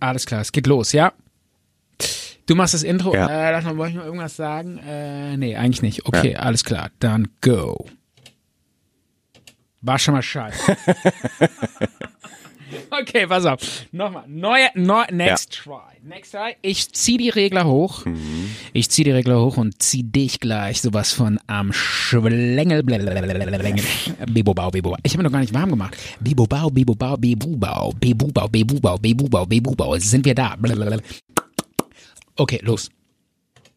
Alles klar, es geht los, ja? Du machst das Intro. Ja. Äh, lass mal, wollte ich noch irgendwas sagen? Äh, nee, eigentlich nicht. Okay, alles klar. Dann go. War schon mal scheiße. okay, pass auf. Nochmal. Neue, neu, next try. Next try. Ich zieh die Regler hoch. Ich zieh die Regler hoch und zieh dich gleich sowas von am Schwengel. Bibobau, Bibobau. Ich habe mir noch gar nicht warm gemacht. Bibobau, Bibobau, Bibubau. Bibubau, Bibubau, Bibubau, Bibubau. Sind wir da? Okay, los.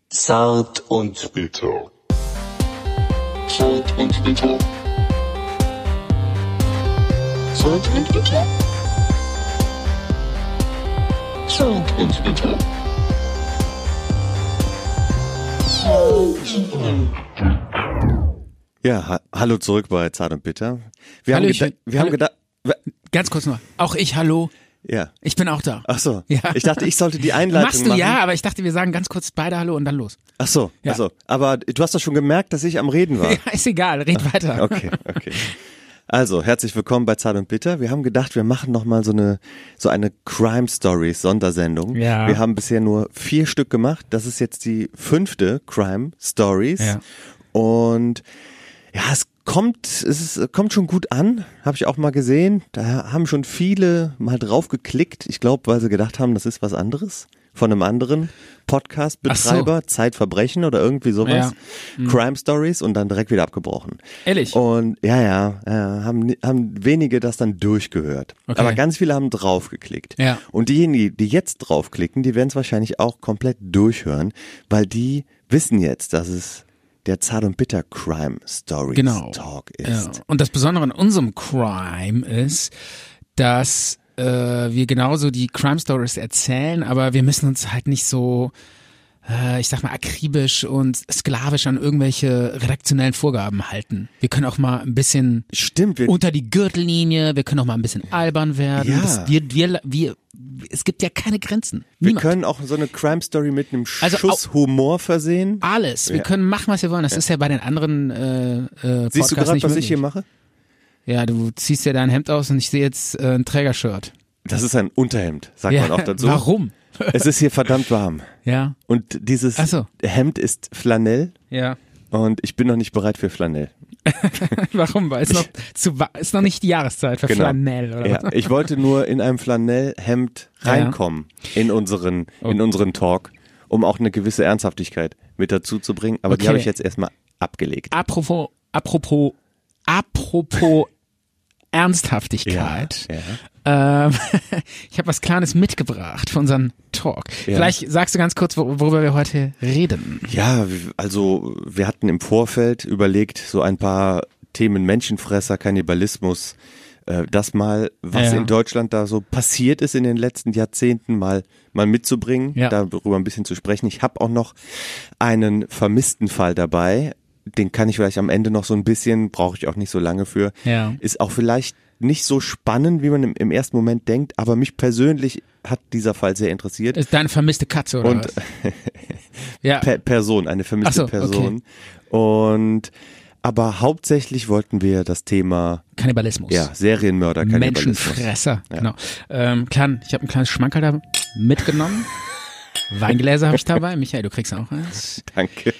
Zart und bitter. Zart und bitter. Zart und bitter. Zart und bitter. Ja, ha hallo zurück bei Zart und Bitter. Wir haben, Hallöchen. geda wir haben Hallo. gedacht, Ganz kurz noch. Auch ich, hallo. ja. Ich bin auch da. Ach so. Ja. Ich dachte, ich sollte die Einleitung Machst du machen. ja, aber ich dachte, wir sagen ganz kurz beide Hallo und dann los. Ach so, Ja. ach so. Aber du hast doch schon gemerkt, dass ich am Reden war. Ja, ist egal, red weiter. Okay, okay. Also, herzlich willkommen bei Zart und Bitter. Wir haben gedacht, wir machen noch mal so eine so eine Crime Stories Sondersendung. Ja. Wir haben bisher nur vier Stück gemacht. Das ist jetzt die fünfte Crime Stories. Ja. Und ja, es kommt, es ist, kommt schon gut an, habe ich auch mal gesehen. Da haben schon viele mal drauf geklickt. Ich glaube, weil sie gedacht haben, das ist was anderes von einem anderen Podcast-Betreiber, Zeitverbrechen oder irgendwie sowas. Ja. Crime Stories und dann direkt wieder abgebrochen. Ehrlich? Und ja, ja, ja haben, haben wenige das dann durchgehört. Okay. Aber ganz viele haben draufgeklickt. Ja. Und diejenigen, die jetzt draufklicken, die werden es wahrscheinlich auch komplett durchhören, weil die wissen jetzt, dass es der Zart und Bitter Crime Stories Genau. Talk Ja. ist. Und das Besondere an unserem Crime ist, dass äh, wir genauso die Crime Stories erzählen, aber wir müssen uns halt nicht so, äh, ich sag mal, akribisch und sklavisch an irgendwelche redaktionellen Vorgaben halten. Wir können auch mal ein bisschen Stimmt, wir, unter die Gürtellinie, wir können auch mal ein bisschen albern werden. Ja. Das, wir, wir, wir, es gibt ja keine Grenzen. wir Niemand. können auch so eine Crime Story mit einem Also Schuss Humor versehen. alles. Wir Ja. können machen, was wir wollen. Das ist ja bei den anderen äh, äh, Podcasts Siehst du gerade, was möglich. ich hier mache? Ja, du ziehst dir dein Hemd aus und ich sehe jetzt äh, ein Trägershirt. Das ist ein Unterhemd, sagt Ja, man auch dazu. Warum? Es ist hier verdammt warm. Ja, Und dieses so. Hemd ist Flanell ja. und ich bin noch nicht bereit für Flanell. Warum? Weil es noch zu ist noch nicht die Jahreszeit für Genau. Flanell oder Ja, ich wollte nur in einem Flanellhemd reinkommen in unseren in unseren Talk, um auch eine gewisse Ernsthaftigkeit mit dazu zu bringen. Aber die Okay. habe ich jetzt erstmal abgelegt. Apropos, apropos, apropos Ernsthaftigkeit. Ja. Ähm, ich habe was Kleines mitgebracht für unseren Talk. Ja. Vielleicht sagst du ganz kurz, wor- worüber wir heute reden. ja, also wir hatten im Vorfeld überlegt, so ein paar Themen Menschenfresser, Kannibalismus, äh, das mal, was Ja. in Deutschland da so passiert ist in den letzten Jahrzehnten, mal mal mitzubringen, Ja. darüber ein bisschen zu sprechen. Ich habe auch noch einen vermissten Fall dabei. Den kann ich vielleicht am Ende noch so ein bisschen, brauche ich auch nicht so lange für. Ja. Ist auch vielleicht nicht so spannend, wie man im, im ersten Moment denkt, aber mich persönlich hat dieser Fall sehr interessiert. Ist deine vermisste Katze oder Und was? Ja. Per Person, eine vermisste so, okay. Person. Und aber hauptsächlich wollten wir das Thema Kannibalismus. ja, Serienmörder, Kannibalismus. Menschenfresser, genau. Ähm, klein, ich habe ein kleines Schmankerl da mitgenommen. Weingläser habe ich dabei. Michael, du kriegst auch eins. Danke.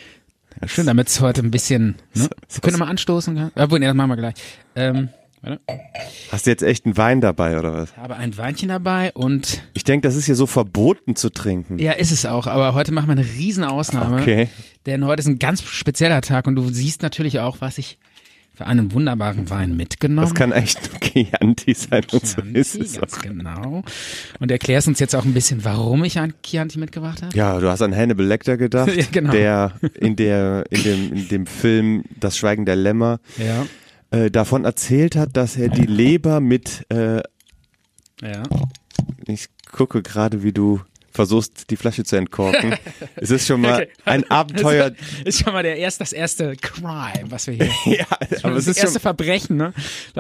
Schön, damit es heute ein bisschen. Ne? Wir können wir mal anstoßen. Obwohl, nee, das machen wir gleich. Ähm, warte. Hast du jetzt echt einen Wein dabei oder was? Ich habe ein Weinchen dabei und Ich denke, das ist hier so verboten zu trinken. ja, ist es auch. Aber heute machen wir eine riesen Ausnahme. Okay. Denn heute ist ein ganz spezieller Tag und du siehst natürlich auch, was ich für einen wunderbaren Wein mitgenommen Das kann echt nur Chianti sein und so Chianti, ist es ganz auch. genau. Und erklärst uns jetzt auch ein bisschen, warum ich ein Chianti mitgebracht habe. Ja, du hast an Hannibal Lecter gedacht, Ja, genau. der in der in dem in dem Film Das Schweigen der Lämmer Ja. äh, davon erzählt hat, dass er die Leber mit äh, Ja. Ich gucke gerade, wie du versuchst, die Flasche zu entkorken. es ist schon mal Okay. ein Abenteuer. Das ist schon mal der erst, das erste Crime, was wir hier. ja, aber das es ist erste schon, Verbrechen, ne?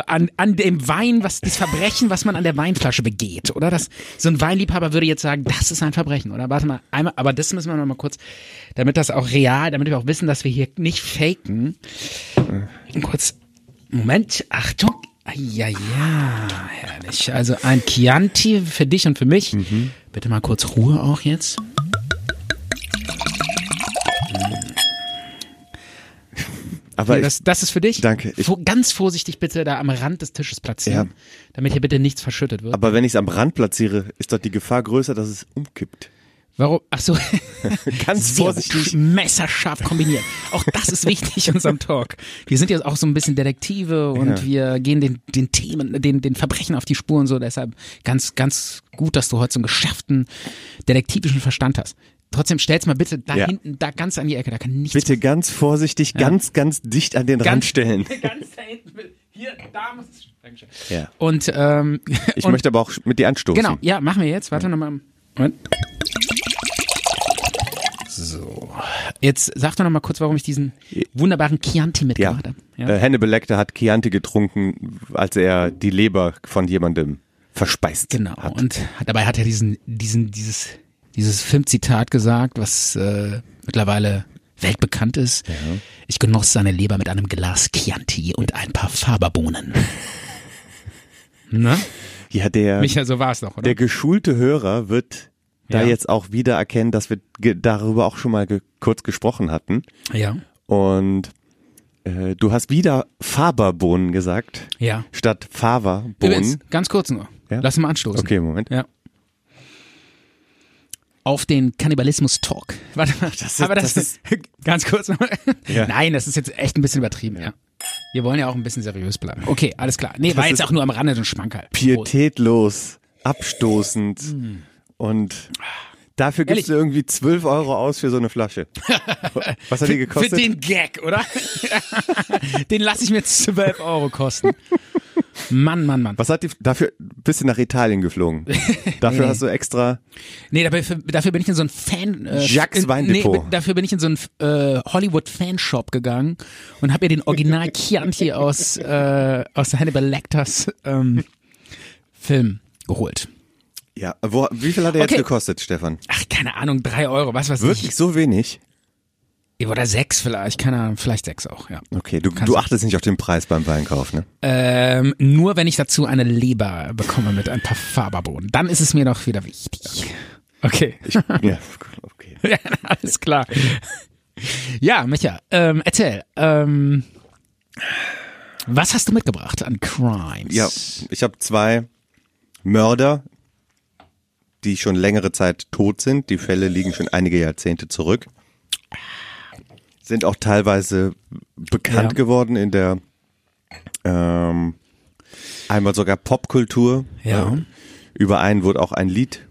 An, an dem Wein, was das Verbrechen, was man an der Weinflasche begeht, oder? Das, so ein Weinliebhaber würde jetzt sagen, das ist ein Verbrechen, oder? Warte mal, einmal, aber das müssen wir noch mal kurz, damit das auch real, damit wir auch wissen, dass wir hier nicht faken. Kurz, Moment, Achtung. Ja, ja, herrlich. Also ein Chianti für dich und für mich. Mhm. Bitte mal kurz Ruhe auch jetzt. Aber Hier, das, das ist für dich. Danke. Ich- ganz vorsichtig bitte da am Rand des Tisches platzieren, Ja. damit hier bitte nichts verschüttet wird. aber wenn ich es am Rand platziere, ist doch die Gefahr größer, dass es umkippt. Warum? Ach so. Ganz vorsichtig. messerscharf kombiniert. Auch das ist wichtig in unserem Talk. Wir sind jetzt auch so ein bisschen Detektive und Ja. wir gehen den, den Themen, den, den Verbrechen auf die Spuren so. Deshalb ganz, ganz gut, dass du heute so einen geschärften detektivischen Verstand hast. Trotzdem stell's mal bitte da Ja. hinten, da ganz an die Ecke, da kann nichts Bitte ganz vorsichtig, ganz, ganz dicht an den Rand Ganz- stellen. ganz da hinten. Hier, da muss es. Dankeschön. Ja. Und, ähm, Ich und, möchte aber auch mit dir anstoßen. Genau, ja, machen wir jetzt. Warte nochmal. Moment. So. Jetzt sag doch noch mal kurz, warum ich diesen wunderbaren Chianti Ja. mitgebracht habe. Ja. Äh, Hannibal Lecter hat Chianti getrunken, als er die Leber von jemandem verspeist Genau. hat. Und dabei hat er diesen, diesen, dieses, dieses Filmzitat gesagt, was äh, mittlerweile weltbekannt ist. Ich genoss seine Leber mit einem Glas Chianti und ein paar Faberbohnen. Na? Ja, der, Michael, so war es doch, oder? der geschulte Hörer wird da Ja. jetzt auch wieder erkennen, dass wir darüber auch schon mal ge kurz gesprochen hatten. ja. Und äh, du hast wieder Faberbohnen gesagt, Ja. statt Übrigens, Faverbohnen. ganz kurz nur. Ja? Lass mal anstoßen. Okay, Moment. Ja. Auf den Kannibalismus-Talk. Warte mal, Das ist- aber das, das ist ganz kurz. noch. Ja. Nein, das ist jetzt echt ein bisschen übertrieben, ja. Wir wollen ja auch ein bisschen seriös bleiben. Okay, alles klar. Nee, war Das jetzt ist auch nur am Rande so ein Schmankerl. Pietätlos, abstoßend und dafür gibst du irgendwie 12 Euro aus für so eine Flasche. Was hat die Für gekostet? den Gag, oder? den lasse ich mir 12 Euro kosten. Mann, Mann, Mann. Was hat die dafür bist du nach Italien geflogen? Dafür Nee. hast du extra Nee, dafür, dafür bin ich in so ein Fan... Äh, Jacques in- Weindepot. Nee, dafür bin ich in so einen äh, Hollywood-Fanshop gegangen und habe mir den Original Chianti aus, äh, aus Hannibal Lecters ähm, Film geholt. ja, wo, wie viel hat er jetzt Okay. gekostet, Stefan? Ach, keine Ahnung, drei Euro, was weiß Wirklich ich. so wenig? Oder sechs vielleicht, keine Ahnung, vielleicht sechs auch, ja. Okay, du, Kannst du du- achtest nicht auf den Preis beim Weinkauf, ne? Ähm, nur wenn ich dazu eine Leber bekomme mit ein paar Faberbohnen, dann ist es mir doch wieder wichtig. Okay. Ich, ja, okay. Ja, alles klar. Ja, Micha, ähm, erzähl. Ähm, was hast du mitgebracht an Crimes? Ja, ich habe zwei Mörder, die schon längere Zeit tot sind. Die Fälle liegen schon einige Jahrzehnte zurück. Sind auch teilweise bekannt Ja. geworden in der ähm, einmal sogar Popkultur. Ja. Äh, über einen wurde auch ein Lied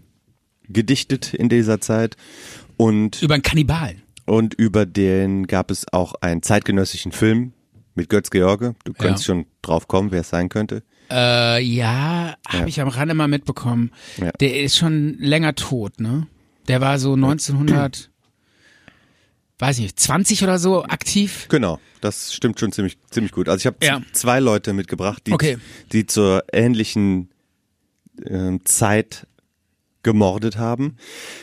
gedichtet in dieser Zeit. Und Über einen Kannibalen. und über den gab es auch einen zeitgenössischen Film mit Götz George. Du kannst Ja. schon drauf kommen, wer es sein könnte. Äh, ja, habe ich am Rande mal mitbekommen. Ja. Der ist schon länger tot, ne? Der war so 1900, weiß nicht, 20 oder so aktiv. Genau, das stimmt schon ziemlich, ziemlich gut. Also ich habe Ja. zwei Leute mitgebracht, die, Okay. die zur ähnlichen ähm, Zeit gemordet haben.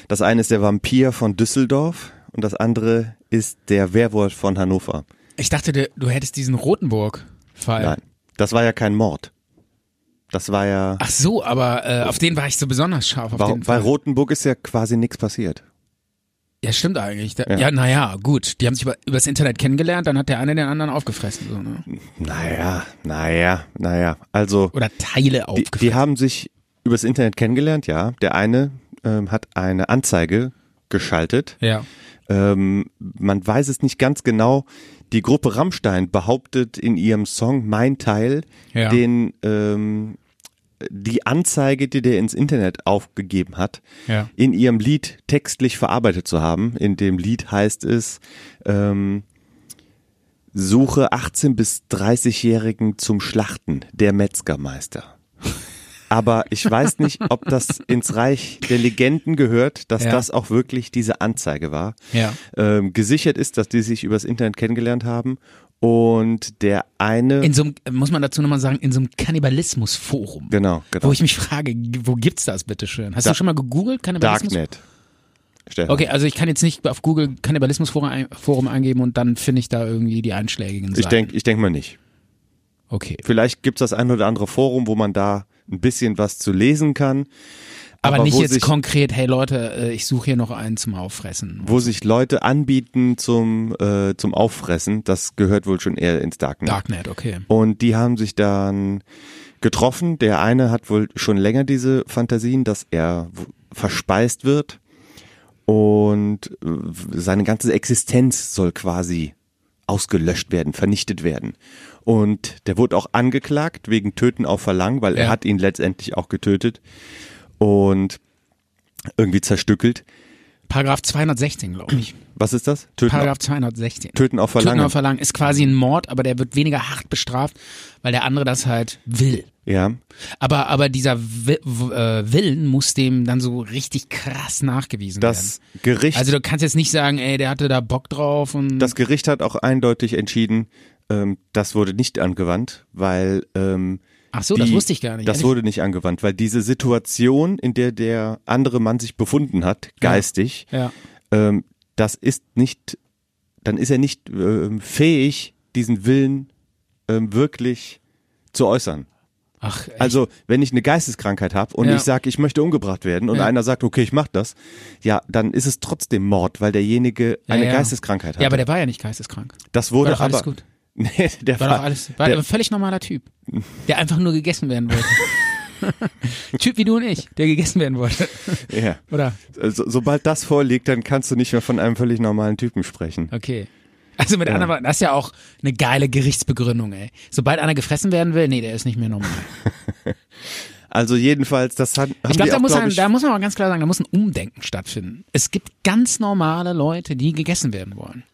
Das eine ist der Vampir von Düsseldorf und das andere ist der Werwolf von Hannover. Ich dachte, du, du hättest diesen Rotenburg-Fall. Nein, das war ja kein Mord. Das war ja, Ach so, aber äh, auf den war ich so besonders scharf. Auf weil, den bei. Rotenburg ist ja quasi nichts passiert. Ja, stimmt eigentlich. Da, Ja. ja, naja, gut. Die haben sich über, übers Internet kennengelernt, dann hat der eine den anderen aufgefressen. So, ne? Naja, naja, naja. Also Oder Teile die, aufgefressen. die haben sich übers Internet kennengelernt, ja. Der eine ähm, hat eine Anzeige geschaltet. ja. Ähm, man weiß es nicht ganz genau. Die Gruppe Rammstein behauptet in ihrem Song Mein Teil Ja. den ähm, die Anzeige, die der ins Internet aufgegeben hat, Ja. in ihrem Lied textlich verarbeitet zu haben. In dem Lied heißt es ähm, Suche 18 bis 30-Jährigen zum Schlachten, der Metzgermeister. Aber ich weiß nicht, ob das ins Reich der Legenden gehört, dass Ja. das auch wirklich diese Anzeige war. Ja. Ähm, gesichert ist, dass die sich übers Internet kennengelernt haben und der eine, In so einem, muss man dazu nochmal sagen, in so einem Kannibalismus-Forum. genau, genau, Wo ich mich frage, wo gibt's das bitteschön? Hast Da- du schon mal gegoogelt, Kannibalismus? Darknet. Stefan. Okay, also ich kann jetzt nicht auf Google Kannibalismus-Forum ein, Forum eingeben und dann finde ich da irgendwie die einschlägigen Seiten. Ich denke, ich denk mal nicht. Okay. Vielleicht gibt's das ein oder andere Forum, wo man da ein bisschen was zu lesen kann. Aber, nicht wo jetzt sich, konkret, hey Leute, äh, ich suche hier noch einen zum Auffressen. wo sich Leute anbieten zum, äh, zum Auffressen, das gehört wohl schon eher ins Darknet. Darknet, okay. Und die haben sich dann getroffen. Der eine hat wohl schon länger diese Fantasien, dass er verspeist wird und äh, seine ganze Existenz soll quasi ausgelöscht werden, vernichtet werden. Und der wurde auch angeklagt wegen Töten auf Verlangen, weil er Ja. hat ihn letztendlich auch getötet und irgendwie zerstückelt. Paragraph 216, glaube ich. Was ist das? Töten, Paragraph auf, 216. Töten auf Verlangen. Töten auf Verlangen ist quasi ein Mord, aber der wird weniger hart bestraft, weil der andere das halt will. ja. Aber, aber dieser äh, Willen muss dem dann so richtig krass nachgewiesen Das werden. Gericht Also du kannst jetzt nicht sagen, ey, der hatte da Bock drauf und Das Gericht hat auch eindeutig entschieden, ähm, das wurde nicht angewandt, weil ähm, Ach so, die, das wusste ich gar nicht. Das wurde nicht angewandt, weil diese Situation, in der der andere Mann sich befunden hat, geistig, ja. ähm, das ist nicht, dann ist er nicht ähm, fähig, diesen Willen ähm, wirklich zu äußern. Ach, echt? Also, wenn ich eine Geisteskrankheit habe und Ja. ich sage, ich möchte umgebracht werden und Ja. einer sagt, okay, ich mach das, ja, dann ist es trotzdem Mord, weil derjenige eine ja. Geisteskrankheit hat. ja, aber der war ja nicht geisteskrank. das wurde doch alles aber gut. Nee, der War doch alles, war der, ein völlig normaler Typ, der einfach nur gegessen werden wollte. typ wie du und ich, der gegessen werden wollte. ja. Oder? So, sobald das vorliegt, dann kannst du nicht mehr von einem völlig normalen Typen sprechen. Okay. Also mit anderen Worten, das ist ja auch eine geile Gerichtsbegründung, ey. Sobald einer gefressen werden will, nee, der ist nicht mehr normal. Also jedenfalls, das hat, Ich glaube, da, auch, muss glaub ein- ich, da muss man mal ganz klar sagen, da muss ein Umdenken stattfinden. Es gibt ganz normale Leute, die gegessen werden wollen.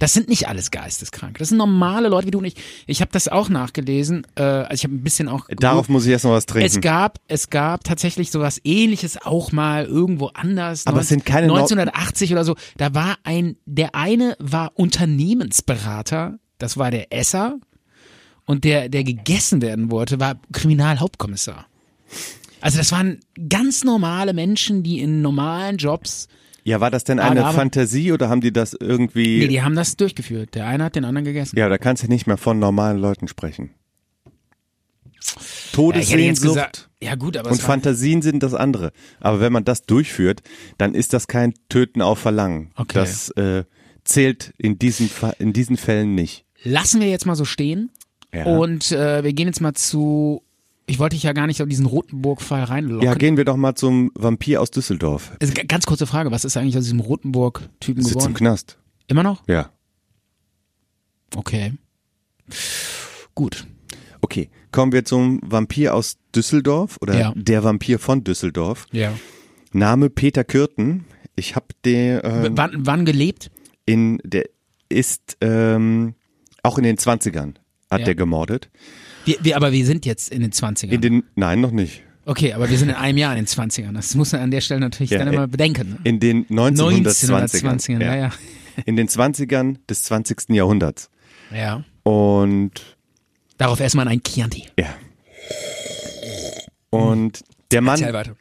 Das sind nicht alles geisteskrank. Das sind normale Leute wie du und ich. Ich habe das auch nachgelesen. Äh, also ich habe ein bisschen auch. darauf muss ich erst noch was trinken. Es gab, es gab tatsächlich sowas ähnliches auch mal irgendwo anders. Aber es sind keine Nor- 1980 oder so. Da war ein, der eine war Unternehmensberater, das war der Esser. Und der, der gegessen werden wollte, war Kriminalhauptkommissar. Also das waren ganz normale Menschen, die in normalen Jobs, ja, war das denn Ah, eine aber- Fantasie oder haben die das irgendwie? nee, die haben das durchgeführt. Der eine hat den anderen gegessen. ja, da kannst du nicht mehr von normalen Leuten sprechen. Ja, Todessehnsucht gesagt, ja gut, aber und Fantasien sind das andere. Aber wenn man das durchführt, dann ist das kein Töten auf Verlangen. Okay. Das äh, zählt in diesen, in diesen Fällen nicht. lassen wir jetzt mal so stehen. Ja. Und äh, wir gehen jetzt mal zu, ich wollte dich ja gar nicht auf diesen Rotenburg-Fall reinlocken. Ja, gehen wir doch mal zum Vampir aus Düsseldorf. Also, ganz kurze Frage, was ist eigentlich aus diesem Rotenburg-Typen Sitzt im geworden? Knast. Immer noch? Ja. Okay. Gut. Okay, kommen wir zum Vampir aus Düsseldorf oder Ja. der Vampir von Düsseldorf. Ja. Name Peter Kürten. Ich habe den ähm, wann, wann gelebt? in der ist ähm, auch in den 20ern hat Ja. der gemordet. Wir, wir, aber wir sind jetzt in den 20ern. In den nein, noch nicht. okay, aber wir sind in einem Jahr in den 20ern. Das muss man an der Stelle natürlich Ja, dann äh, immer bedenken. In den 1920ern. 1920ern, ja, ja. In den 20ern des 20. Jahrhunderts. Ja. Und Darauf erstmal ein Chianti. ja. Und der Mann,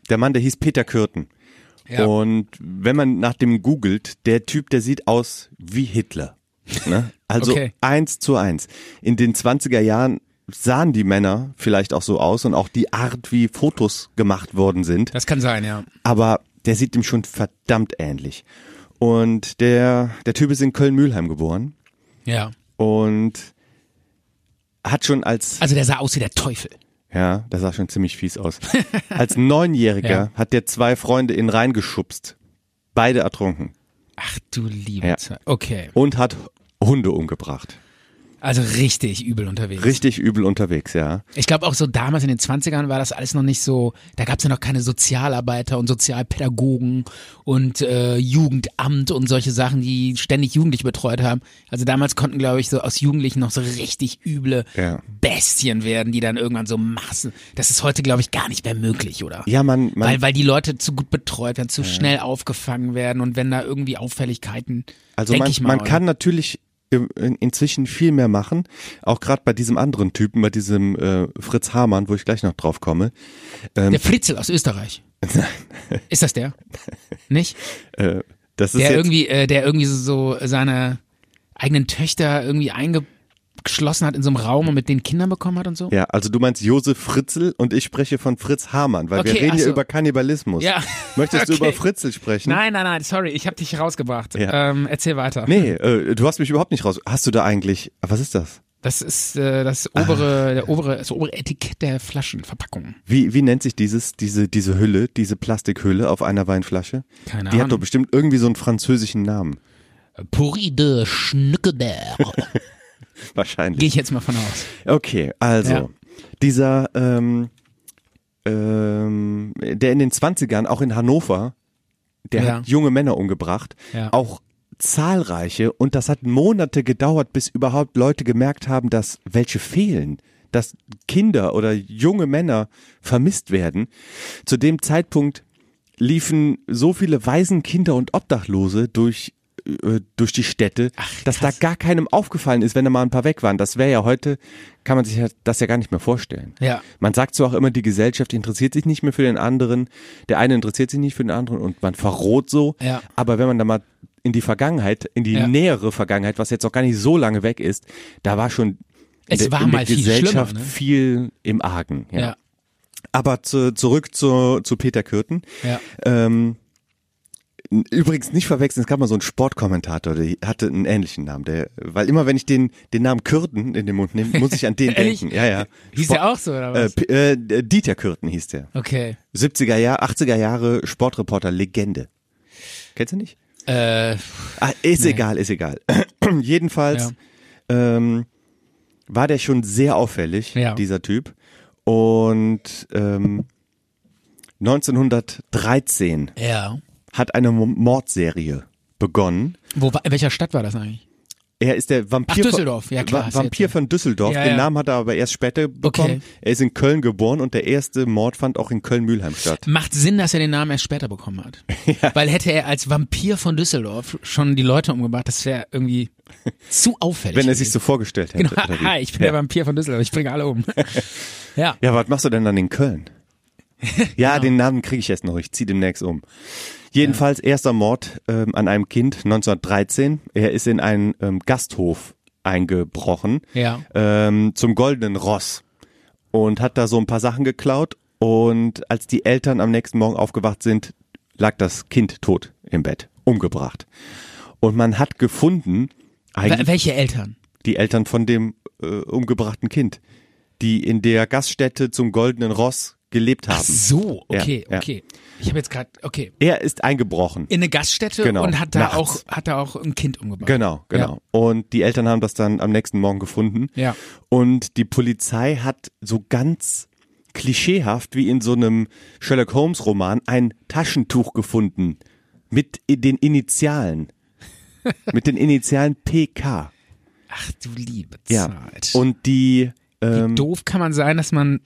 der Mann, der hieß Peter Kürten. Ja. Und wenn man nach dem googelt, der Typ, der sieht aus wie Hitler. Ne? Also Okay. eins zu eins. In den 20er Jahren sahen die Männer vielleicht auch so aus und auch die Art, wie Fotos gemacht worden sind. Das kann sein, ja. Aber der sieht ihm schon verdammt ähnlich. Und der, der Typ ist in Köln-Mühlheim geboren Ja. und hat schon als, Also der sah aus wie der Teufel. ja, das sah schon ziemlich fies aus. Als Neunjähriger Ja. hat der zwei Freunde in Rhein geschubst. Beide ertrunken. Ach du liebe Ja. Zeit. Okay. Und hat Hunde umgebracht. Also richtig übel unterwegs. Richtig übel unterwegs, ja. Ich glaube auch so damals in den 20ern war das alles noch nicht so, da gab es ja noch keine Sozialarbeiter und Sozialpädagogen und äh, Jugendamt und solche Sachen, die ständig Jugendliche betreut haben. Also damals konnten, glaube ich, so aus Jugendlichen noch so richtig üble Ja. Bestien werden, die dann irgendwann so Massen. Das ist heute, glaube ich, gar nicht mehr möglich, oder? Ja, man, man weil, weil die Leute zu gut betreut werden, zu schnell aufgefangen werden und wenn da irgendwie Auffälligkeiten, Also man, ich mal, man kann natürlich inzwischen viel mehr machen, auch gerade bei diesem anderen Typen, bei diesem äh, Fritz Hamann, wo ich gleich noch drauf komme. Ähm, Der Fritzel aus Österreich. ist das der? Nicht? äh, das ist Der irgendwie, äh, der irgendwie so seine eigenen Töchter irgendwie geschlossen hat in so einem Raum und mit den Kindern bekommen hat und so? Ja, also du meinst Josef Fritzl und ich spreche von Fritz Hamann, weil wir Okay, reden ach ja so. über Kannibalismus. Ja. Möchtest du Okay. über Fritzl sprechen? Nein, nein, nein, sorry, ich habe dich rausgebracht. Ja. Ähm, erzähl weiter. Nee, äh, du hast mich überhaupt nicht raus. Hast du da eigentlich, was ist das? Das ist äh, das obere, der obere, das obere Etikett der Flaschenverpackung. Wie, wie nennt sich dieses, diese, diese Hülle, diese Plastikhülle auf einer Weinflasche? Keine Die hat doch Ahnung. bestimmt irgendwie so einen französischen Namen. Pourri de Schnückeberg. Wahrscheinlich. Gehe ich jetzt mal von aus. Okay, also Ja. dieser, ähm, ähm, der in den 20ern auch in Hannover, der Ja. hat junge Männer umgebracht, Ja. auch zahlreiche und das hat Monate gedauert, bis überhaupt Leute gemerkt haben, dass welche fehlen, dass Kinder oder junge Männer vermisst werden. Zu dem Zeitpunkt liefen so viele Waisenkinder und Obdachlose durch durch die Städte, Ach, dass da gar keinem aufgefallen ist, wenn da mal ein paar weg waren. Das wäre ja heute, kann man sich das ja gar nicht mehr vorstellen. Ja. Man sagt so auch immer, die Gesellschaft interessiert sich nicht mehr für den anderen, der eine interessiert sich nicht für den anderen und man verroht so. Ja. Aber wenn man da mal in die Vergangenheit, in die Ja. nähere Vergangenheit, was jetzt auch gar nicht so lange weg ist, da war schon Es der, war in der mal viel Gesellschaft schlimmer, ne? viel im Argen. Ja. Ja. Aber zu, zurück zu, zu Peter Kürten. Ja. Ähm, übrigens nicht verwechseln, es gab mal so einen Sportkommentator, der hatte einen ähnlichen Namen. Der, weil immer wenn ich den, den Namen Kürten in den Mund nehme, muss ich an den denken. Ja, ja. Hieß Sport- der auch so, oder Äh, was? P- äh, Dieter Kürten hieß der. Okay. 70er Jahre, 80er Jahre Sportreporter, Legende. Kennst du nicht? Äh, Ah, ist egal, ist egal. Jedenfalls ähm, war der schon sehr auffällig, Ja. dieser Typ. Und ähm, 1913 ja. Hat eine Mo- Mordserie begonnen. Wo, in welcher Stadt war das eigentlich? Er ist der Vampir, Ach, Düsseldorf. Ja, klar, Vampir von Düsseldorf. Ja, Den ja. Namen hat er aber erst später bekommen. Okay. Er ist in Köln geboren und der erste Mord fand auch in Köln-Mühlheim statt. Macht Sinn, dass er den Namen erst später bekommen hat. Weil hätte er als Vampir von Düsseldorf schon die Leute umgebracht, das wäre irgendwie zu auffällig. Wenn er sich so vorgestellt hätte. Genau, hi, ich bin ja. der Vampir von Düsseldorf, ich bringe alle um. ja. Ja, was machst du denn dann in Köln? Ja, Genau. den Namen kriege ich jetzt noch. Ich ziehe demnächst um. Jedenfalls erster Mord ähm, an einem Kind 1913. Er ist in einen ähm, Gasthof eingebrochen Ja. ähm, zum Goldenen Ross und hat da so ein paar Sachen geklaut. Und als die Eltern am nächsten Morgen aufgewacht sind, lag das Kind tot im Bett, umgebracht. Und man hat gefunden, Welche Eltern? die Eltern von dem äh, umgebrachten Kind, die in der Gaststätte zum Goldenen Ross gelebt haben. Ach so, okay, Ja, ja. Ich habe jetzt gerade, okay. Er ist eingebrochen. In eine Gaststätte Genau, und hat da nachts. auch, hat da auch ein Kind umgebracht. Genau, genau. Und die Eltern haben das dann am nächsten Morgen gefunden. Ja. Und die Polizei hat so ganz klischeehaft wie in so einem Sherlock Holmes Roman ein Taschentuch gefunden mit den Initialen. mit den Initialen PK. Ach du liebe Ja. Zeit. Und die Wie ähm, doof kann man sein, dass man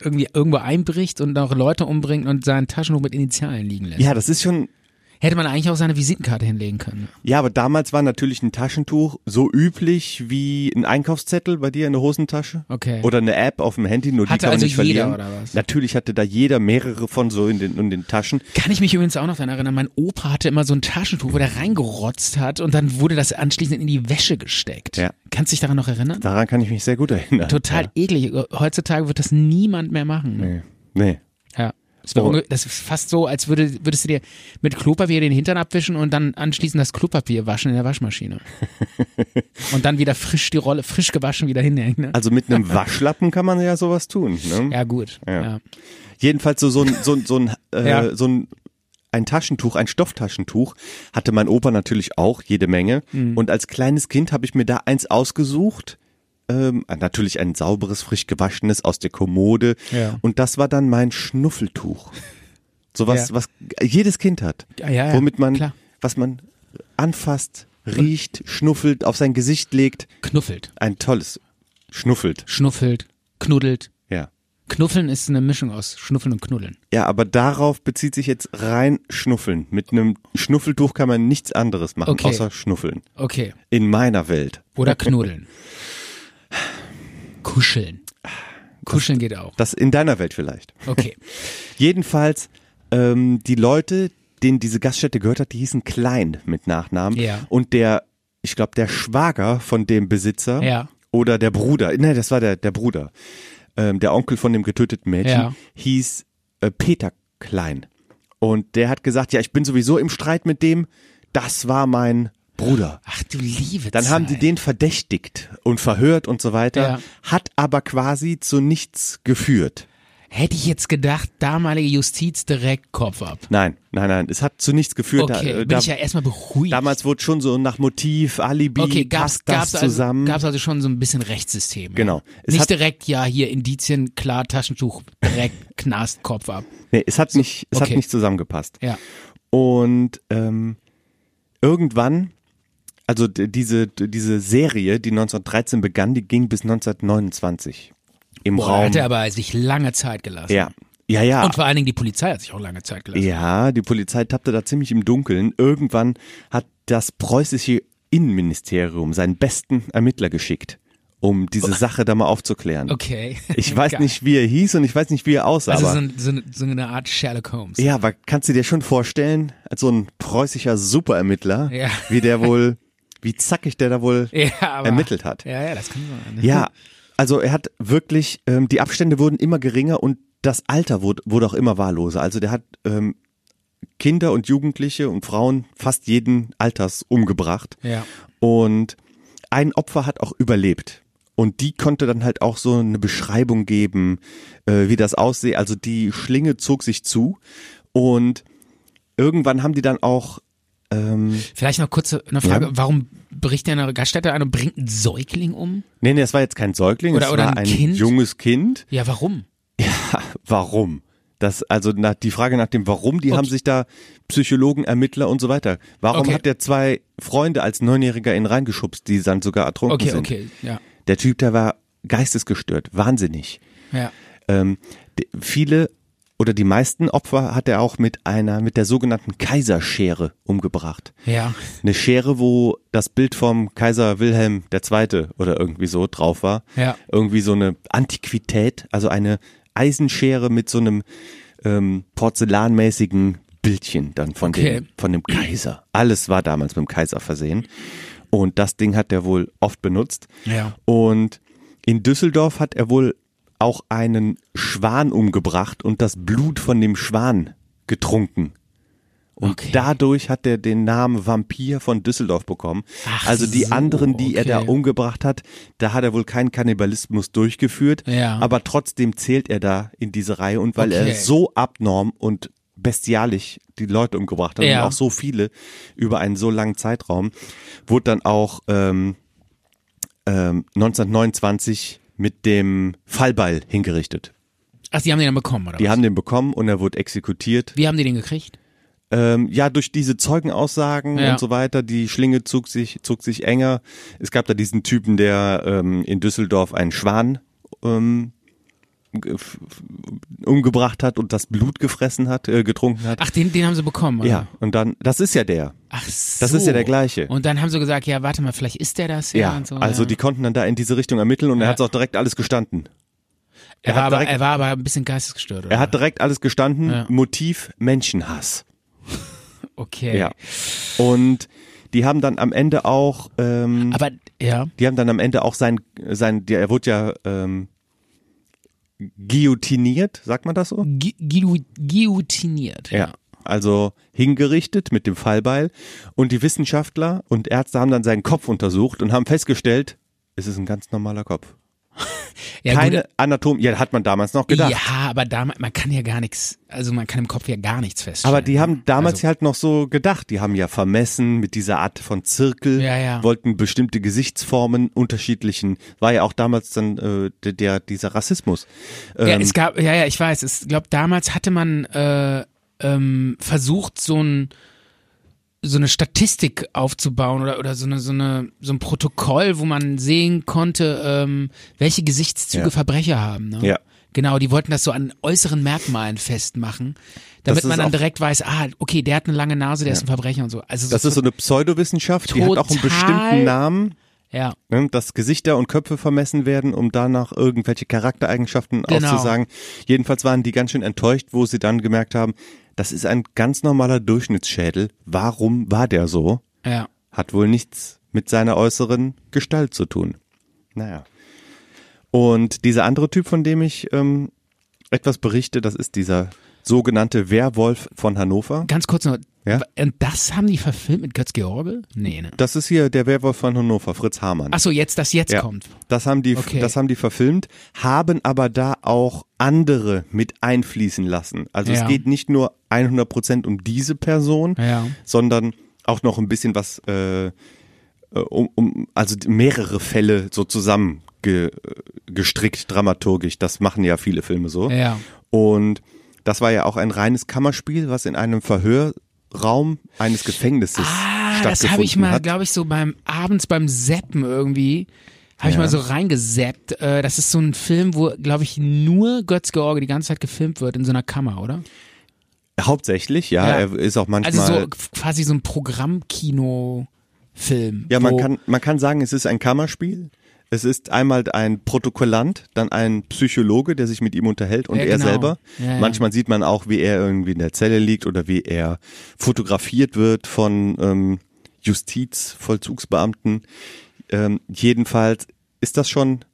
irgendwie irgendwo einbricht und auch Leute umbringt und sein Taschentuch mit Initialen liegen lässt? ja, das ist schon Hätte man eigentlich auch seine Visitenkarte hinlegen können. Ja, aber damals war natürlich ein Taschentuch so üblich wie ein Einkaufszettel bei dir in der Hosentasche. Okay. Oder eine App auf dem Handy, nur die Hatte kann man also nicht jeder, verlieren. oder was? Natürlich hatte da jeder mehrere von so in den, in den Taschen. Kann ich mich übrigens auch noch daran erinnern, mein Opa hatte immer so ein Taschentuch, wo der reingerotzt hat und dann wurde das anschließend in die Wäsche gesteckt. Ja. Kannst du dich daran noch erinnern? Daran kann ich mich sehr gut erinnern. Total eklig. Heutzutage wird das niemand mehr machen. Nee. nee. Das, wär Oh. das ist fast so, als würde, würdest du dir mit Klopapier den Hintern abwischen und dann anschließend das Klopapier waschen in der Waschmaschine. und dann wieder frisch die Rolle, frisch gewaschen wieder hinhängen. Ne? Also mit einem Waschlappen kann man ja sowas tun. Ne? Ja, gut. Ja. Ja. Jedenfalls so, so ein, so, so ein, äh, Ja. so ein, ein Taschentuch, ein Stofftaschentuch hatte mein Opa natürlich auch jede Menge. Mhm. Und als kleines Kind habe ich mir da eins ausgesucht. Ähm, natürlich ein sauberes, frisch gewaschenes aus der Kommode. Ja. Und das war dann mein Schnuffeltuch. Sowas, Ja. was jedes Kind hat. Ja, womit man, klar. was man anfasst, riecht, schnuffelt, auf sein Gesicht legt. Knuffelt, Ein tolles. Schnuffelt. schnuffelt, knuddelt. Ja. Knuffeln ist eine Mischung aus Schnuffeln und Knuddeln. Ja, aber darauf bezieht sich jetzt rein Schnuffeln. Mit einem Schnuffeltuch kann man nichts anderes machen, Okay. außer Schnuffeln. Okay. In meiner Welt. Oder knuddeln. Kuscheln. Kuscheln geht auch. Das in deiner Welt vielleicht. Okay. Jedenfalls, ähm, die Leute, denen diese Gaststätte gehört hat, die hießen Klein mit Nachnamen. Ja. Und der, ich glaube, der Schwager von dem Besitzer Ja. oder der Bruder, ne, das war der, der Bruder, ähm, der Onkel von dem getöteten Mädchen, Ja. hieß äh, Peter Klein. Und der hat gesagt, ja, ich bin sowieso im Streit mit dem, das war mein Bruder. Ach du liebe Dann haben die Zeit. den verdächtigt und verhört und so weiter, Ja. hat aber quasi zu nichts geführt. Hätte ich jetzt gedacht, damalige Justiz direkt Kopf ab. Nein, nein, nein, es hat zu nichts geführt. Okay, da, äh, bin da, ich ja erstmal beruhigt. damals wurde schon so nach Motiv, Alibi, okay, gab's, passt das gab's, also, zusammen. gab's also schon so ein bisschen Rechtssystem. Genau. Ja. Es Nicht hat- direkt, ja, hier Indizien, klar, Taschentuch, direkt Knast, Kopf ab. nee, es hat nicht, es okay. hat nicht zusammengepasst. Ja. Und ähm, irgendwann, also diese, diese Serie, die 1913 begann, die ging bis 1929 im Boah, Raum. hat er aber sich lange Zeit gelassen. ja, ja, ja. Und vor allen Dingen die Polizei hat sich auch lange Zeit gelassen. Ja, die Polizei tappte da ziemlich im Dunkeln. Irgendwann hat das preußische Innenministerium seinen besten Ermittler geschickt, um diese Sache da mal aufzuklären. Okay. Ich weiß Geil. nicht, wie er hieß und ich weiß nicht, wie er aussah. Also aber so, ein, so, eine, so eine Art Sherlock Holmes. ja, aber kannst du dir schon vorstellen, als so ein preußischer Superermittler, Ja. wie der wohl, wie zackig der da wohl Ja, aber, ermittelt hat. Ja, ja, das kann sein. Ja, also er hat wirklich, ähm, die Abstände wurden immer geringer und das Alter wurde, wurde auch immer wahlloser. Also der hat ähm, Kinder und Jugendliche und Frauen fast jeden Alters umgebracht. Ja. Und ein Opfer hat auch überlebt. Und die konnte dann halt auch so eine Beschreibung geben, äh, wie das aussehe. Also die Schlinge zog sich zu und irgendwann haben die dann auch ähm, Vielleicht noch kurze eine Frage, Ja. warum bricht der eine Gaststätte ein und bringt einen Säugling um? Nee, nee, es war jetzt kein Säugling, Oder- es oder war ein Kind? junges Kind. Ja, warum? Warum? Das, also nach, die Frage nach dem Warum, die haben sich da Psychologen, Ermittler und so weiter. Warum Okay. hat der zwei Freunde als Neunjähriger ihn reingeschubst, die dann sogar ertrunken Okay, sind? okay, ja. Der Typ, der war geistesgestört, wahnsinnig. Ja. Ähm, viele oder die meisten Opfer hat er auch mit einer, mit der sogenannten Kaiserschere umgebracht. Ja. Eine Schere, wo das Bild vom Kaiser Wilhelm II. oder irgendwie so drauf war. Ja. Irgendwie so eine Antiquität, also eine Eisenschere mit so einem ähm, porzellanmäßigen Bildchen dann von, Okay. dem, von dem Kaiser. Alles war damals mit dem Kaiser versehen. Und das Ding hat er wohl oft benutzt. Ja. Und in Düsseldorf hat er wohl auch einen Schwan umgebracht und das Blut von dem Schwan getrunken. Und Okay. dadurch hat er den Namen Vampir von Düsseldorf bekommen. Ach also die so, anderen, die er da okay. umgebracht hat, da hat er wohl keinen Kannibalismus durchgeführt. Ja. Aber trotzdem zählt er da in diese Reihe und weil Okay. er so abnorm und bestialisch die Leute umgebracht hat Ja. und auch so viele über einen so langen Zeitraum, wurde dann auch ähm, ähm, 1929 mit dem Fallbeil hingerichtet. Ach, die haben den dann bekommen, oder Die was? haben den bekommen und er wurde exekutiert. Wie haben die den gekriegt? Ähm, ja, durch diese Zeugenaussagen Ja. und so weiter, die Schlinge zog sich, zog sich enger. Es gab da diesen Typen, der ähm, in Düsseldorf einen Schwan ähm, umgebracht hat und das Blut gefressen hat, äh, getrunken hat. Ach, den, den haben sie bekommen, oder? ja, und dann, das ist ja der. Ach so. Das ist ja der gleiche. Und dann haben sie gesagt, ja, warte mal, vielleicht ist der das ja, Ja, so. also ja. die konnten dann da in diese Richtung ermitteln und Ja. er hat auch direkt alles gestanden. er, er war aber, direkt- er war aber ein bisschen geistesgestört, oder? Er hat direkt alles gestanden. Motiv Menschenhass. okay. Ja. Und die haben dann am Ende auch, ähm, Aber, ja. die haben dann am Ende auch sein, sein, der, er wurde ja ähm, guillotiniert, sagt man das so? Gu- guillo- Guillotiniert. Ja. Also hingerichtet mit dem Fallbeil. Und die Wissenschaftler und Ärzte haben dann seinen Kopf untersucht und haben festgestellt, es ist ein ganz normaler Kopf. ja Keine Anatomie, ja, hat man damals noch gedacht. Ja, aber damals, man kann ja gar nichts, also man kann im Kopf ja gar nichts feststellen. Aber die haben damals Also- halt noch so gedacht, die haben ja vermessen mit dieser Art von Zirkel, Ja, ja. wollten bestimmte Gesichtsformen unterschiedlichen, war ja auch damals dann äh, der, der dieser Rassismus. Ja, Ähm, es gab, ja, ja, ich weiß. Ich glaube, damals hatte man äh, ähm, versucht, so ein so eine Statistik aufzubauen oder oder so eine so eine so ein Protokoll, wo man sehen konnte, ähm, welche Gesichtszüge Ja. Verbrecher haben. Ne? Ja. Genau, die wollten das so an äußeren Merkmalen festmachen, damit man dann direkt weiß, ah, okay, der hat eine lange Nase, der ist ein Verbrecher und so. Also das ist so eine Pseudowissenschaft, die hat auch einen bestimmten Namen, ja, ne, dass Gesichter und Köpfe vermessen werden, um danach irgendwelche Charaktereigenschaften Genau. auszusagen. Jedenfalls waren die ganz schön enttäuscht, wo sie dann gemerkt haben, das ist ein ganz normaler Durchschnittsschädel. Warum war der so? ja. Hat wohl nichts mit seiner äußeren Gestalt zu tun. Naja. Und dieser andere Typ, von dem ich ähm, etwas berichte, das ist dieser sogenannte Werwolf von Hannover. Ganz kurz noch. Ja? Und das haben die verfilmt mit Götz George? Nee, ne? Das ist hier der Werwolf von Hannover, Fritz Hamann. Ach so, jetzt, das jetzt Ja. kommt. Das haben die, Okay. das haben die verfilmt, haben aber da auch andere mit einfließen lassen. Also Ja. es geht nicht nur 100 Prozent um diese Person, Ja. sondern auch noch ein bisschen was, äh, äh, um, um, also mehrere Fälle so zusammen ge, äh, gestrickt, dramaturgisch. Das machen ja viele Filme so. Ja. Und das war ja auch ein reines Kammerspiel, was in einem Verhörraum eines Gefängnisses Ah, das habe ich mal, glaube ich, so beim abends beim Zappen irgendwie, habe ich Ja. mal so reingesappt. Äh, das ist so ein Film, wo, glaube ich, nur Götz George die ganze Zeit gefilmt wird in so einer Kammer, oder? Hauptsächlich, ja, Ja. er ist auch manchmal. Also so quasi so ein Programmkino-Film. Ja, man kann, man kann sagen, es ist ein Kammerspiel. Es ist einmal ein Protokollant, dann ein Psychologe, der sich mit ihm unterhält und Ja, er genau. selber. Ja. Manchmal sieht man auch, wie er irgendwie in der Zelle liegt oder wie er fotografiert wird von ähm, Justizvollzugsbeamten. Ähm, jedenfalls ist das schon,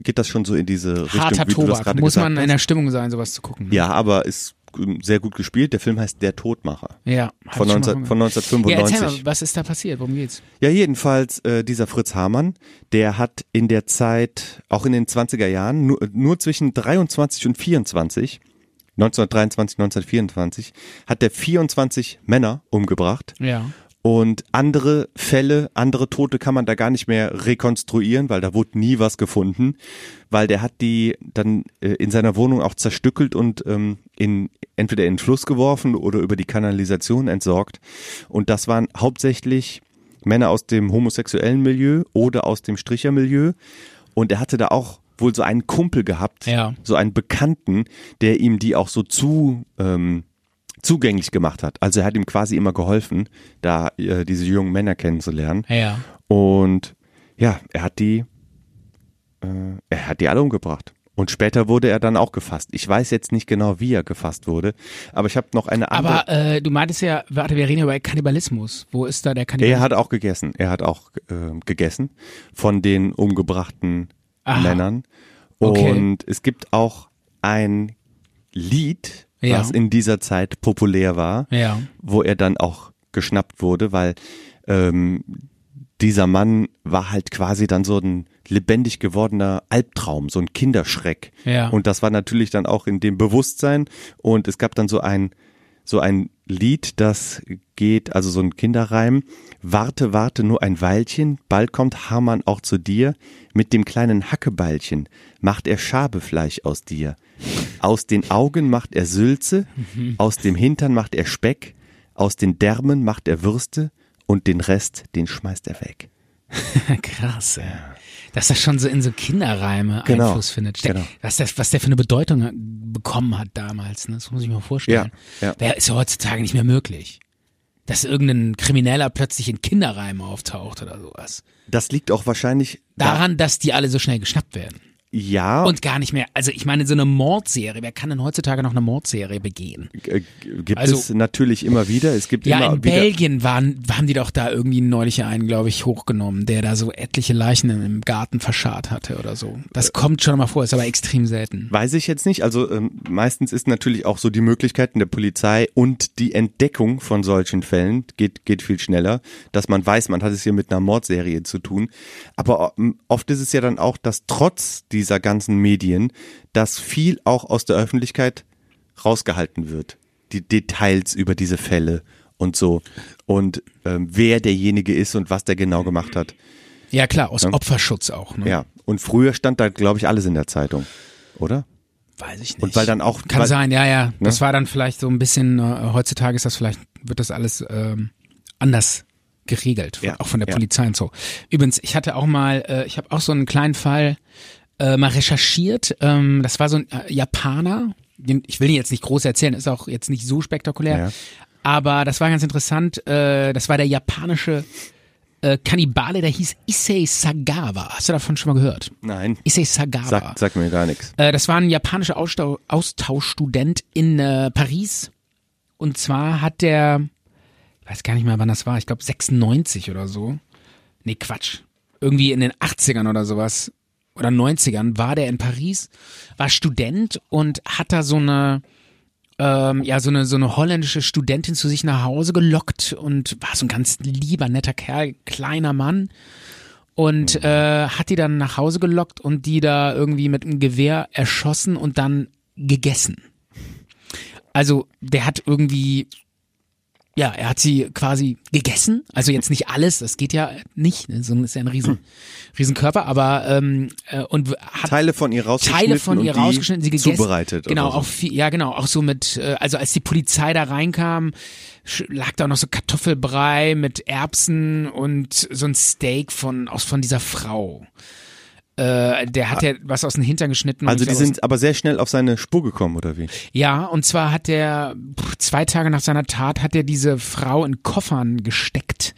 geht das schon so in diese Richtung, harter wie Tobak. Muss man in der Stimmung sein, sowas zu gucken. ne? Ja, aber ist sehr gut gespielt. Der Film heißt Der Todmacher. Ja. Von, ich schon 19, mal von gehört. Ja, 1995. erzähl mal, was ist da passiert? Worum geht's? Ja, jedenfalls äh, dieser Fritz Hamann, der hat in der Zeit, auch in den 20er Jahren, nur, nur zwischen 23 und 24, 1923, 1924, hat er 24 Männer umgebracht. Ja. Und andere Fälle, andere Tote kann man da gar nicht mehr rekonstruieren, weil da wurde nie was gefunden, weil der hat die dann äh, in seiner Wohnung auch zerstückelt und ähm, in entweder in den Fluss geworfen oder über die Kanalisation entsorgt. Und das waren hauptsächlich Männer aus dem homosexuellen Milieu oder aus dem Strichermilieu. Und er hatte da auch wohl so einen Kumpel gehabt, Ja. so einen Bekannten, der ihm die auch so zu ähm, zugänglich gemacht hat. Also er hat ihm quasi immer geholfen, da äh, diese jungen Männer kennenzulernen. Ja. Und ja, er hat die, äh, er hat die alle umgebracht. Und später wurde er dann auch gefasst. Ich weiß jetzt nicht genau, wie er gefasst wurde, aber ich habe noch eine andere. Aber äh, du meintest ja, warte, wir reden ja über Kannibalismus. Wo ist da der Kannibalismus? er hat auch gegessen. Er hat auch äh, gegessen von den umgebrachten Aha. Männern. Okay. Und es gibt auch ein Lied, Ja. was in dieser Zeit populär war. Ja. wo er dann auch geschnappt wurde, weil ähm, dieser Mann war halt quasi dann so ein lebendig gewordener Albtraum, so ein Kinderschreck. Ja. Und das war natürlich dann auch in dem Bewusstsein. Und es gab dann so ein so ein Lied, das geht, also so ein Kinderreim. Warte, warte nur ein Weilchen, bald kommt Hamann auch zu dir. Mit dem kleinen Hackebeilchen macht er Schabefleisch aus dir. Aus den Augen macht er Sülze, aus dem Hintern macht er Speck, aus den Därmen macht er Würste und den Rest, den schmeißt er weg. Krass, ey. Dass das schon so in so Kinderreime Genau, Einfluss findet. Genau. Was, der, was der für eine Bedeutung bekommen hat damals, ne? das muss ich mir vorstellen. Ja, ja. Wäre ist ja heutzutage nicht mehr möglich. Dass irgendein Krimineller plötzlich in Kinderreimen auftaucht oder sowas. Das liegt auch wahrscheinlich Daran, dass die alle so schnell geschnappt werden. Ja, Und gar nicht mehr, also ich meine, so eine Mordserie, wer kann denn heutzutage noch eine Mordserie begehen? äh, gibt Also- es natürlich immer wieder. Es gibt Ja, immer in wieder. Belgien waren, haben die doch da irgendwie neulich einen, glaube ich, hochgenommen, der da so etliche Leichen im Garten verscharrt hatte oder so. Das kommt schon mal vor, ist aber extrem selten. Weiß ich jetzt nicht. Also ähm, meistens ist natürlich auch so die Möglichkeiten der Polizei und die Entdeckung von solchen Fällen geht, geht viel schneller, dass man weiß, man hat es hier mit einer Mordserie zu tun. Aber ähm, oft ist es ja dann auch, dass trotz dieser ganzen Medien, dass viel auch aus der Öffentlichkeit rausgehalten wird. Die Details über diese Fälle und so. Und ähm, wer derjenige ist und was der genau gemacht hat. Ja klar, aus Opferschutz auch. Ne? Ja. Und früher stand da, glaube ich, alles in der Zeitung. Oder? Weiß ich nicht. Und weil dann auch. Kann weil, sein, ja, ja. Das Ne? war dann vielleicht so ein bisschen, äh, heutzutage ist das vielleicht, wird das alles ähm, anders geregelt, Ja, auch von der ja. Polizei und so. Übrigens, ich hatte auch mal, äh, ich habe auch so einen kleinen Fall äh, mal recherchiert. Ähm, das war so ein äh, Japaner, ich will ihn jetzt nicht groß erzählen, ist auch jetzt nicht so spektakulär, Ja. aber das war ganz interessant. Äh, das war der japanische äh, Kannibale, der hieß Issei Sagawa. Hast du davon schon mal gehört? Nein. Issei Sagawa. Sagt, sagt mir gar nichts. Äh, das war ein japanischer Austau Austauschstudent in äh, Paris. Und zwar hat der, ich weiß gar nicht mehr, wann das war, ich glaube 96 oder so. Nee, Quatsch. Irgendwie in den 80ern oder sowas oder 90ern war der in Paris, war Student und hat da so eine ähm, ja so eine so eine holländische Studentin zu sich nach Hause gelockt und war so ein ganz lieber netter Kerl, kleiner Mann und äh, hat die dann nach Hause gelockt und die da irgendwie mit einem Gewehr erschossen und dann gegessen. Also der hat irgendwie ja, er hat sie quasi gegessen. Also jetzt nicht alles, das geht ja nicht. Ne? So ist ja ein riesen, riesen Körper, aber ähm, äh, und hat Teile von ihr rausgeschnitten Teile von ihr rausgeschnitten, sie gegessen. zubereitet. Genau, oder so. auch viel, ja genau, auch so mit, äh, also als die Polizei da reinkam, lag da auch noch so Kartoffelbrei mit Erbsen und so ein Steak von aus von dieser Frau. Äh, der hat ja was aus dem Hintern geschnitten. Also die sind aber sehr schnell auf seine Spur gekommen, oder wie? ja, und zwar hat er pff, zwei Tage nach seiner Tat hat er diese Frau in Koffern gesteckt,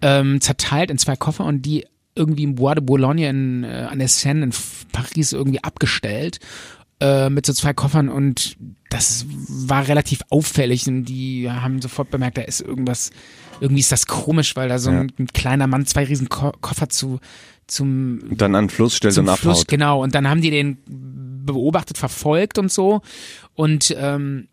ähm, zerteilt in zwei Koffer und die irgendwie im Bois de Boulogne in, äh, an der Seine in Paris irgendwie abgestellt äh, mit so zwei Koffern und das war relativ auffällig und die haben sofort bemerkt, da ist irgendwas, irgendwie ist das komisch, weil da so ein, ein kleiner Mann zwei riesen Ko Koffer zu zum Und dann an den Fluss stellt zum und Fluss, abhaut. genau. Und dann haben die den beobachtet, verfolgt und so und ähm,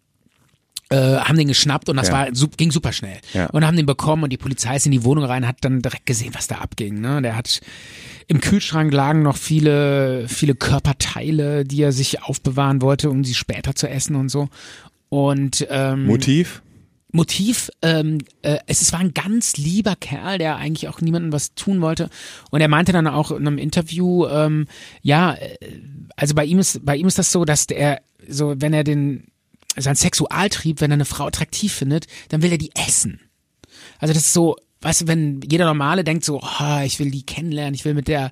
äh, haben den geschnappt und das Ja. war ging super schnell. Ja. Und haben den bekommen und die Polizei ist in die Wohnung rein, hat dann direkt gesehen, was da abging. Ne? Der hat im Kühlschrank lagen noch viele, viele Körperteile, die er sich aufbewahren wollte, um sie später zu essen und so. Und ähm, Motiv? Motiv, ähm, äh, es, es war ein ganz lieber Kerl, der eigentlich auch niemandem was tun wollte. Und er meinte dann auch in einem Interview, ähm, ja, äh, also bei ihm ist, bei ihm ist das so, dass der, so, wenn er den, sein Sexualtrieb, wenn er eine Frau attraktiv findet, dann will er die essen. Also das ist so, weißt du, wenn jeder Normale denkt so, oh, ich will die kennenlernen, ich will mit der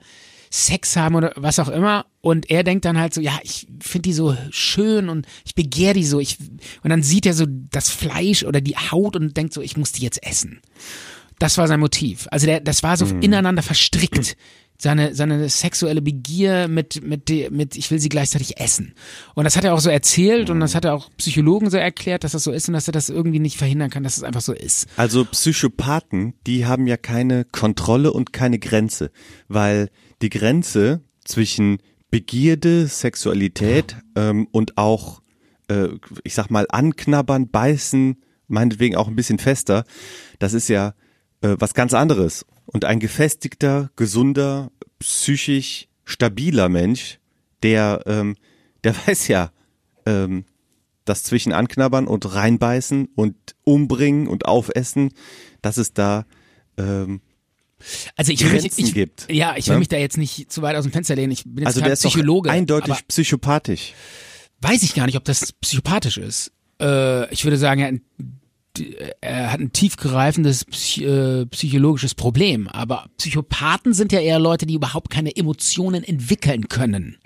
Sex haben oder was auch immer. Und er denkt dann halt so, ja, ich finde die so schön und ich begehre die so. Ich, und dann sieht er so das Fleisch oder die Haut und denkt so, ich muss die jetzt essen. Das war sein Motiv. Also der, das war so ineinander verstrickt. Seine, seine sexuelle Begier mit, mit, mit, ich will sie gleichzeitig essen. Und das hat er auch so erzählt und das hat er auch Psychologen so erklärt, dass das so ist und dass er das irgendwie nicht verhindern kann, dass es einfach so ist. Also Psychopathen, die haben ja keine Kontrolle und keine Grenze, weil die Grenze zwischen Begierde, Sexualität ähm, und auch, äh, ich sag mal, anknabbern, beißen, meinetwegen auch ein bisschen fester, das ist ja äh, was ganz anderes. Und ein gefestigter, gesunder, psychisch stabiler Mensch, der, ähm, der weiß ja, ähm, das zwischen anknabbern und reinbeißen und umbringen und aufessen, dass es da ähm, Also ich will mich, ich, gibt, Ja, ich will ne? mich da jetzt nicht zu weit aus dem Fenster lehnen. Ich bin jetzt also der ist doch Psychologe. eindeutig psychopathisch. weiß ich gar nicht, ob das psychopathisch ist. Äh, ich würde sagen, ein, er hat ein tiefgreifendes äh, psychologisches Problem. Aber Psychopathen sind ja eher Leute, die überhaupt keine Emotionen entwickeln können.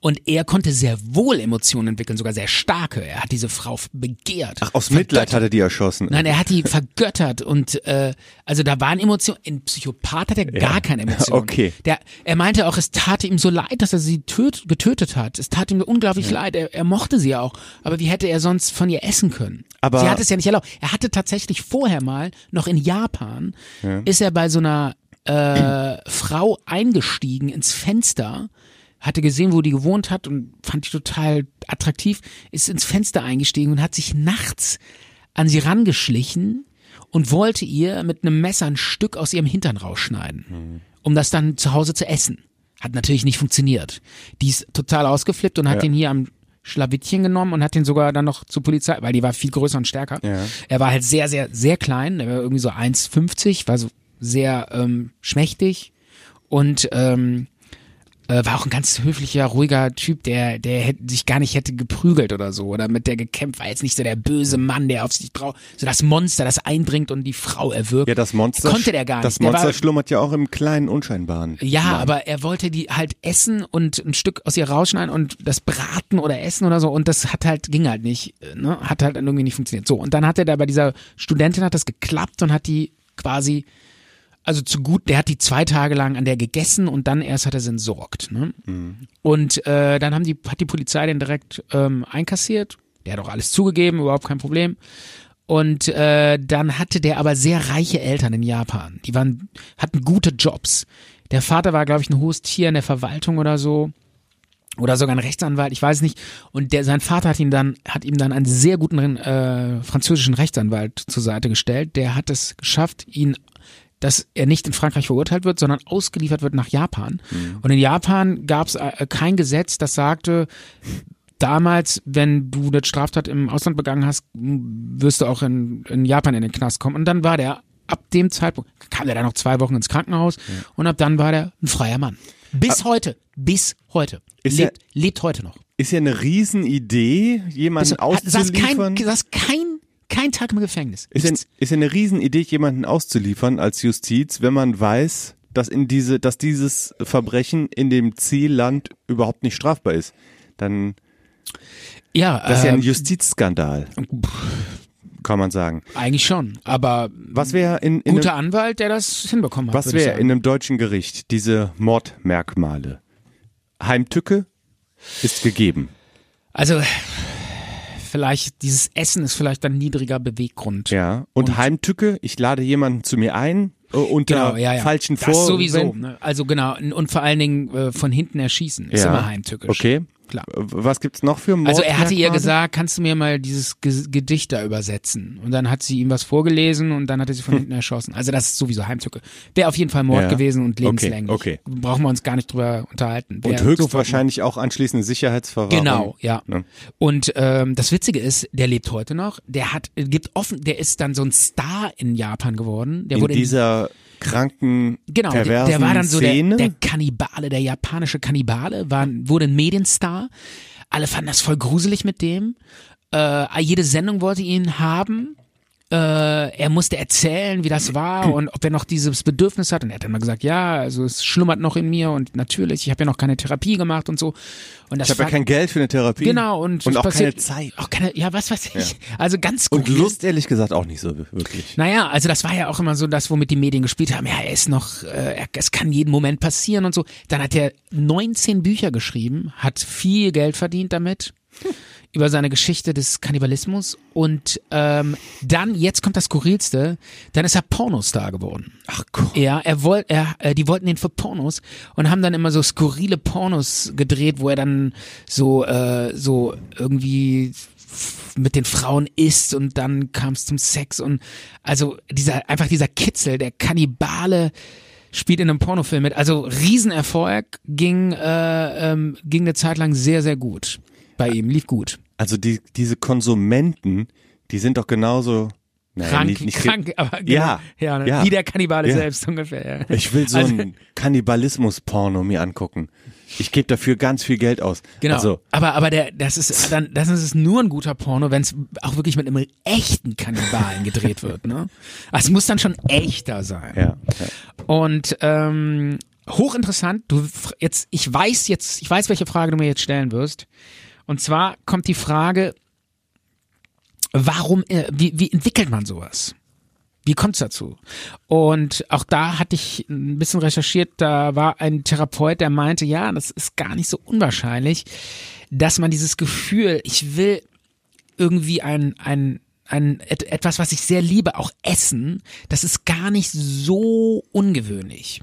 Und er konnte sehr wohl Emotionen entwickeln, sogar sehr starke. Er hat diese Frau begehrt. Ach, aus Mitleid hat er die erschossen. Nein, er hat die vergöttert und äh, also da waren Emotionen. Ein Psychopath hat er gar keine Emotionen. Okay. Der, er meinte auch, es tat ihm so leid, dass er sie töt, getötet hat. Es tat ihm unglaublich leid. Er, er mochte sie auch. Aber wie hätte er sonst von ihr essen können? Aber- sie hat es ja nicht erlaubt. Er hatte tatsächlich vorher mal noch in Japan ist er bei so einer äh, Frau eingestiegen ins Fenster hatte gesehen, wo die gewohnt hat und fand die total attraktiv, ist ins Fenster eingestiegen und hat sich nachts an sie rangeschlichen und wollte ihr mit einem Messer ein Stück aus ihrem Hintern rausschneiden, um das dann zu Hause zu essen. Hat natürlich nicht funktioniert. Die ist total ausgeflippt und hat Ja. ihn hier am Schlawittchen genommen und hat ihn sogar dann noch zur Polizei, weil die war viel größer und stärker. Ja. Er war halt sehr, sehr, sehr klein. Er war irgendwie so 1,50, war so sehr ähm, schmächtig und ähm, äh, war auch ein ganz höflicher, ruhiger Typ, der, der hätte, sich gar nicht hätte geprügelt oder so oder mit der gekämpft, war jetzt nicht so der böse Mann, der auf sich drauf, so das Monster, das eindringt und die Frau erwürgt. Ja, das Monster. Konnte der gar nicht. Das Monster war- schlummert ja auch im kleinen Unscheinbaren. Ja, Mann. aber er wollte die halt essen und ein Stück aus ihr rausschneiden und das braten oder essen oder so und das hat halt, ging halt nicht, ne? hat halt irgendwie nicht funktioniert. So, und dann hat er da bei dieser Studentin hat das geklappt und hat die quasi, also zu gut, der hat die zwei Tage lang an der gegessen und dann erst hat er sie entsorgt. Ne? Und äh, dann haben die, hat die Polizei den direkt ähm, einkassiert. Der hat auch alles zugegeben, überhaupt kein Problem. Und äh, dann hatte der aber sehr reiche Eltern in Japan. Die waren, hatten gute Jobs. Der Vater war, glaube ich, ein hohes Tier in der Verwaltung oder so. Oder sogar ein Rechtsanwalt, ich weiß nicht. Und der, sein Vater hat ihm dann, hat ihm dann einen sehr guten äh, französischen Rechtsanwalt zur Seite gestellt. Der hat es geschafft, ihn dass er nicht in Frankreich verurteilt wird, sondern ausgeliefert wird nach Japan. Mhm. Und in Japan gab es äh, kein Gesetz, das sagte, damals, wenn du eine Straftat im Ausland begangen hast, wirst du auch in, in Japan in den Knast kommen. Und dann war der, ab dem Zeitpunkt, kam der dann noch zwei Wochen ins Krankenhaus und ab dann war der ein freier Mann. Bis heute, bis heute. Ist lebt, lebt heute noch. Ist ja eine Riesenidee, jemanden Bis, hat, saß kein, auszuliefern. saß kein, kein Tag im Gefängnis. Ist ja, Nichts. ist ja eine Riesenidee, jemanden auszuliefern als Justiz, wenn man weiß, dass in diese, dass dieses Verbrechen in dem Zielland überhaupt nicht strafbar ist. Dann ja, das ist ja äh, ein Justizskandal, kann man sagen. eigentlich schon. Aber Was wäre in, in guter einem, Anwalt, der das hinbekommen hat. was wäre in einem deutschen Gericht diese Mordmerkmale? Heimtücke ist gegeben. Also vielleicht dieses Essen ist vielleicht ein niedriger Beweggrund. Ja. Und, Und- Heimtücke, ich lade jemanden zu mir ein äh, unter Genau, ja, ja. falschen das sowieso. Ne? Also genau und und vor allen Dingen äh, von hinten erschießen ist Ja. immer heimtückisch. Okay. Klar. Was gibt's noch für Also er hatte ihr gesagt, kannst du mir mal dieses Ge Gedicht da übersetzen? Und dann hat sie ihm was vorgelesen und dann hat er sie von hinten erschossen. Also das ist sowieso Heimtücke. Wäre auf jeden Fall Mord Ja. gewesen und Okay, lebenslänglich. okay. Brauchen wir uns gar nicht drüber unterhalten. Wär Und höchstwahrscheinlich auch anschließend Sicherheitsverwahrung. Genau, ja. Ne? Und ähm, das Witzige ist, der lebt heute noch. Der hat, gibt offen, der ist dann so ein Star in Japan geworden. Der In wurde dieser kranken, Genau, der, perversen der war dann so der, der Kannibale, der japanische Kannibale, war, wurde ein Medienstar. Alle fanden das voll gruselig mit dem. Äh, jede Sendung wollte ihn haben. Äh, er musste erzählen, wie das war und ob er noch dieses Bedürfnis hat. Und er hat dann mal gesagt, ja, also es schlummert noch in mir und natürlich, ich habe ja noch keine Therapie gemacht und so. Und das ich habe ja kein Geld für eine Therapie. Genau, und, und auch passiert, keine Zeit. Auch keine, ja, was weiß ich. Also ganz Und skurril. Lust ehrlich gesagt auch nicht so wirklich. Naja, also das war ja auch immer so das, womit die Medien gespielt haben. Ja, er ist noch, äh, er, es kann jeden Moment passieren und so. Dann hat er 19 Bücher geschrieben, hat viel Geld verdient damit. über seine Geschichte des Kannibalismus und ähm, dann, jetzt kommt das Skurrilste, dann ist er Pornostar geworden. Ach Gott. Ja, er wollte, er, äh, die wollten ihn für Pornos und haben dann immer so skurrile Pornos gedreht, wo er dann so, äh, so irgendwie mit den Frauen isst und dann kam es zum Sex und also dieser, einfach dieser Kitzel, der Kannibale spielt in einem Pornofilm mit. Also Riesenerfolg ging, äh, ähm, ging eine Zeit lang sehr, sehr gut bei ihm, lief gut. Also die, diese Konsumenten, die sind doch genauso naja, Krank, nicht, nicht, krank, aber genau, Ja, ja, ne? ja. wie der Kannibale Ja. selbst ungefähr. Ja. Ich will so Also- ein Kannibalismus-Porno mir angucken. Ich gebe dafür ganz viel Geld aus. Genau. Also, aber aber der das ist dann das ist nur ein guter Porno, wenn es auch wirklich mit einem echten Kannibalen gedreht wird, ne? Also es muss dann schon echter sein. ja. Und ähm, hochinteressant, du jetzt ich weiß jetzt, ich weiß welche Frage du mir jetzt stellen wirst. Und zwar kommt die Frage warum äh, wie wie entwickelt man sowas? Wie kommt's dazu? Und auch da hatte ich ein bisschen recherchiert, da war ein Therapeut, der meinte, ja, das ist gar nicht so unwahrscheinlich, dass man dieses Gefühl, ich will irgendwie ein, ein, ein et, etwas, was ich sehr liebe, auch essen, das ist gar nicht so ungewöhnlich.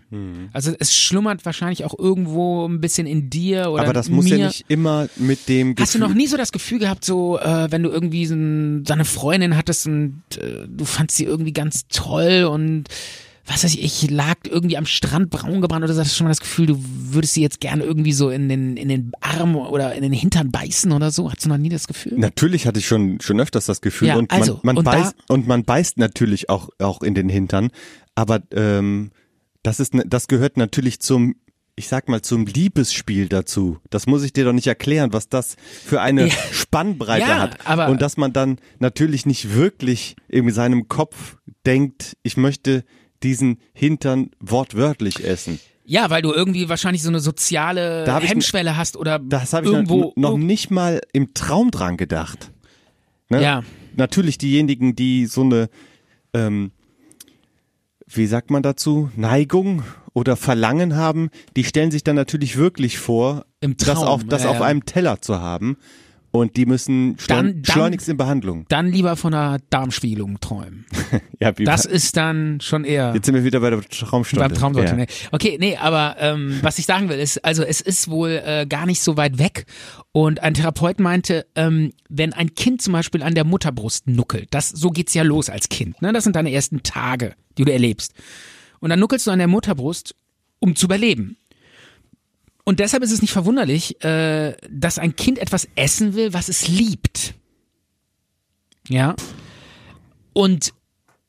Also es schlummert wahrscheinlich auch irgendwo ein bisschen in dir oder Aber das muss mir. ja nicht immer mit dem Gefühl. Hast du noch nie so das Gefühl gehabt, so äh, wenn du irgendwie so, ein, so eine Freundin hattest und äh, du fandst sie irgendwie ganz toll und was weiß ich, ich lag irgendwie am Strand braun gebrannt oder so, hattest du schon mal das Gefühl, du würdest sie jetzt gerne irgendwie so in den in den Arm oder in den Hintern beißen oder so? Hast du noch nie das Gefühl? Natürlich hatte ich schon schon öfters das Gefühl Ja, und also, man, man und beißt und man beißt natürlich auch auch in den Hintern, aber ähm, das ist ne- das gehört natürlich zum ich sag mal zum Liebesspiel dazu. Das muss ich dir doch nicht erklären, was das für eine Ja. Spannbreite Ja, hat aber- und dass man dann natürlich nicht wirklich in seinem Kopf denkt, ich möchte diesen Hintern wortwörtlich essen. Ja, weil du irgendwie wahrscheinlich so eine soziale hab ich- Hemmschwelle hast oder Das habe ich irgendwo noch, noch nicht mal im Traum dran gedacht. Ne? Ja. Natürlich diejenigen, die so eine, ähm, wie sagt man dazu, Neigung oder Verlangen haben, die stellen sich dann natürlich wirklich vor, Im das Traum, auf, das ja, auf ja. einem Teller zu haben. Und die müssen schleun Dann- schleunigst in Behandlung. Dann lieber von einer Darmspiegelung träumen. Ja, wie Das ist dann schon eher Jetzt sind wir wieder bei der Traumstunde. beim Traumdeutung. Ja. ne? Okay, nee, aber ähm, was ich sagen will, ist, also es ist wohl äh, gar nicht so weit weg. Und ein Therapeut meinte, ähm, wenn ein Kind zum Beispiel an der Mutterbrust nuckelt, das so geht's ja los als Kind. Ne? Das sind deine ersten Tage, die du erlebst. Und dann nuckelst du an der Mutterbrust, um zu überleben. Und deshalb ist es nicht verwunderlich, äh, dass ein Kind etwas essen will, was es liebt. Ja. Und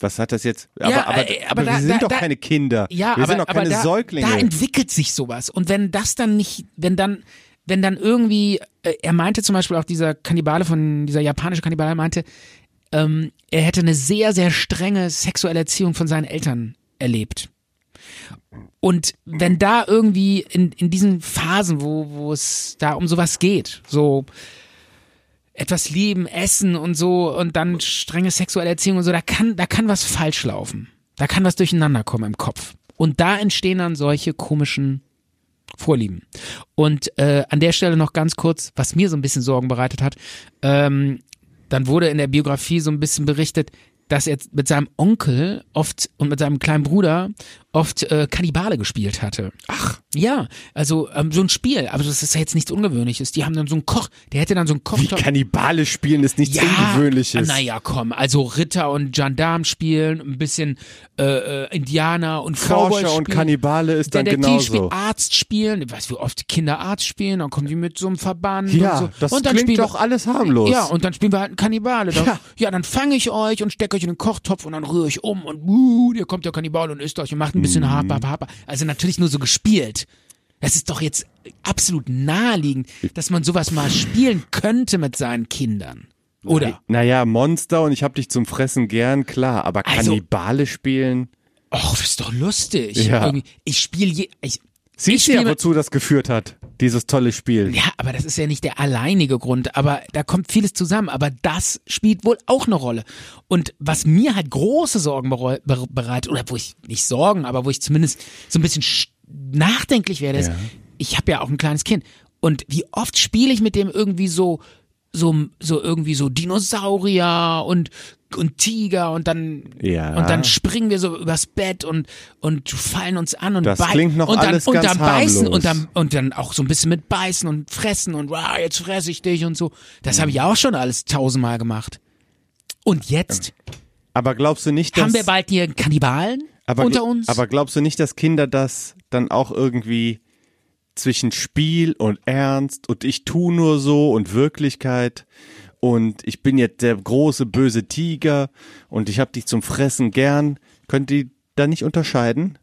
Was hat das jetzt? Aber, Ja, aber, äh, aber, aber wir da- sind da- doch da- keine Kinder. Ja, wir aber, sind doch keine Säuglinge. da entwickelt sich sowas. Und wenn das dann nicht, wenn dann, wenn dann irgendwie, äh, er meinte zum Beispiel auch dieser Kannibale von, dieser japanische Kannibale meinte, ähm, er hätte eine sehr, sehr strenge sexuelle Erziehung von seinen Eltern erlebt. Und wenn da irgendwie in, in diesen Phasen, wo, wo es da um sowas geht, so etwas lieben, essen und so und dann strenge sexuelle Erziehung und so, da kann, da kann was falsch laufen. Da kann was durcheinander kommen im Kopf. Und da entstehen dann solche komischen Vorlieben. Und äh, an der Stelle noch ganz kurz, was mir so ein bisschen Sorgen bereitet hat, ähm, dann wurde in der Biografie so ein bisschen berichtet, dass er mit seinem Onkel oft und mit seinem kleinen Bruder oft äh, Kannibale gespielt hatte. Ach. Ja, also ähm, so ein Spiel, aber das ist ja jetzt nichts Ungewöhnliches. Die haben dann so einen Koch, der hätte dann so einen Wie Kochtopf. Kannibale spielen ist nichts Ungewöhnliches. Naja, komm, also Ritter und Gendarm spielen, ein bisschen äh, äh, Indianer und Forscher und spielen. Kannibale ist dann genauso. spielt, Arzt spielen, ich weiß, wie oft Kinder Arzt spielen, dann kommen die mit so einem Verband Ja, und so. das und dann klingt spielen doch wir, alles harmlos. Ja, und dann spielen wir halt einen Kannibale. Dann, ja. Ja. dann fange ich euch und stecke euch in den Kochtopf und dann rühre ich um und uh, hier kommt der Kannibale und isst euch und macht ein bisschen Mhm. hapa, hapa. Also natürlich nur so gespielt. Das ist doch jetzt absolut naheliegend, dass man sowas mal spielen könnte mit seinen Kindern. Oder? Naja, Monster und ich hab dich zum Fressen gern, klar, aber Also- Kannibale spielen. Och, das ist doch lustig. Ja. Ich spiele je, ich, Siehst du ja, wozu das geführt hat, dieses tolle Spiel. Ja, aber das ist ja nicht der alleinige Grund. Aber da kommt vieles zusammen. Aber das spielt wohl auch eine Rolle. Und was mir halt große Sorgen bereitet, oder wo ich nicht Sorgen, aber wo ich zumindest so ein bisschen sch- nachdenklich werde, ist, Ja. ich habe ja auch ein kleines Kind. Und wie oft spiele ich mit dem irgendwie so, so, so irgendwie so Dinosaurier und und Tiger und dann Ja. und dann springen wir so übers Bett und und fallen uns an und Das bei- klingt noch und dann, und dann beißen harmlos. und dann und dann auch so ein bisschen mit beißen und fressen und wow, jetzt fresse ich dich und so. Das habe ich auch schon alles tausendmal gemacht. Und jetzt Aber glaubst du nicht, dass haben wir bald hier Kannibalen aber, unter uns? Aber glaubst du nicht, dass Kinder das dann auch irgendwie zwischen Spiel und Ernst und ich tu nur so und Wirklichkeit und ich bin jetzt der große böse Tiger und ich hab dich zum Fressen gern, könnt ihr da nicht unterscheiden?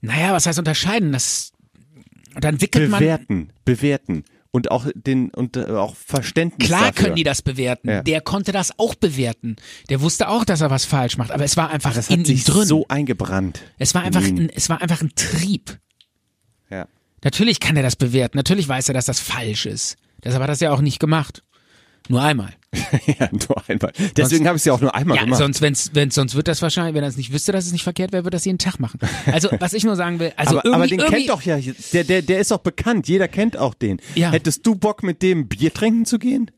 naja, was heißt unterscheiden? Das da entwickelt man Bewerten, bewerten und auch den und äh, auch Verständnis Klar dafür. können die das bewerten. Ja. Der konnte das auch bewerten. Der wusste auch, dass er was falsch macht, aber es war einfach das in hat ihm sich drin. so eingebrannt. es war in einfach ein, es war einfach ein Trieb. Ja. Natürlich kann er das bewerten. Natürlich weiß er, dass das falsch ist. Deshalb hat er das ja auch nicht gemacht. Nur einmal. ja, nur einmal. Deswegen habe ich es ja auch nur einmal Ja, gemacht. sonst, wenn's, wenn's, sonst wird das wahrscheinlich, wenn er es nicht wüsste, dass es nicht verkehrt wäre, würde das jeden Tag machen. Also, was ich nur sagen will, also aber, irgendwie, aber den irgendwie, kennt doch ja, der, der, der ist doch bekannt, jeder kennt auch den. Ja. Hättest du Bock mit dem Bier trinken zu gehen?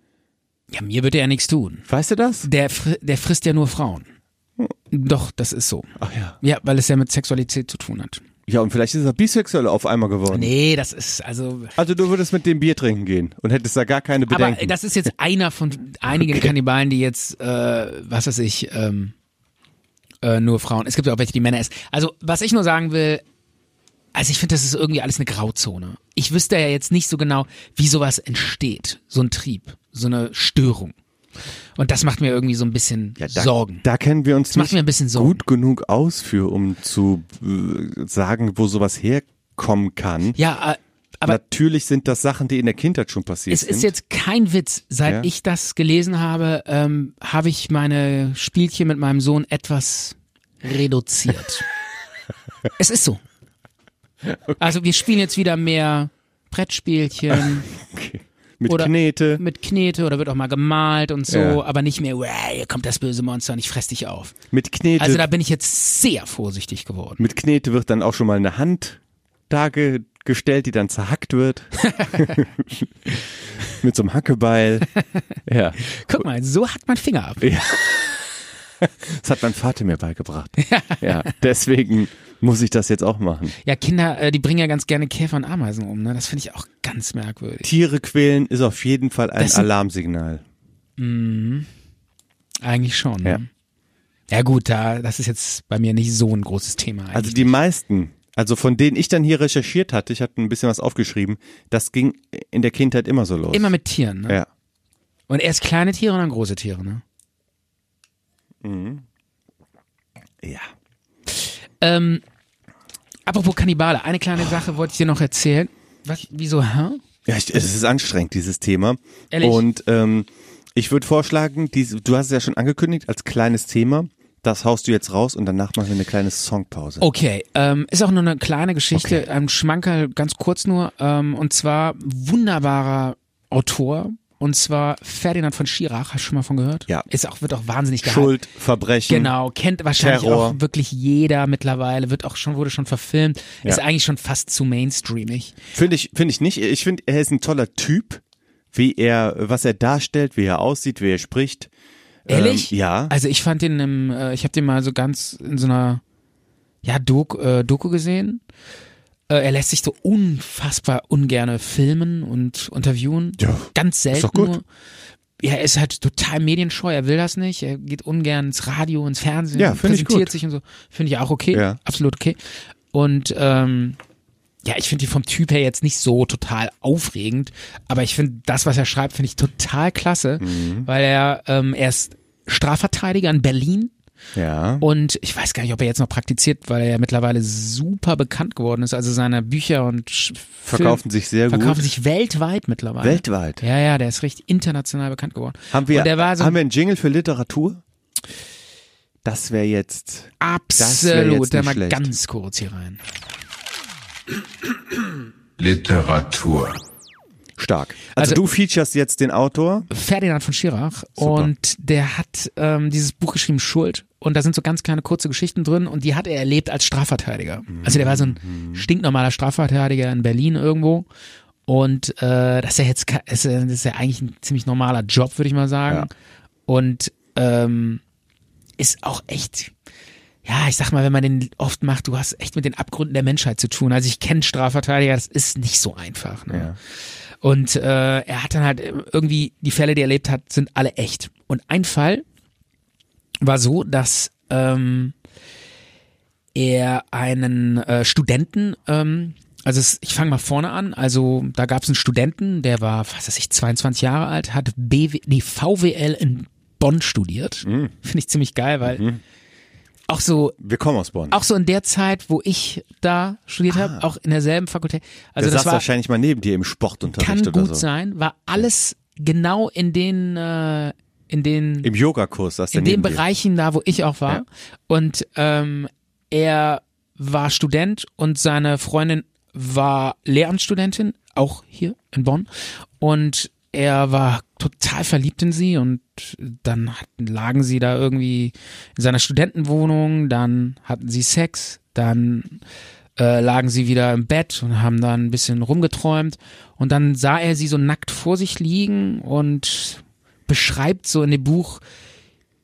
ja, mir würde er nichts tun. Weißt du das? Der, der frisst ja nur Frauen. Doch, das ist so. Ach ja. Ja, weil es ja mit Sexualität zu tun hat. Ja, und vielleicht ist er bisexuell auf einmal geworden. Nee, das ist, also, Also du würdest mit dem Bier trinken gehen und hättest da gar keine aber Bedenken. das ist jetzt einer von einigen Kannibalen, die jetzt, äh, was weiß ich, ähm, äh, nur Frauen. Es gibt ja auch welche, die Männer essen. Also, was ich nur sagen will, also ich finde, das ist irgendwie alles eine Grauzone. Ich wüsste ja jetzt nicht so genau, wie sowas entsteht. So ein Trieb, so eine Störung. Und das macht mir irgendwie so ein bisschen ja, da, Sorgen. Da kennen wir uns macht nicht gut genug aus für, um zu äh, sagen, wo sowas herkommen kann. Ja, äh, aber Natürlich sind das Sachen, die in der Kindheit schon passiert es sind. ist jetzt kein Witz. Seit Ja. ich das gelesen habe, ähm, habe ich meine Spielchen mit meinem Sohn etwas reduziert. es ist so. Also wir spielen jetzt wieder mehr Brettspielchen okay. Mit oder- Knete. mit Knete oder wird auch mal gemalt und so, Ja. aber nicht mehr, "Uah, hier kommt das böse Monster und ich fress dich auf. Mit Knete. Also da bin ich jetzt sehr vorsichtig geworden. mit Knete wird dann auch schon mal eine Hand darge gestellt, die dann zerhackt wird. Mit so einem Hackebeil. Ja. Guck mal, so hat man Finger ab. Das hat mein Vater mir beigebracht. Ja, deswegen muss ich das jetzt auch machen. Ja, Kinder, äh, die bringen ja ganz gerne Käfer und Ameisen um. Ne? Das finde ich auch ganz merkwürdig. Tiere quälen ist auf jeden Fall ein sind- Alarmsignal. Eigentlich schon. Ne? Ja. Ja gut, da, das ist jetzt bei mir nicht so ein großes Thema. Eigentlich. Also die meisten, also von denen ich dann hier recherchiert hatte, ich hatte ein bisschen was aufgeschrieben, das ging in der Kindheit immer so los. Immer mit Tieren. Ne? Ja. Und erst kleine Tiere und dann große Tiere. Ne? Ja. Ähm, apropos Kannibale, eine kleine Sache wollte ich dir noch erzählen. Was, wieso, hä? Ja, ich, es ist anstrengend, dieses Thema. Ehrlich? Und ähm, ich würde vorschlagen, diese, du hast es ja schon angekündigt als kleines Thema. Das haust du jetzt raus und danach machen wir eine kleine Songpause. Okay, ähm, ist auch nur eine kleine Geschichte, Okay. ein Schmankerl, ganz kurz nur. Ähm, und zwar wunderbarer Autor. Und zwar Ferdinand von Schirach, hast du schon mal von gehört? Ja. Ist auch, wird auch wahnsinnig gehalten. Schuld, Verbrechen. Genau, kennt wahrscheinlich Terror. auch wirklich jeder mittlerweile, wird auch schon, wurde schon verfilmt, ist Ja. eigentlich schon fast zu mainstreamig. Finde ich, finde ich nicht. Ich finde, er ist ein toller Typ, wie er, was er darstellt, wie er aussieht, wie er spricht. Ehrlich? Ähm, ja. Also ich fand den, im, äh, ich habe den mal so ganz in so einer, ja, Doku, äh, Doku gesehen. Äh, er lässt sich so unfassbar ungerne filmen und interviewen. Ja, Ganz selten doch gut. nur. Ja, er ist halt total medienscheu, er will das nicht. Er geht ungern ins Radio, ins Fernsehen, Ja, präsentiert sich und so. Finde ich auch okay. Ja. Absolut okay. Und ähm, ja, ich finde ihn vom Typ her jetzt nicht so total aufregend, aber ich finde das, was er schreibt, finde ich total klasse, Mhm. weil er, ähm, er ist Strafverteidiger in Berlin Ja. und ich weiß gar nicht, ob er jetzt noch praktiziert, weil er ja mittlerweile super bekannt geworden ist. Also seine Bücher und Sch- Verkaufen Film sich sehr verkaufen gut. sich weltweit mittlerweile. Weltweit. Ja, ja, der ist richtig international bekannt geworden. Haben wir, und der war so haben wir einen Jingle für Literatur? Das wäre jetzt. wär absolut, jetzt da mal schlecht. ganz kurz hier rein. Literatur. Stark. Also, Also- du featurest jetzt den Autor. Ferdinand von Schirach Super. und der hat ähm, dieses Buch geschrieben Schuld und da sind so ganz kleine kurze Geschichten drin und die hat er erlebt als Strafverteidiger. Also der war so ein stinknormaler Strafverteidiger in Berlin irgendwo und äh, das ist ja jetzt das ist ja eigentlich ein ziemlich normaler Job, würde ich mal sagen. Ja. Und ähm, ist auch echt ja, ich sag mal, wenn man den oft macht, du hast echt mit den Abgründen der Menschheit zu tun. Also ich kenne Strafverteidiger, das ist nicht so einfach. Ne? Ja. Und äh, er hat dann halt irgendwie, die Fälle, die er erlebt hat, sind alle echt. Und ein Fall war so, dass ähm, er einen äh, Studenten, ähm, also es, ich fange mal vorne an, also da gab es einen Studenten, der war, was weiß ich, 22 Jahre alt, hat BW, die VWL in Bonn studiert. Finde ich ziemlich geil, weil auch so Wir kommen aus Bonn. auch so in der Zeit, wo ich da studiert habe, auch in derselben Fakultät. Also der das saß war wahrscheinlich mal neben dir im Sportunterricht kann oder gut so. sein, war alles genau in den äh, in den Im Yogakurs in den dir. Bereichen da, wo ich auch war. Ja. Und ähm, er war Student und seine Freundin war Lehramtsstudentin, auch hier in Bonn. Und er war total verliebt in sie und dann hatten, lagen sie da irgendwie in seiner Studentenwohnung, dann hatten sie Sex, dann äh, lagen sie wieder im Bett und haben dann ein bisschen rumgeträumt und dann sah er sie so nackt vor sich liegen und beschreibt so in dem Buch,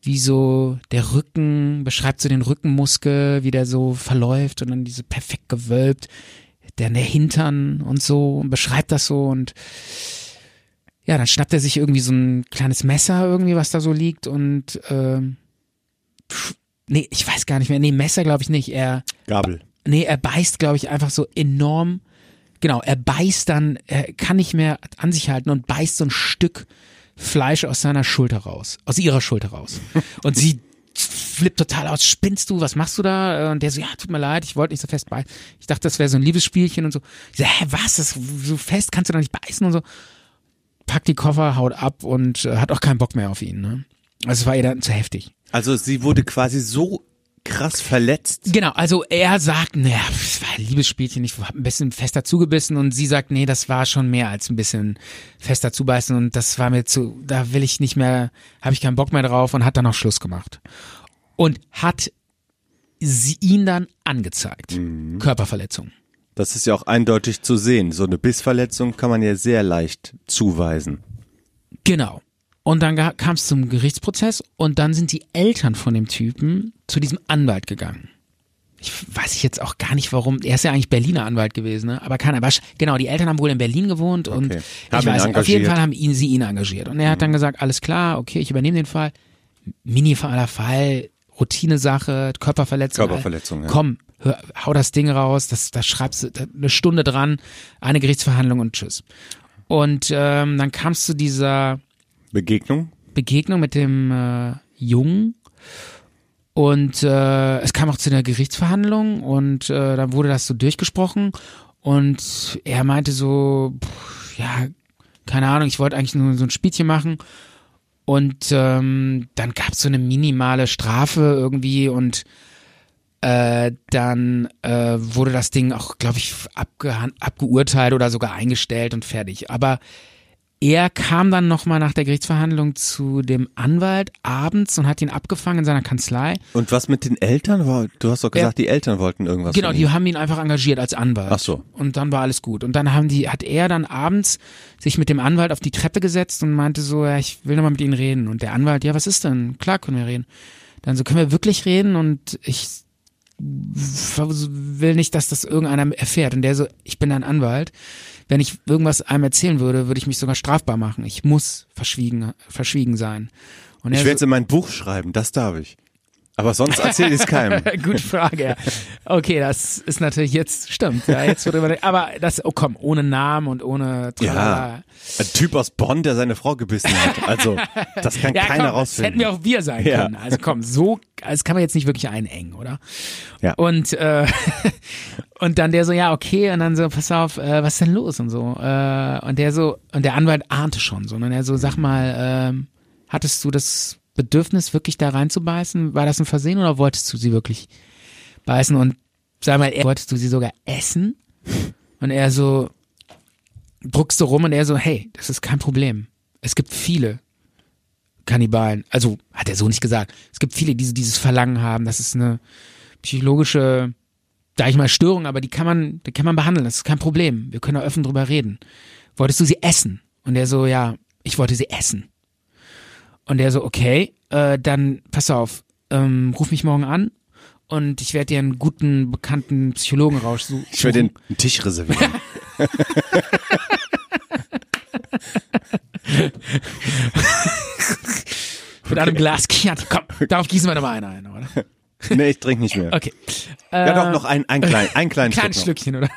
wie so der Rücken, beschreibt so den Rückenmuskel, wie der so verläuft und dann diese perfekt gewölbt, der, der Hintern und so, und beschreibt das so und ja, dann schnappt er sich irgendwie so ein kleines Messer irgendwie, was da so liegt und ähm, pf, nee, ich weiß gar nicht mehr, nee, Messer glaube ich nicht, er Gabel. Nee, er beißt, glaube ich, einfach so enorm. Genau, er beißt dann, er kann nicht mehr an sich halten und beißt so ein Stück Fleisch aus seiner Schulter raus, aus ihrer Schulter raus. Und sie flippt total aus. Spinnst du? Was machst du da? Und der so, ja, tut mir leid, ich wollte nicht so fest beißen. Ich dachte, das wäre so ein Liebesspielchen und so. Ich so, hä, was? Das, so fest kannst du doch nicht beißen und so. Packt die Koffer, haut ab und äh, hat auch keinen Bock mehr auf ihn. Ne? Also es war ihr dann zu heftig. Also sie wurde quasi so krass verletzt. Genau, also er sagt, naja, es war ein Liebesspielchen, ich habe ein bisschen fester zugebissen und sie sagt, nee, das war schon mehr als ein bisschen fester zubeißen und das war mir zu, da will ich nicht mehr, habe ich keinen Bock mehr drauf und hat dann auch Schluss gemacht. Und hat sie ihn dann angezeigt. Körperverletzung. Das ist ja auch eindeutig zu sehen. So eine Bissverletzung kann man ja sehr leicht zuweisen. Genau. Und dann kam es zum Gerichtsprozess und dann sind die Eltern von dem Typen zu diesem Anwalt gegangen. Ich weiß ich jetzt auch gar nicht warum. Er ist ja eigentlich Berliner Anwalt gewesen, ne? aber keiner. Aber genau, die Eltern haben wohl in Berlin gewohnt und Okay. ich weiß auf jeden. Fall haben ihn, sie ihn engagiert. Und er hat dann gesagt, alles klar, okay, ich übernehme den Fall. Minimaler Fall, Routinesache, Körperverletzung. Körperverletzung, ja. Komm, hör, hau das Ding raus, das, das schreibst du eine Stunde dran, eine Gerichtsverhandlung und tschüss. Und ähm, dann kamst zu dieser Begegnung? Begegnung mit dem äh, Jungen und äh, es kam auch zu einer Gerichtsverhandlung und äh, dann wurde das so durchgesprochen und er meinte so, pff, ja, keine Ahnung, ich wollte eigentlich nur so ein Spielchen machen und ähm, dann gab es so eine minimale Strafe irgendwie und äh, dann äh, wurde das Ding auch, glaube ich, abgeurteilt oder sogar eingestellt und fertig. Aber er kam dann nochmal nach der Gerichtsverhandlung zu dem Anwalt abends und hat ihn abgefangen in seiner Kanzlei. Und was mit den Eltern? war? Du hast doch gesagt, die Eltern wollten irgendwas. Genau, die haben ihn einfach engagiert als Anwalt. Ach so. Und dann war alles gut. Und dann haben die, hat er dann abends sich mit dem Anwalt auf die Treppe gesetzt und meinte so, ja, ich will nochmal mit Ihnen reden. Und der Anwalt, ja, was ist denn? Klar können wir reden. Dann so, können wir wirklich reden? Und ich will nicht, dass das irgendeiner erfährt. Und der so, ich bin ein Anwalt. Wenn ich irgendwas einem erzählen würde, würde ich mich sogar strafbar machen. Ich muss verschwiegen, verschwiegen sein. Und Ich so, werde es in mein Buch schreiben, das darf ich. Aber sonst erzähle ich es keinem. Gute Frage, ja. Okay, das ist natürlich jetzt, stimmt, ja, jetzt wird über, aber das, oh komm, ohne Namen und ohne Ja. Ein Typ aus Bonn, der seine Frau gebissen hat. Also, das kann Ja, keiner komm, das hätten rausfinden. wir auch wir sein Ja. können. Also komm, so, das kann man jetzt nicht wirklich einengen, oder? Ja. Und, äh, und dann der so, ja, okay, und dann so, pass auf, äh, was ist denn los und so. Äh, und der so, und der Anwalt ahnte schon so. Und er so, sag mal, ähm, hattest du das Bedürfnis, wirklich da reinzubeißen? War das ein Versehen oder wolltest du sie wirklich beißen? Und sag mal, er, wolltest du sie sogar essen? Und er so, druckst du rum und er so, hey, das ist kein Problem. Es gibt viele Kannibalen. Also, hat er so nicht gesagt. Es gibt viele, die dieses Verlangen haben. Das ist eine psychologische, sag ich mal, Störung, aber die kann man, die kann man behandeln. Das ist kein Problem. Wir können da offen drüber reden. Wolltest du sie essen? Und er so, ja, ich wollte sie essen. Und er so, okay, äh, dann pass auf, ähm, ruf mich morgen an und ich werde dir einen guten, bekannten Psychologen raussuchen. Ich werde den Tisch reservieren. mit einem Glas Chianti. Komm, darauf gießen wir nochmal einen ein, oder? nee, ich trinke nicht mehr. Okay. Ja, doch, noch ein, ein, klein, ein kleines Kleines Stück Stückchen, oder?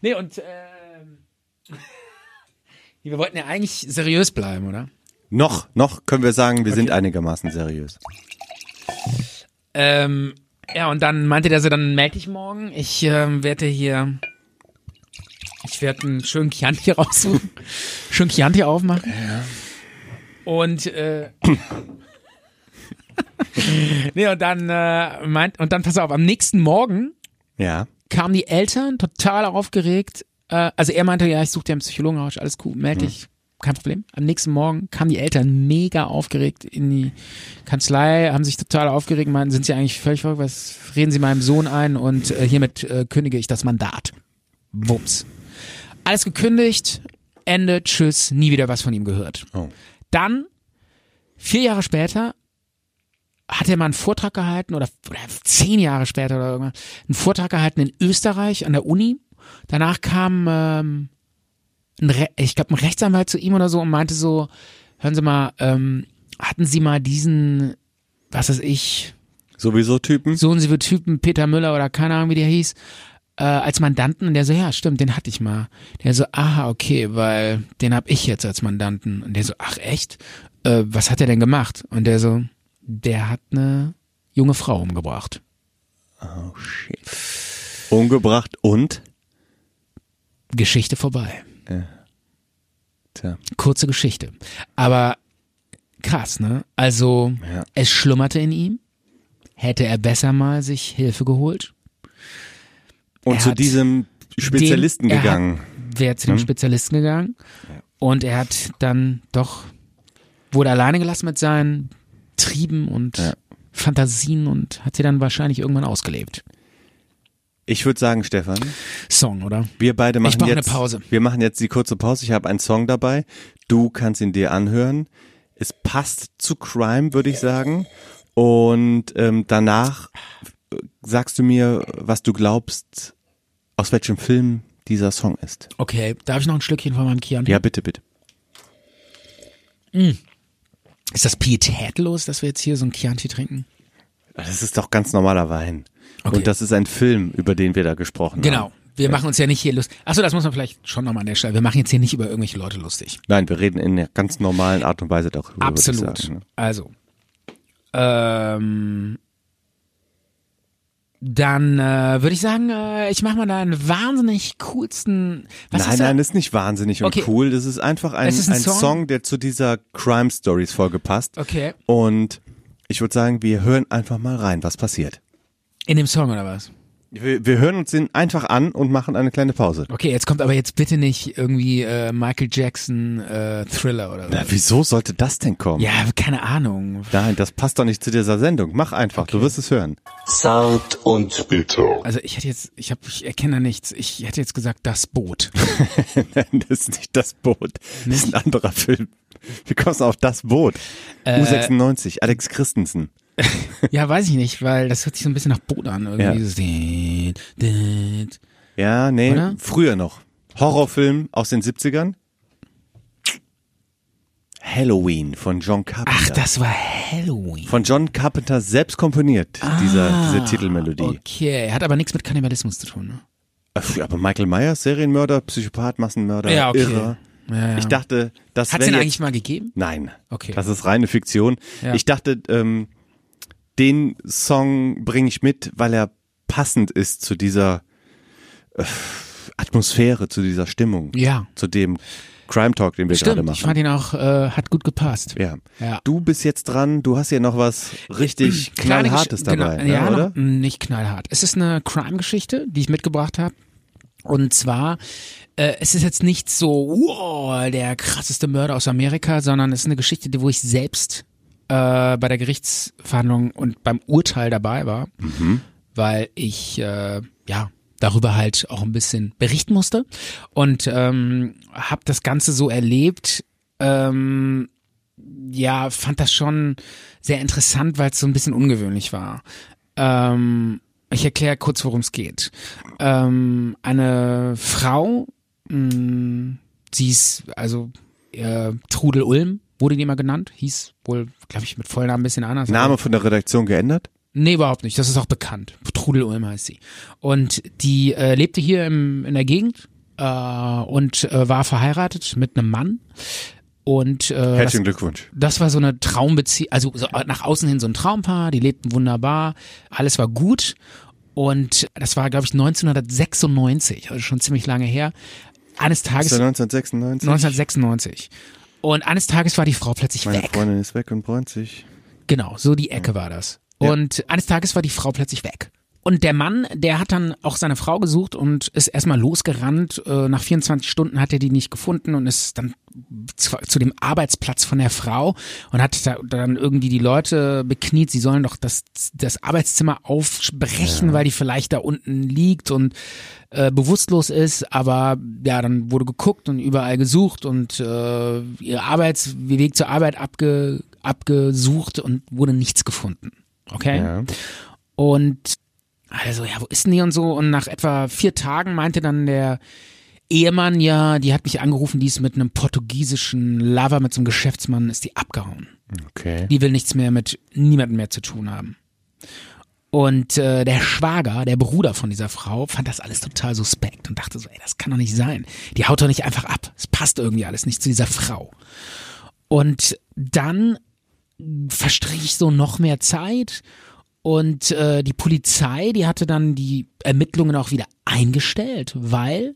nee, und ähm, wir wollten ja eigentlich seriös bleiben, oder? Noch. noch, können wir sagen, wir sind einigermaßen seriös. Ähm, ja, und dann meinte der so, dann melde ich morgen. Ich ähm, werde hier, ich werde einen schönen Chianti raussuchen, schön Chianti aufmachen. Und äh, nee, und dann äh, meint, und dann pass auf, am nächsten Morgen Ja. kamen die Eltern total aufgeregt. Äh, also er meinte, ja, ich suche dir einen Psychologen raus, alles cool, melde dich, kein Problem. Am nächsten Morgen kamen die Eltern mega aufgeregt in die Kanzlei, haben sich total aufgeregt, meinten, sind sie eigentlich völlig verrückt, was reden sie meinem Sohn ein und äh, hiermit äh, kündige ich das Mandat. Wumms. Alles gekündigt, Ende, tschüss, nie wieder was von ihm gehört. Oh. Dann, vier Jahre später, hat er mal einen Vortrag gehalten oder, oder zehn Jahre später oder irgendwann, einen Vortrag gehalten in Österreich an der Uni. Danach kam, ähm, ich glaube, ein Rechtsanwalt zu ihm oder so und meinte so, hören Sie mal, ähm, hatten Sie mal diesen, was weiß ich, Sowieso Typen? so und so Typen, Peter Müller oder keine Ahnung, wie der hieß, äh, als Mandanten und der so, ja, stimmt, den hatte ich mal. Der so, aha, okay, weil den hab ich jetzt als Mandanten. Und der so, ach echt? Äh, was hat er denn gemacht? Und der so, der hat eine junge Frau umgebracht. Oh shit. Umgebracht und? Geschichte vorbei. Tja. Kurze Geschichte. Aber krass, ne? Also, Ja. es schlummerte in ihm. Hätte er besser mal sich Hilfe geholt? Und Er zu diesem Spezialisten den, gegangen. Wäre zu dem Hm? Spezialisten gegangen. Und er hat dann doch, wurde alleine gelassen mit seinen Trieben und Ja. Fantasien und hat sie dann wahrscheinlich irgendwann ausgelebt. Ich würde sagen, Stefan, Song, oder? wir beide machen brauch eine jetzt Pause. Wir machen jetzt die kurze Pause. Ich habe einen Song dabei. Du kannst ihn dir anhören. Es passt zu Crime, würde ich sagen. Und ähm, danach äh, sagst du mir, was du glaubst, aus welchem Film dieser Song ist. Okay, darf ich noch ein Schlückchen von meinem Chianti? Ja, bitte, bitte. Ist das pietätlos, dass wir jetzt hier so ein Chianti trinken? Das ist doch ganz normaler Wein. Okay. Und das ist ein Film, über den wir da gesprochen Genau. haben. Wir machen uns ja nicht hier lustig. Achso, das muss man vielleicht schon nochmal an der Stelle. Wir machen jetzt hier nicht über irgendwelche Leute lustig. Nein, wir reden in einer ganz normalen Art und Weise darüber. Absolut. Sagen, ne? Also. Ähm, dann äh, würde ich sagen, äh, ich mache mal da einen wahnsinnig coolsten. Was nein, ist nein, das ist nicht wahnsinnig Okay. und cool. Das ist einfach ein, ist ein ein Song? Song? der zu dieser Crime Stories Folge passt. Okay. Und ich würde sagen, wir hören einfach mal rein, was passiert. In dem Song oder was? Wir, wir hören uns den einfach an und machen eine kleine Pause. Okay, jetzt kommt aber jetzt bitte nicht irgendwie äh, Michael Jackson äh, Thriller oder so. Na, wieso sollte das denn kommen? Ja, keine Ahnung. Nein, das passt doch nicht zu dieser Sendung. Mach einfach, du wirst es hören. Zart und bitter. Also ich hätte jetzt, ich habe, ich erkenne da nichts. Ich hätte jetzt gesagt, das Boot. Nein, das ist nicht das Boot. Das ist ein anderer Film. Wie kommst du auf das Boot? Äh, U96, Alex Christensen. ja, weiß ich nicht, weil das hört sich so ein bisschen nach Boot an. Irgendwie Ja. Ja, nee, Oder? früher noch. Horrorfilm aus den 70ern. Halloween von John Carpenter. Ach, das war Halloween. Von John Carpenter selbst komponiert, dieser, diese Titelmelodie. Ah, Okay, hat aber nichts mit Kannibalismus zu tun, ne? Äh, Aber Michael Myers, Serienmörder, Psychopath, Massenmörder, Ja, okay. Irrer. Ja, ja. Ich dachte, das Hat's wäre den jetzt- eigentlich mal gegeben? Nein. Okay. Das ist reine Fiktion. Ja. Ich dachte, ähm, den Song bringe ich mit, weil er passend ist zu dieser äh, Atmosphäre, zu dieser Stimmung, Ja. zu dem Crime Talk, den wir gerade Stimmt, machen. ich fand ihn auch, äh, hat gut gepasst. ja. Ja. Du bist jetzt dran, du hast hier noch was richtig Kleine knallhartes Gesch- dabei, genau, ne, ja, oder? Noch, nicht knallhart. Es ist eine Crime-Geschichte, die ich mitgebracht habe. Und zwar, äh, es ist jetzt nicht so, wow, der krasseste Mörder aus Amerika, sondern es ist eine Geschichte, wo ich selbst äh, bei der Gerichtsverhandlung und beim Urteil dabei war, weil ich äh, ja darüber halt auch ein bisschen berichten musste und ähm, habe das Ganze so erlebt. Ähm, ja, fand das schon sehr interessant, weil es so ein bisschen ungewöhnlich war. Ähm, ich erkläre kurz, worum es geht. Ähm, eine Frau, mh, sie ist also äh, Trudel Ulm, wurde die immer genannt, hieß wohl, glaube ich, mit Vollnamen ein bisschen anders. Name von der Redaktion geändert? Nee, überhaupt nicht. Das ist auch bekannt. Trudel Ulm heißt sie. Und die äh, lebte hier im, in der Gegend äh, und äh, war verheiratet mit einem Mann. Und äh, das, Herzlichen Glückwunsch. das war so eine Traumbeziehung, also so nach außen hin so ein Traumpaar, die lebten wunderbar, alles war gut. Und das war, glaube ich, 1996, also schon ziemlich lange her. Eines Tages, der 1996? 1996. Und eines Tages war die Frau plötzlich Meine weg. Freundin ist weg und bräunt sich. Genau, so die Ecke war das. Ja. Und eines Tages war die Frau plötzlich weg. Und der Mann, der hat dann auch seine Frau gesucht und ist erstmal losgerannt. Äh, Nach 24 Stunden hat er die nicht gefunden und ist dann zu, dem Arbeitsplatz von der Frau und hat da, dann irgendwie die Leute bekniet, sie sollen doch das, das Arbeitszimmer aufbrechen, weil die vielleicht da unten liegt und äh, bewusstlos ist. Aber ja, dann wurde geguckt und überall gesucht und äh, ihr Arbeitsweg zur Arbeit abge, abgesucht und wurde nichts gefunden. Okay? Ja. Und also, ja, wo ist denn die und so? Und nach etwa vier Tagen meinte dann der Ehemann, ja, die hat mich angerufen, die ist mit einem portugiesischen Lover, mit so einem Geschäftsmann, ist die abgehauen. Okay. Die will nichts mehr mit niemandem mehr zu tun haben. Und äh, der Schwager, der Bruder von dieser Frau, fand das alles total suspekt und dachte so, ey, das kann doch nicht sein. Die haut doch nicht einfach ab. Es passt irgendwie alles nicht zu dieser Frau. Und dann verstrich so noch mehr Zeit und äh, die Polizei, die hatte dann die Ermittlungen auch wieder eingestellt, weil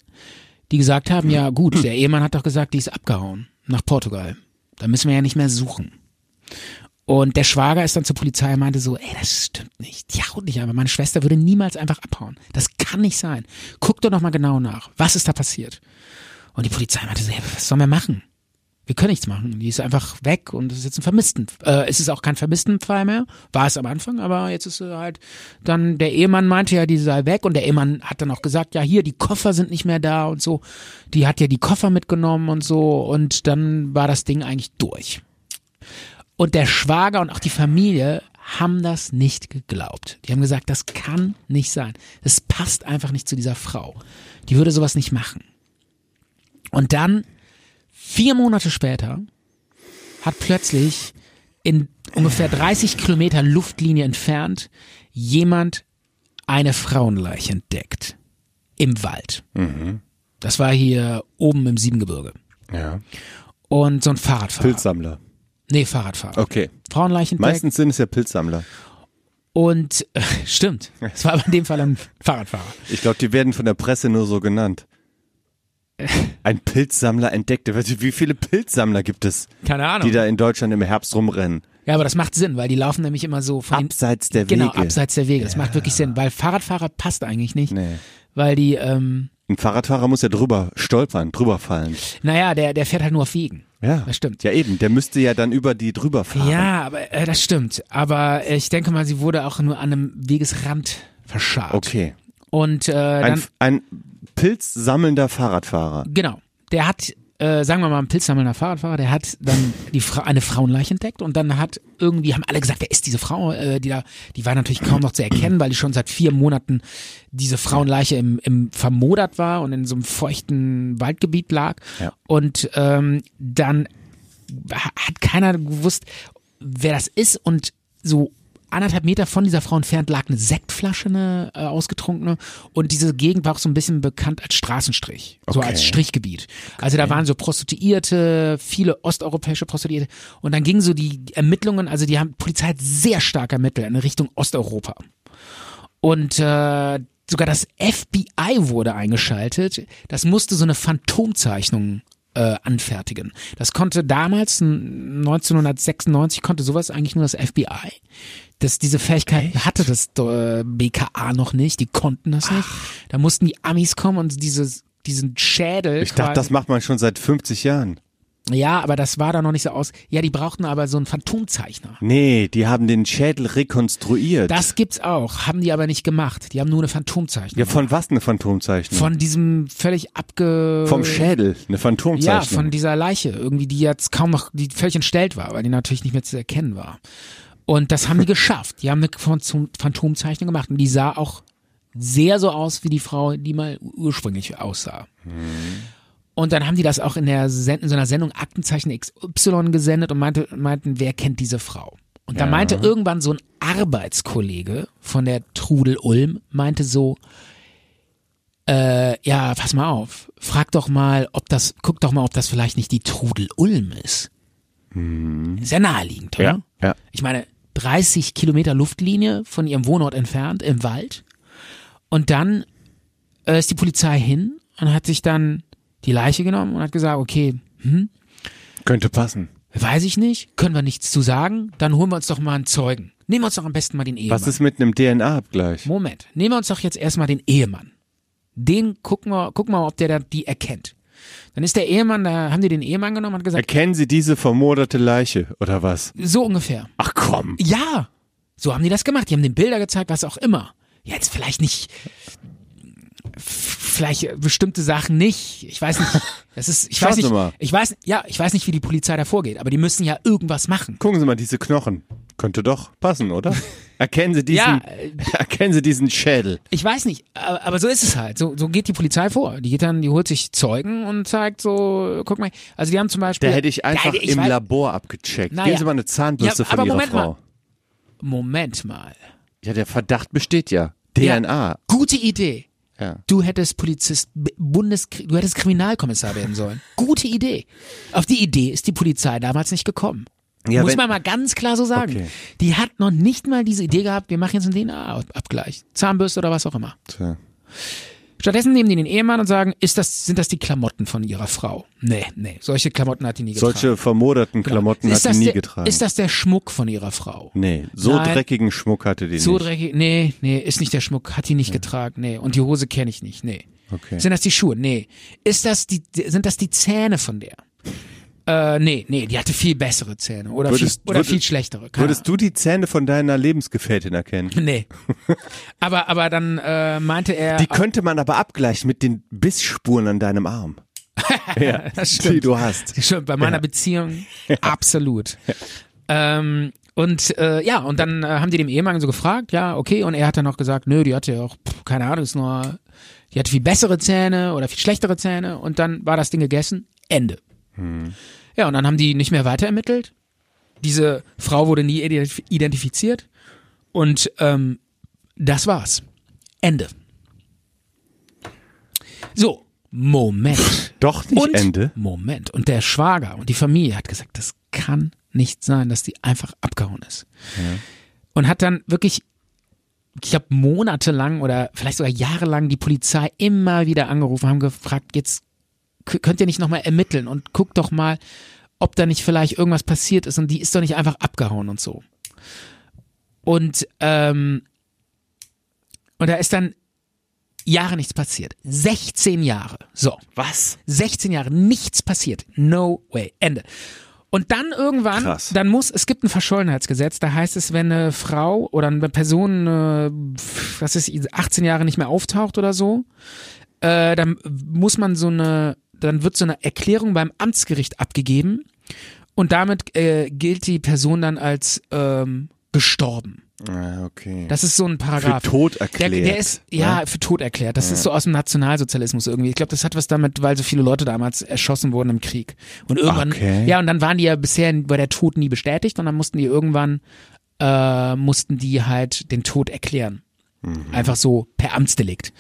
die gesagt haben, ja gut, der Ehemann hat doch gesagt, die ist abgehauen nach Portugal. Da müssen wir ja nicht mehr suchen. Und der Schwager ist dann zur Polizei und meinte so, ey, das stimmt nicht. Die haut nicht einfach. Meine Schwester würde niemals einfach abhauen. Das kann nicht sein. Guck doch noch mal genau nach. Was ist da passiert? Und die Polizei meinte so, ja, was sollen wir machen? Wir können nichts machen. Die ist einfach weg und es ist jetzt ein Vermissten. Äh, es ist auch kein Vermisstenfall mehr. War es am Anfang, aber jetzt ist sie halt dann, der Ehemann meinte ja, die sei weg und der Ehemann hat dann auch gesagt, ja hier, die Koffer sind nicht mehr da und so. Die hat ja die Koffer mitgenommen und so und dann war das Ding eigentlich durch. Und der Schwager und auch die Familie haben das nicht geglaubt. Die haben gesagt, das kann nicht sein. Das passt einfach nicht zu dieser Frau. Die würde sowas nicht machen. Und dann, vier Monate später, hat plötzlich in ungefähr 30 Kilometer Luftlinie entfernt jemand eine Frauenleiche entdeckt. Im Wald. Das war hier oben im Siebengebirge. Ja. Und so ein Fahrradfahrer. Pilzsammler. Nee, Fahrradfahrer. Okay. Frauenleichen. Meistens sind es ja Pilzsammler. Und äh, stimmt. Es war aber in dem Fall ein Fahrradfahrer. Ich glaube, die werden von der Presse nur so genannt. Ein Pilzsammler entdeckte. Wie viele Pilzsammler gibt es, Keine Ahnung. die da in Deutschland im Herbst rumrennen? ja, aber das macht Sinn, weil die laufen nämlich immer so von Abseits der genau Wege. abseits der Wege. Das macht wirklich Sinn, weil Fahrradfahrer passt eigentlich nicht, Nee. weil die ähm, Ein Fahrradfahrer muss ja drüber stolpern, drüber fallen. naja, der der fährt halt nur auf Wegen. Ja. Das stimmt. Ja, eben. Der müsste ja dann über die drüber fahren. Ja, aber äh, das stimmt. Aber ich denke mal, sie wurde auch nur an einem Wegesrand verscharrt. Okay. Und äh, Ein, dann ein pilzsammelnder Fahrradfahrer. Genau. Der hat, äh, sagen wir mal, ein pilzsammelnder Fahrradfahrer, der hat dann die Fra eine Frauenleiche entdeckt und dann hat irgendwie, haben alle gesagt, wer ist diese Frau? Äh, die da, die war natürlich kaum noch zu erkennen, weil die schon seit vier Monaten diese Frauenleiche im, im vermodert war und in so einem feuchten Waldgebiet lag. Ja. Und ähm, dann ha- hat keiner gewusst, wer das ist und so anderthalb Meter von dieser Frau entfernt lag eine Sektflasche, eine äh, ausgetrunkene und diese Gegend war auch so ein bisschen bekannt als Straßenstrich, so Okay. als Strichgebiet. Also da waren so Prostituierte, viele osteuropäische Prostituierte und dann gingen so die Ermittlungen, also die haben Polizei hat sehr stark ermittelt in Richtung Osteuropa. Und äh, sogar das FBI wurde eingeschaltet. Das musste so eine Phantomzeichnung äh, anfertigen. Das konnte damals, n- 1996, konnte sowas eigentlich nur das FBI. Das, diese Fähigkeit hatte das äh, BKA noch nicht, die konnten das nicht. Da mussten die Amis kommen und dieses, diesen Schädel. Ich dachte, das macht man schon seit 50 Jahren. Ja, aber das war da noch nicht so aus. Ja, die brauchten aber so einen Phantomzeichner. Nee, die haben den Schädel rekonstruiert. Das gibt's auch, haben die aber nicht gemacht. Die haben nur eine Phantomzeichnung. ja, von was eine Phantomzeichnung? Von diesem völlig abge... Vom Schädel, eine Ja, Phantomzeichnung. von dieser Leiche, irgendwie, die jetzt kaum noch, die völlig entstellt war, weil die natürlich nicht mehr zu erkennen war. Und das haben die geschafft. Die haben eine Phantom- Phantomzeichnung gemacht und die sah auch sehr so aus wie die Frau, die mal ursprünglich aussah. Und dann haben die das auch in der Sen in so einer Sendung Aktenzeichen XY gesendet und meinte, meinten, wer kennt diese Frau? Und da meinte irgendwann so ein Arbeitskollege von der Trudel Ulm, meinte so, äh, ja, pass mal auf, frag doch mal, ob das, guck doch mal, ob das vielleicht nicht die Trudel Ulm ist. Ist ja naheliegend, oder? ja, ja. Ich meine, 30 Kilometer Luftlinie von ihrem Wohnort entfernt im Wald. Und dann äh, ist die Polizei hin und hat sich dann die Leiche genommen und hat gesagt, okay, hm, Könnte passen. weiß ich nicht, können wir nichts zu sagen, dann holen wir uns doch mal einen Zeugen. Nehmen wir uns doch am besten mal den Ehemann. Was ist mit einem DNA-Abgleich? Moment, nehmen wir uns doch jetzt erstmal den Ehemann. Den gucken wir, gucken wir mal, ob der da die erkennt. Dann ist der Ehemann, da haben die den Ehemann genommen und gesagt, Erkennen Sie diese vermoderte Leiche oder was? so ungefähr. Ach komm. Ja, so haben die das gemacht. Die haben den Bilder gezeigt, was auch immer. Jetzt vielleicht nicht, vielleicht bestimmte Sachen nicht. Ich weiß nicht. Das ist, ich weiß nicht. Ich weiß, ja, ich weiß nicht, wie die Polizei da vorgeht, aber die müssen ja irgendwas machen. Gucken Sie mal diese Knochen. Könnte doch passen, oder? Erkennen Sie diesen, Ja, äh, erkennen Sie diesen Schädel. Ich weiß nicht, aber, so ist es halt. So, so geht die Polizei vor. Die geht dann, die holt sich Zeugen und zeigt so, guck mal. Also die haben zum Beispiel. Der hätte ich einfach Ja, ich im weiß- Labor abgecheckt. Naja. Geben Sie mal eine Zahnbürste Ja, von aber Ihrer Moment Frau. mal. Moment mal. Ja, der Verdacht besteht ja. DNA. Gute Idee. Ja. Du hättest Polizist, Bundes, du hättest Kriminalkommissar werden sollen. Gute Idee. Auf die Idee ist die Polizei damals nicht gekommen. Ja, Muss wenn- man mal ganz klar so sagen. Okay. Die hat noch nicht mal diese Idee gehabt, wir machen jetzt einen DNA-Abgleich. Zahnbürste oder was auch immer. Tja. Stattdessen nehmen die den Ehemann und sagen, ist das, sind das die Klamotten von ihrer Frau? Nee, nee, solche Klamotten hat die nie getragen. Solche vermoderten Klamotten ist hat das sie nie der, getragen. Ist das der Schmuck von ihrer Frau? nee, so Nein. dreckigen Schmuck hatte die So nicht. dreckig, nee, nee, ist nicht der Schmuck, hat die nicht getragen, nee. Und die Hose kenne ich nicht, nee. Okay. Sind das die Schuhe? Nee. Ist das die, sind das die Zähne von der? Äh, nee, nee, die hatte viel bessere Zähne oder, Würdest- viel, oder würdest- viel schlechtere. Keine Würdest du die Zähne von deiner Lebensgefährtin erkennen? Nee. aber, aber dann äh, meinte er. Die könnte man aber abgleichen mit den Bissspuren an deinem Arm. ja, Das die stimmt. du hast. Schon bei meiner Ja. Beziehung absolut. Ähm, und äh, ja, und dann äh, haben die dem Ehemann so gefragt, ja, okay, und er hat dann noch gesagt, nö, die hatte ja auch, pff, keine Ahnung, ist nur, die hatte viel bessere Zähne oder viel schlechtere Zähne und dann war das Ding gegessen, Ende. Ja, und dann haben die nicht mehr weiterermittelt. Diese Frau wurde nie identif- identifiziert und ähm, das war's. Ende. So, Moment. Doch nicht Und, Ende. Moment. Und der Schwager und die Familie hat gesagt, das kann nicht sein, dass die einfach abgehauen ist. Und hat dann wirklich, ich glaube, monatelang oder vielleicht sogar jahrelang die Polizei immer wieder angerufen, haben gefragt, jetzt könnt ihr nicht nochmal ermitteln und guckt doch mal, ob da nicht vielleicht irgendwas passiert ist und die ist doch nicht einfach abgehauen und so. Und, ähm, und da ist dann Jahre nichts passiert. 16 Jahre. So. Was? 16 Jahre, nichts passiert. No way. Ende. Und dann irgendwann, Krass. dann muss, es gibt ein Verschollenheitsgesetz, da heißt es, wenn eine Frau oder eine Person, äh, was ist, 18 Jahre nicht mehr auftaucht oder so, äh, dann muss man so eine, dann wird so eine Erklärung beim Amtsgericht abgegeben und damit äh, gilt die Person dann als ähm, gestorben. Ah, okay. Das ist so ein Paragraph. Für tot Der, erklärt. der ist, ja, ne? für tot erklärt. Das ist so aus dem Nationalsozialismus irgendwie. Ich glaube, das hat was damit, weil so viele Leute damals erschossen wurden im Krieg. Und irgendwann, Okay. ja, und dann waren die ja bisher, war der Tod nie bestätigt und dann mussten die irgendwann, äh, mussten die halt den Tod erklären. Einfach so per Amtsdelikt.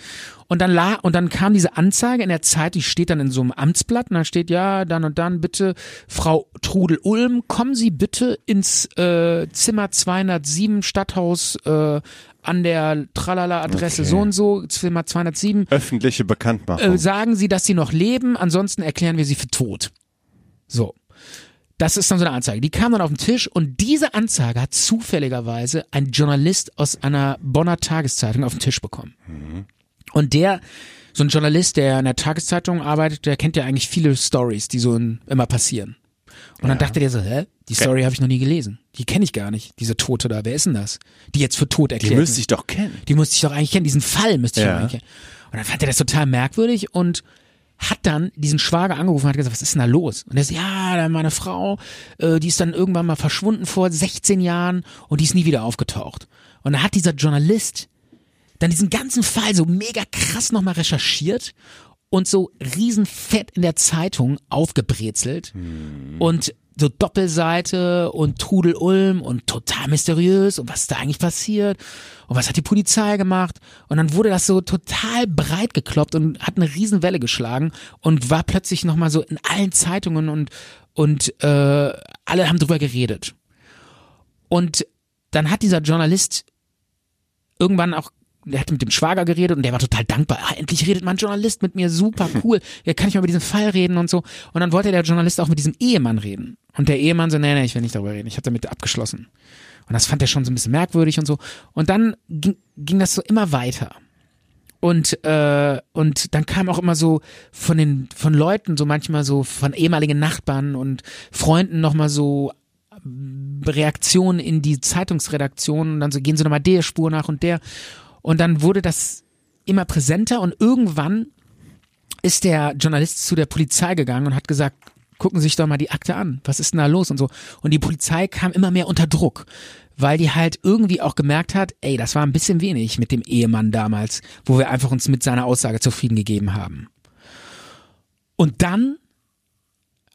Und dann la und dann kam diese Anzeige in der Zeit, die steht dann in so einem Amtsblatt und da steht ja dann und dann bitte Frau Trudel Ulm, kommen Sie bitte ins äh, Zimmer 207 Stadthaus äh, an der Tralala Adresse Okay. so und so Zimmer 207. Öffentliche Bekanntmachung. Äh, sagen Sie, dass Sie noch leben, ansonsten erklären wir Sie für tot. So. Das ist dann so eine Anzeige. Die kam dann auf den Tisch und diese Anzeige hat zufälligerweise ein Journalist aus einer Bonner Tageszeitung auf den Tisch bekommen. Und der, so ein Journalist, der in der Tageszeitung arbeitet, der kennt ja eigentlich viele Stories, die so in, immer passieren. Und dann dachte der so, hä? Die Story habe ich noch nie gelesen. Die kenne ich gar nicht. Diese Tote da. Wer ist denn das? Die jetzt für tot die erklärt. müsste ich doch kennen. Die musste ich doch eigentlich kennen, diesen Fall müsste ich Ja. doch eigentlich kennen. Und dann fand er das total merkwürdig und hat dann diesen Schwager angerufen und hat gesagt, was ist denn da los? Und er so, ja, da meine Frau, äh, die ist dann irgendwann mal verschwunden vor 16 Jahren und die ist nie wieder aufgetaucht. Und dann hat dieser Journalist dann diesen ganzen Fall so mega krass nochmal recherchiert und so riesenfett in der Zeitung aufgebrezelt und so Doppelseite und Trudel Ulm und total mysteriös und was ist da eigentlich passiert und was hat die Polizei gemacht? Und dann wurde das so total breit gekloppt und hat eine Riesenwelle geschlagen und war plötzlich nochmal so in allen Zeitungen und und äh, alle haben drüber geredet. Und dann hat dieser Journalist irgendwann auch, der hat mit dem Schwager geredet und der war total dankbar. Ah, endlich redet mein Journalist mit mir, super cool. Ja, kann ich mal über diesen Fall reden und so. Und dann wollte der Journalist auch mit diesem Ehemann reden. Und der Ehemann so, nee, nee, ich will nicht darüber reden. Ich habe damit abgeschlossen. Und das fand er schon so ein bisschen merkwürdig und so. Und dann ging, ging das so immer weiter. Und, äh, und dann kam auch immer so von den, von Leuten, so manchmal so von ehemaligen Nachbarn und Freunden nochmal so Reaktionen in die Zeitungsredaktion und dann so gehen sie nochmal der Spur nach und der. Und dann wurde das immer präsenter und irgendwann ist der Journalist zu der Polizei gegangen und hat gesagt, gucken Sie sich doch mal die Akte an. Was ist denn da los und so. Und die Polizei kam immer mehr unter Druck, weil die halt irgendwie auch gemerkt hat, ey, das war ein bisschen wenig mit dem Ehemann damals, wo wir einfach uns mit seiner Aussage zufrieden gegeben haben. Und dann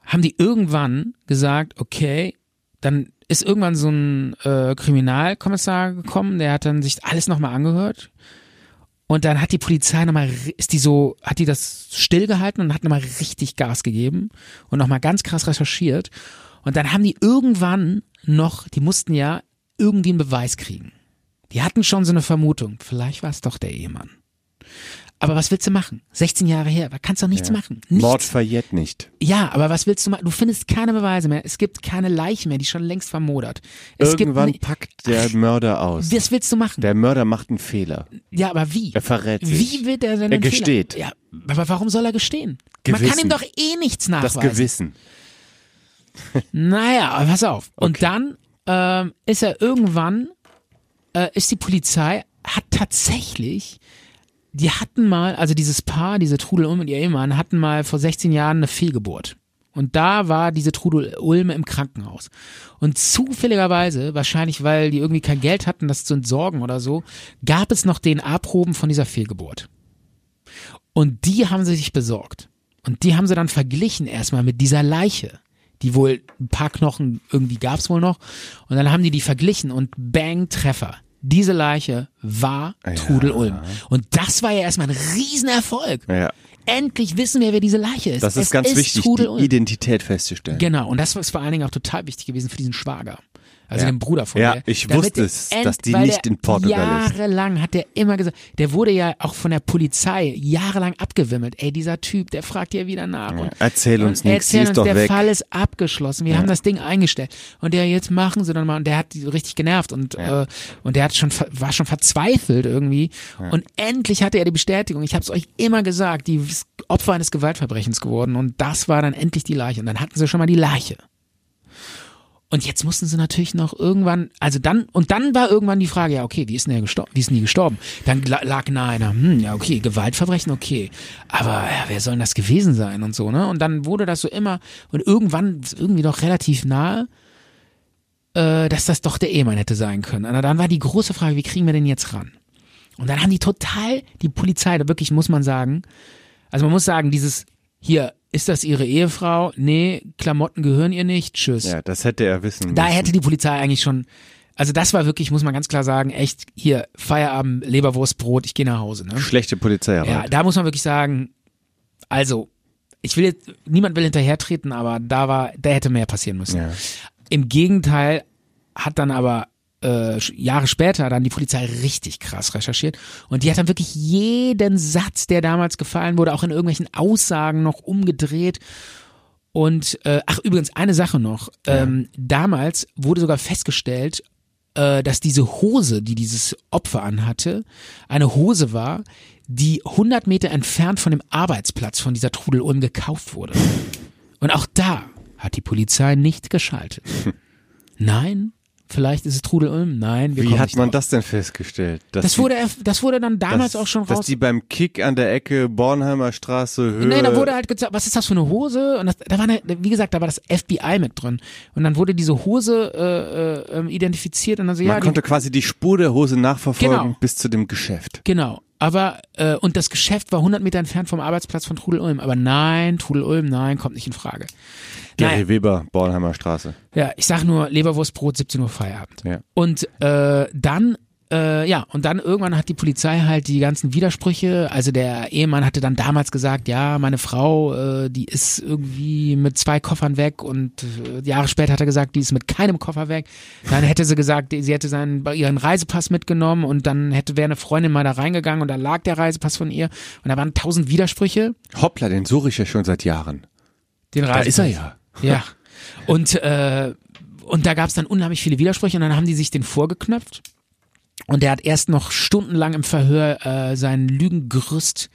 haben die irgendwann gesagt, okay, dann ist irgendwann so ein äh, Kriminalkommissar gekommen, der hat dann sich alles nochmal angehört. Und dann hat die Polizei nochmal, ist die so, hat die das stillgehalten und hat nochmal richtig Gas gegeben und nochmal ganz krass recherchiert. Und dann haben die irgendwann noch, die mussten ja irgendwie einen Beweis kriegen. Die hatten schon so eine Vermutung, vielleicht war es doch der Ehemann. Aber was willst du machen? 16 Jahre her, da kannst du doch nichts machen. Nichts. Mord verjährt nicht. Ja, aber was willst du machen? Du findest keine Beweise mehr. Es gibt keine Leiche mehr, die schon längst vermodert. Es Irgendwann gibt, packt der Mörder aus. was willst du machen? Der Mörder macht einen Fehler. ja, aber wie? Er verrät sich. Wie wird er denn Er einen Fehler- gesteht. Ja, aber warum soll er gestehen? Man Gewissen. kann ihm doch eh nichts Das nachweisen. Gewissen. Naja, aber pass auf. Und dann ähm, ist er irgendwann, äh, ist die Polizei, hat tatsächlich, die hatten mal, also dieses Paar, diese Trudel Ulm und ihr Ehemann, hatten mal vor 16 Jahren eine Fehlgeburt. Und da war diese Trudel Ulme im Krankenhaus. Und zufälligerweise, wahrscheinlich weil die irgendwie kein Geld hatten, das zu entsorgen oder so, gab es noch DNA-Proben von dieser Fehlgeburt. Und die haben sie sich besorgt. Und die haben sie dann verglichen erstmal mit dieser Leiche. Die wohl, ein paar Knochen irgendwie gab's wohl noch. Und dann haben die die verglichen und bang, Treffer. Diese Leiche war Trudel Ulm. Und das war ja erstmal ein Riesenerfolg. Ja. Endlich wissen wir, wer diese Leiche ist. Das ist es ganz ist wichtig, Trudel die Ulm. Identität festzustellen. Genau, und das ist vor allen Dingen auch total wichtig gewesen für diesen Schwager. Also Ja. den Bruder von Ja, der. ich wusste der es, dass die nicht der in Portugal ist. Jahrelang hat der immer gesagt, der wurde ja auch von der Polizei jahrelang abgewimmelt. Ey, dieser Typ, der fragt ja wieder nach. Und, Erzähl uns nichts, sie ist uns, doch der weg. Fall ist abgeschlossen. Wir haben das Ding eingestellt. Und der jetzt machen sie dann mal. Und der hat die richtig genervt und äh, und der hat schon war schon verzweifelt irgendwie. Und endlich hatte er die Bestätigung. Ich habe es euch immer gesagt, die Opfer eines Gewaltverbrechens geworden. Und das war dann endlich die Leiche. Und dann hatten sie schon mal die Leiche. Und jetzt mussten sie natürlich noch irgendwann, also dann, und dann war irgendwann die Frage, ja, okay, wie ist denn der gestorben? Wie ist denn die gestorben? Dann la- lag nahe, na, hm, ja, okay, Gewaltverbrechen, okay. Aber ja, wer soll denn das gewesen sein und so, ne? Und dann wurde das so immer, und irgendwann irgendwie doch relativ nahe, äh, dass das doch der Ehemann hätte sein können. Und dann war die große Frage, wie kriegen wir den jetzt ran? Und dann haben die total, die Polizei, da wirklich muss man sagen, also man muss sagen, dieses, hier, ist das ihre Ehefrau? Nee, Klamotten gehören ihr nicht, tschüss. Ja, das hätte er wissen Da müssen. hätte die Polizei eigentlich schon, also das war wirklich, muss man ganz klar sagen, echt hier Feierabend, Leberwurst, Brot, ich gehe nach Hause. Ne? Schlechte Polizeiarbeit. Ja, da muss man wirklich sagen, also ich will jetzt, niemand will hinterhertreten, aber da war, da hätte mehr passieren müssen. Ja. Im Gegenteil hat dann aber äh, Jahre später dann die Polizei richtig krass recherchiert und die hat dann wirklich jeden Satz, der damals gefallen wurde, auch in irgendwelchen Aussagen noch umgedreht. Und äh, ach übrigens eine Sache noch: ähm, Damals wurde sogar festgestellt, äh, dass diese Hose, die dieses Opfer anhatte, eine Hose war, die 100 Meter entfernt von dem Arbeitsplatz von dieser Trudel Ulm gekauft wurde. Und auch da hat die Polizei nicht geschaltet. Nein, vielleicht ist es Trudel Ulm. Nein, wir Wie hat man drauf. das denn festgestellt? Dass Das die- wurde, das wurde dann damals dass, auch schon Dass raus. die beim Kick an der Ecke Bornheimer Straße Höhe. Nee, da wurde halt gesagt, was ist das für eine Hose? Und das, da war eine, wie gesagt, da war das FBI mit drin. Und dann wurde diese Hose äh, äh, ähm, identifiziert und dann so, man ja, die, konnte quasi die Spur der Hose nachverfolgen Genau. bis zu dem Geschäft. Genau. Aber, äh, und das Geschäft war 100 Meter entfernt vom Arbeitsplatz von Trudel Ulm. Aber nein, Trudel Ulm, nein, kommt nicht in Frage. Gary Naja, Weber, Bornheimer Straße. ja, ich sag nur Leberwurstbrot, 17 Uhr Feierabend. Ja. Und äh, dann, äh, ja, und dann irgendwann hat die Polizei halt die ganzen Widersprüche. Also der Ehemann hatte dann damals gesagt, ja, meine Frau, äh, die ist irgendwie mit zwei Koffern weg und äh, Jahre später hat er gesagt, die ist mit keinem Koffer weg. Dann hätte sie gesagt, sie hätte seinen ihren Reisepass mitgenommen und dann hätte wäre eine Freundin mal da reingegangen und da lag der Reisepass von ihr und da waren tausend Widersprüche. Hoppla, den suche ich ja schon seit Jahren. Den Da ist er ja. ja. Und, äh, und da gab es dann unheimlich viele Widersprüche und dann haben die sich den vorgeknöpft. Und der hat erst noch stundenlang im Verhör äh, sein Lügengerüst,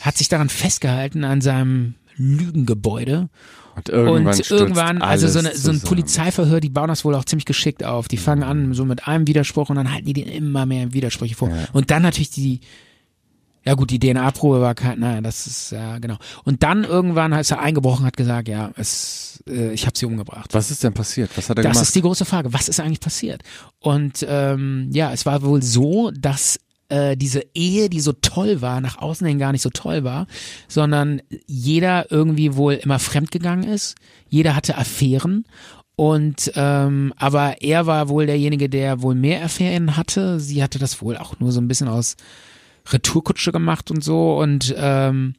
hat sich daran festgehalten an seinem Lügengebäude. Und irgendwann, und irgendwann, also so, eine, so ein. Polizeiverhör, die bauen das wohl auch ziemlich geschickt auf. Die fangen an so mit einem Widerspruch und dann halten die den immer mehr Widersprüche vor. Und dann natürlich die, ja gut, die DNA-Probe war kein, naja, das ist, ja genau. Und dann irgendwann ist er eingebrochen, hat gesagt, ja, es, äh, ich habe sie umgebracht. Was ist denn passiert? Was hat er Das gemacht? ist die große Frage. Was ist eigentlich passiert? Und ähm, ja, es war wohl so, dass äh, diese Ehe, die so toll war, nach außen hin gar nicht so toll war, sondern jeder irgendwie wohl immer fremdgegangen ist. Jeder hatte Affären. Und ähm, aber er war wohl derjenige, der wohl mehr Affären hatte. Sie hatte das wohl auch nur so ein bisschen aus Retourkutsche gemacht und so. Und ähm,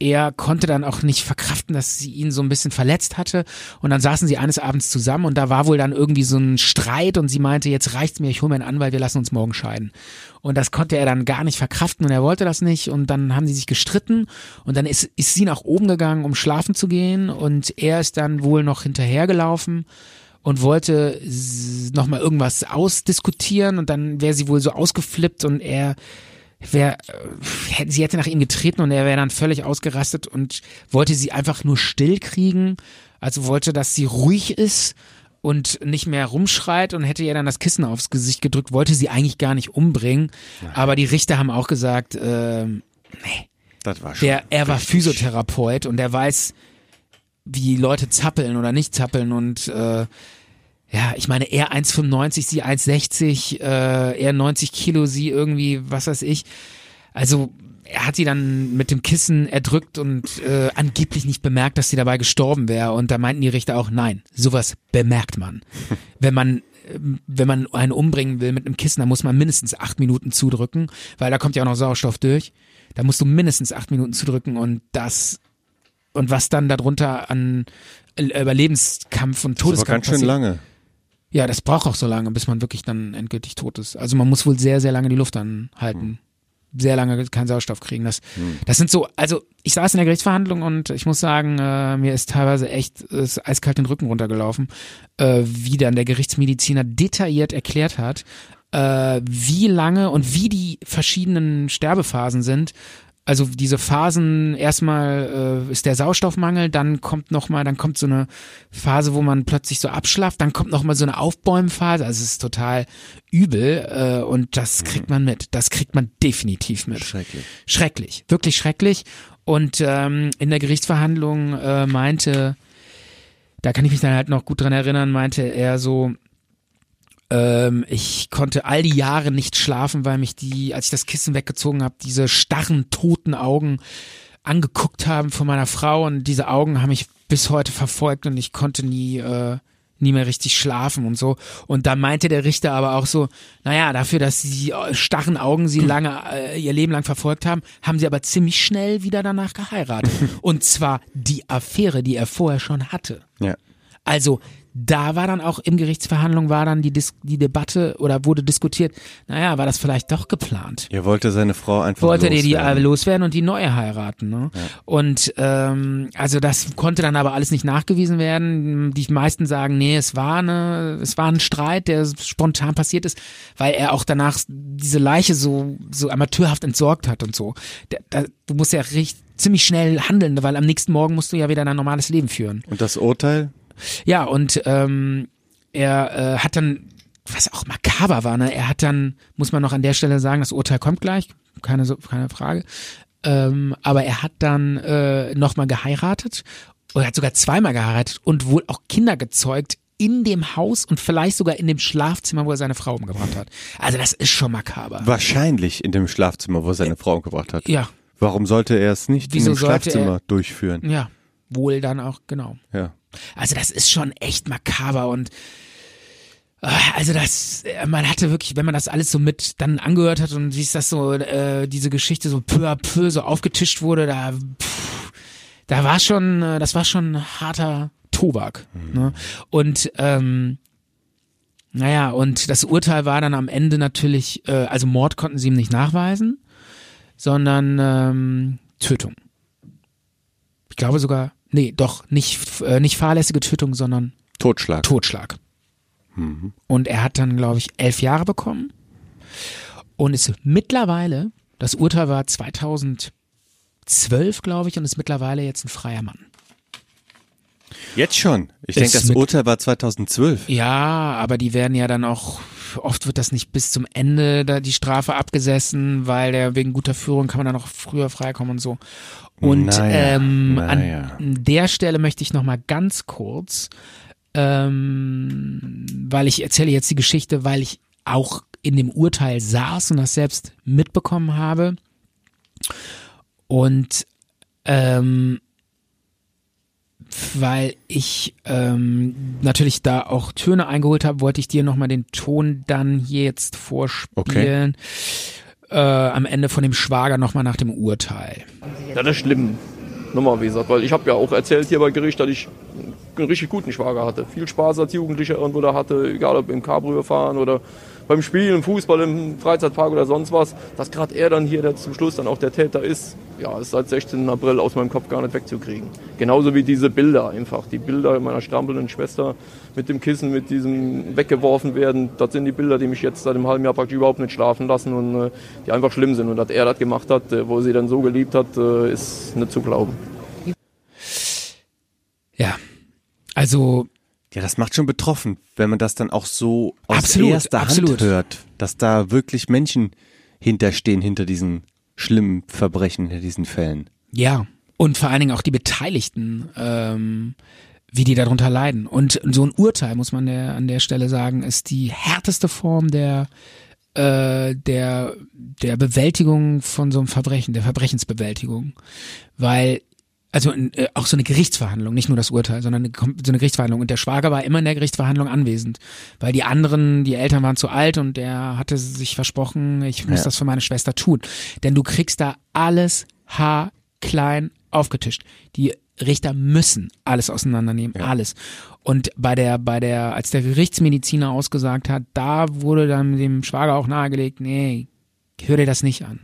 er konnte dann auch nicht verkraften, dass sie ihn so ein bisschen verletzt hatte. Und dann saßen sie eines Abends zusammen und da war wohl dann irgendwie so ein Streit und sie meinte, jetzt reicht's mir, ich hole mir einen Anwalt, wir lassen uns morgen scheiden. Und das konnte er dann gar nicht verkraften und er wollte das nicht. Und dann haben sie sich gestritten und dann ist, ist sie nach oben gegangen, um schlafen zu gehen und er ist dann wohl noch hinterhergelaufen und wollte nochmal irgendwas ausdiskutieren und dann wäre sie wohl so ausgeflippt und er wär, äh, sie hätte nach ihm getreten und er wäre dann völlig ausgerastet und wollte sie einfach nur still kriegen. Also wollte, dass sie ruhig ist und nicht mehr rumschreit und hätte ihr dann das Kissen aufs Gesicht gedrückt, wollte sie eigentlich gar nicht umbringen. Aber die Richter haben auch gesagt, äh, nee, Das war schon. der, er war. Physiotherapeut und er weiß, wie Leute zappeln oder nicht zappeln und äh, ja, ich meine, er 1,95, sie 1,60, äh, er 90 Kilo, sie irgendwie, was weiß ich. Also er hat sie dann mit dem Kissen erdrückt und äh, angeblich nicht bemerkt, dass sie dabei gestorben wäre. Und da meinten die Richter auch, nein, sowas bemerkt man. Wenn man ähm, wenn man einen umbringen will mit einem Kissen, dann muss man mindestens acht Minuten zudrücken, weil da kommt ja auch noch Sauerstoff durch. Da musst du mindestens acht Minuten zudrücken und das und was dann darunter an Überlebenskampf und Das war Todeskampf ganz schön passiert. lange. Ja, das braucht auch so lange, bis man wirklich dann endgültig tot ist. Also man muss wohl sehr, sehr lange die Luft anhalten. Sehr lange keinen Sauerstoff kriegen. Das, das sind so, also ich saß in der Gerichtsverhandlung und ich muss sagen, äh, mir ist teilweise echt ist eiskalt den Rücken runtergelaufen, äh, wie dann der Gerichtsmediziner detailliert erklärt hat, äh, wie lange und wie die verschiedenen Sterbephasen sind. Also diese Phasen, erstmal äh, ist der Sauerstoffmangel, dann kommt noch mal, dann kommt so eine Phase, wo man plötzlich so abschlafft, dann kommt noch mal so eine Aufbäumphase, also es ist total übel äh, und das kriegt man mit, das kriegt man definitiv mit. Schrecklich. Schrecklich, wirklich schrecklich. Und ähm, in der Gerichtsverhandlung äh, meinte, da kann ich mich dann halt noch gut dran erinnern, meinte er so, ähm, ich konnte all die Jahre nicht schlafen, weil mich die, als ich das Kissen weggezogen habe, diese starren, toten Augen angeguckt haben von meiner Frau und diese Augen haben mich bis heute verfolgt und ich konnte nie, äh, nie mehr richtig schlafen und so. Und da meinte der Richter aber auch so, naja, dafür, dass die äh, starren Augen sie lange, äh, ihr Leben lang verfolgt haben, haben sie aber ziemlich schnell wieder danach geheiratet. und zwar die Affäre, die er vorher schon hatte. Ja. Also da war dann auch im Gerichtsverhandlung war dann die, Dis die Debatte oder wurde diskutiert, naja, war das vielleicht doch geplant? Er wollte seine Frau einfach Wollte der die loswerden. äh, loswerden und die neue heiraten. Ne? Und ähm, also das konnte dann aber alles nicht nachgewiesen werden. Die meisten sagen, nee, es war eine, es war ein Streit, der spontan passiert ist, weil er auch danach diese Leiche so so amateurhaft entsorgt hat und so. Da, da, du musst ja richtig ziemlich schnell handeln, weil am nächsten Morgen musst du ja wieder dein normales Leben führen. Und das Urteil? Ja, und ähm, er äh, hat dann, was auch makaber war, ne? Er hat dann, muss man noch an der Stelle sagen, das Urteil kommt gleich, keine, keine Frage. Ähm, aber er hat dann äh, nochmal geheiratet oder hat sogar zweimal geheiratet und wohl auch Kinder gezeugt in dem Haus und vielleicht sogar in dem Schlafzimmer, wo er seine Frau umgebracht hat. Also das ist schon makaber. Wahrscheinlich in dem Schlafzimmer, wo er seine Frau umgebracht hat. Ja, Warum sollte er es nicht Wieso in dem Schlafzimmer er- durchführen? ja, wohl dann auch, genau. Ja. Also das ist schon echt makaber und äh, also das, man hatte wirklich, wenn man das alles so mit dann angehört hat und siehst, dass so äh, diese Geschichte so peu à peu so aufgetischt wurde, da, pff, da war schon, äh, das war schon harter Tobak. Ne? Und ähm, naja, und das Urteil war dann am Ende natürlich, äh, also Mord konnten sie ihm nicht nachweisen, sondern ähm, Tötung. Ich glaube sogar, nee, doch, nicht, äh, nicht fahrlässige Tötung, sondern Totschlag. Totschlag. Und er hat dann, glaube ich, elf Jahre bekommen und ist mittlerweile, das Urteil war 2012, glaube ich, und ist mittlerweile jetzt ein freier Mann. Jetzt schon. Ich denke, das Urteil war 2012. Ja, aber die werden ja dann auch, oft wird das nicht bis zum Ende da die Strafe abgesessen, weil der wegen guter Führung kann man dann noch früher freikommen und so. Und Naja, ähm, naja. an der Stelle möchte ich noch mal ganz kurz, ähm, weil ich erzähle jetzt die Geschichte, weil ich auch in dem Urteil saß und das selbst mitbekommen habe. Und ähm, weil ich ähm, natürlich da auch Töne eingeholt habe, wollte ich dir nochmal den Ton dann hier jetzt vorspielen. Äh, am Ende von dem Schwager nochmal nach dem Urteil. Ja, das ist schlimm. Nochmal, wie gesagt, weil ich habe ja auch erzählt hier bei Gericht, dass ich einen richtig guten Schwager hatte. Viel Spaß als Jugendlicher irgendwo da hatte, egal ob im Cabrio fahren oder beim Spielen, im Fußball, im Freizeitpark oder sonst was. Dass gerade er dann hier der zum Schluss dann auch der Täter ist, ja, ist seit 16. April aus meinem Kopf gar nicht wegzukriegen. Genauso wie diese Bilder einfach. Die Bilder meiner strampelnden Schwester mit dem Kissen, mit diesem weggeworfen werden, das sind die Bilder, die mich jetzt seit einem halben Jahr praktisch überhaupt nicht schlafen lassen und äh, die einfach schlimm sind. Und dass er das gemacht hat, äh, wo sie dann so geliebt hat, äh, ist nicht zu glauben. Ja, Also Ja, das macht schon betroffen, wenn man das dann auch so aus Absolut, erster absolut. Hand hört, dass da wirklich Menschen hinterstehen hinter diesen schlimmen Verbrechen, hinter diesen Fällen. Ja, und vor allen Dingen auch die Beteiligten, ähm, wie die darunter leiden. Und so ein Urteil, muss man der, an der Stelle sagen, ist die härteste Form der, äh, der, der Bewältigung von so einem Verbrechen, der Verbrechensbewältigung. Weil, also äh, auch so eine Gerichtsverhandlung, nicht nur das Urteil, sondern eine, so eine Gerichtsverhandlung. Und der Schwager war immer in der Gerichtsverhandlung anwesend, weil die anderen, die Eltern waren zu alt und der hatte sich versprochen, ich muss Ja. das für meine Schwester tun. Denn du kriegst da alles haarklein aufgetischt. Die Richter müssen alles auseinandernehmen, alles. Und bei der, bei der, als der Gerichtsmediziner ausgesagt hat, da wurde dann dem Schwager auch nahegelegt, nee, hör dir das nicht an.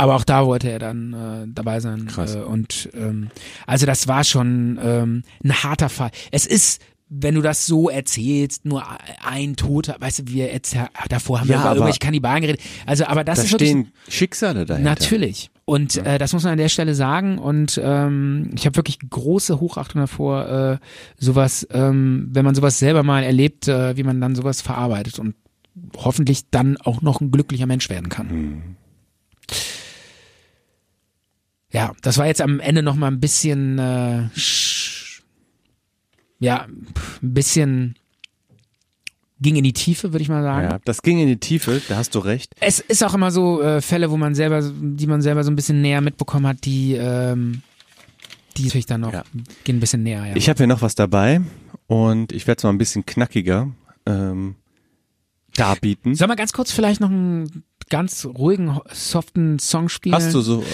Aber auch da wollte er dann äh, dabei sein. Krass. Äh, und ähm, also das war schon ähm, ein harter Fall. Es ist, wenn du das so erzählst, nur ein Toter, weißt du, wir jetzt, davor haben Ja, wir über irgendwelche Kannibalen geredet. Also, aber das da ist wirklich stehen Schicksale dahinter. Natürlich. Und äh, das muss man an der Stelle sagen. Und ähm, ich habe wirklich große Hochachtung davor, äh, sowas, ähm, wenn man sowas selber mal erlebt, äh, wie man dann sowas verarbeitet und hoffentlich dann auch noch ein glücklicher Mensch werden kann. Ja, das war jetzt am Ende noch mal ein bisschen, äh, sch- ja, ein bisschen ging in die Tiefe, würde ich mal sagen. Ja, das ging in die Tiefe, da hast du recht. Es ist auch immer so äh, Fälle, wo man selber, die man selber so ein bisschen näher mitbekommen hat, die, ähm, die natürlich dann noch Ja. gehen ein bisschen näher. Ja. Ich habe hier noch was dabei und ich werde es mal ein bisschen knackiger ähm, darbieten. Soll mal ganz kurz vielleicht noch einen ganz ruhigen, soften Song spielen? Hast du so?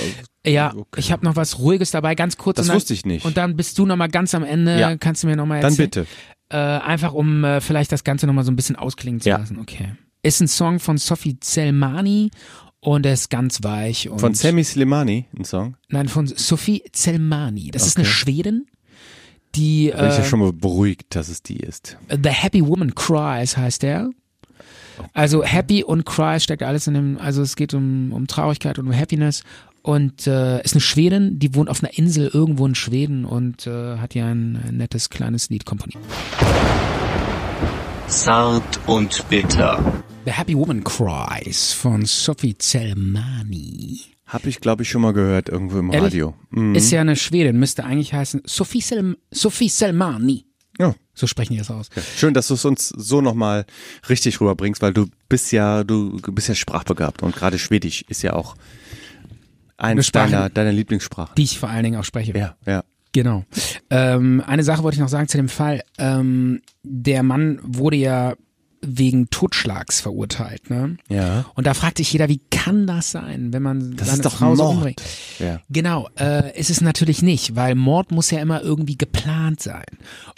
Ja, okay. ich habe noch was Ruhiges dabei, ganz kurz. Das dann, wusste ich nicht. Und dann bist du noch mal ganz am Ende, Ja. kannst du mir noch mal Dann erzählen. bitte. Äh, einfach um äh, vielleicht das Ganze noch mal so ein bisschen ausklingen zu Ja. lassen. Okay. Ist ein Song von Sophie Zelmani und er ist ganz weich. Und Von Sammy Slimani, ein Song. Nein, von Sophie Zelmani. Das ist eine Okay. Schwedin, die Bin ich ja äh, schon mal beruhigt, dass es die ist. The Happy Woman Cries heißt der. Also Happy und Cries steckt alles in dem, also es geht um, um Traurigkeit und um Happiness und äh, ist eine Schwedin, die wohnt auf einer Insel irgendwo in Schweden und äh, hat hier ein nettes kleines Lied komponiert. Zart und bitter. The Happy Woman Cries von Sophie Zelmani. Habe ich, glaube ich, schon mal gehört irgendwo im Ehrlich? Radio. Mhm. Ist ja eine Schwedin, müsste eigentlich heißen Sophie, Sel Sophie Selmani. Ja. So sprechen die das aus. Schön, dass du es uns so nochmal richtig rüberbringst, weil du bist ja, du bist ja sprachbegabt und gerade Schwedisch ist ja auch Eine Sprache, deiner, deiner Lieblingssprachen. Die ich vor allen Dingen auch spreche. Ja, ja. Genau. Ähm, eine Sache wollte ich noch sagen zu dem Fall. Ähm, der Mann wurde ja wegen Totschlags verurteilt. Ne? Ja. Und da fragt sich jeder, wie kann das sein, wenn man Das seine ist doch Frau so Mord. umbringt? Ja. Genau, äh, ist es natürlich nicht, weil Mord muss ja immer irgendwie geplant sein.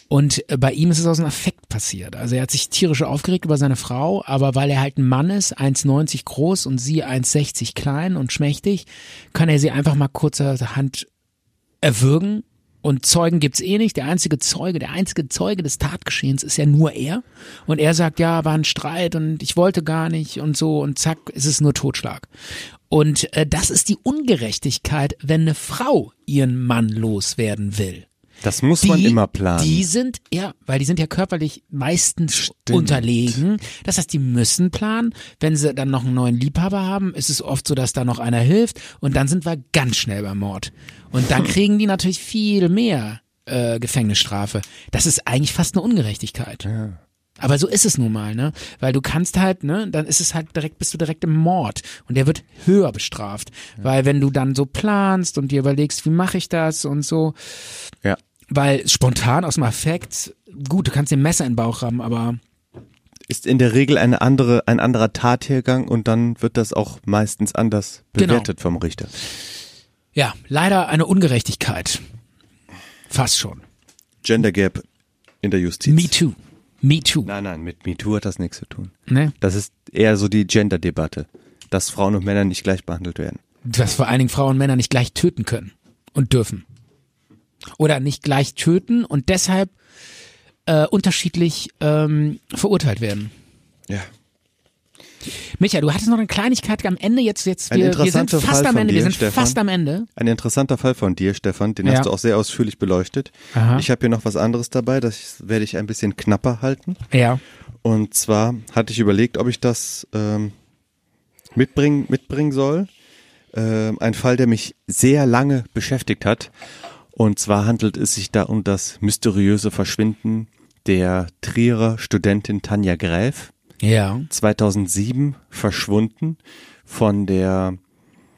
Und äh, bei ihm ist es aus einem Affekt passiert. Also er hat sich tierisch aufgeregt über seine Frau, aber weil er halt ein Mann ist, 1,90 groß und sie 1,60 klein und schmächtig, kann er sie einfach mal kurzerhand erwürgen. Und Zeugen gibt's eh nicht. Der einzige Zeuge, der einzige Zeuge des Tatgeschehens ist ja nur er. Und er sagt, ja, war ein Streit und ich wollte gar nicht und so und zack, ist es nur Totschlag. Und äh, das ist die Ungerechtigkeit, wenn eine Frau ihren Mann loswerden will. Das muss man immer planen. Die sind, ja, weil die sind ja körperlich meistens unterlegen. Das heißt, die müssen planen. Wenn sie dann noch einen neuen Liebhaber haben, ist es oft so, dass da noch einer hilft. Und dann sind wir ganz schnell beim Mord. Und dann kriegen die natürlich viel mehr äh, Gefängnisstrafe. Das ist eigentlich fast eine Ungerechtigkeit. Aber so ist es nun mal, ne? Weil du kannst halt, ne, dann ist es halt direkt, bist du direkt im Mord und der wird höher bestraft. Weil wenn du dann so planst und dir überlegst, wie mache ich das und so, ja. Weil spontan aus dem Affekt, gut, du kannst dir ein Messer in den Bauch rammen, aber Ist in der Regel eine andere, ein anderer Tathergang und dann wird das auch meistens anders Genau. bewertet vom Richter. ja, leider eine Ungerechtigkeit. Fast schon. Gender Gap in der Justiz. Me too. Me too. Nein, nein, mit MeToo hat das nichts zu tun. Ne? Das ist eher so die Gender-Debatte, dass Frauen und Männer nicht gleich behandelt werden. Dass vor allen Dingen Frauen und Männer nicht gleich töten können und dürfen. Oder nicht gleich töten und deshalb äh, unterschiedlich ähm, verurteilt werden. Ja. Micha, du hattest noch eine Kleinigkeit am Ende. Jetzt, jetzt wir, wir sind fast Fall am Ende. dir, wir sind Stefan. fast am Ende. Ein interessanter Fall von dir, Stefan, den Ja. hast du auch sehr ausführlich beleuchtet. Aha. Ich habe hier noch was anderes dabei, das werde ich ein bisschen knapper halten. Ja. Und zwar hatte ich überlegt, ob ich das ähm, mitbringen, mitbringen soll. Ähm, ein Fall, der mich sehr lange beschäftigt hat. Und zwar handelt es sich da um das mysteriöse Verschwinden der Trierer Studentin Tanja Gräf. Ja. 2007 verschwunden von der,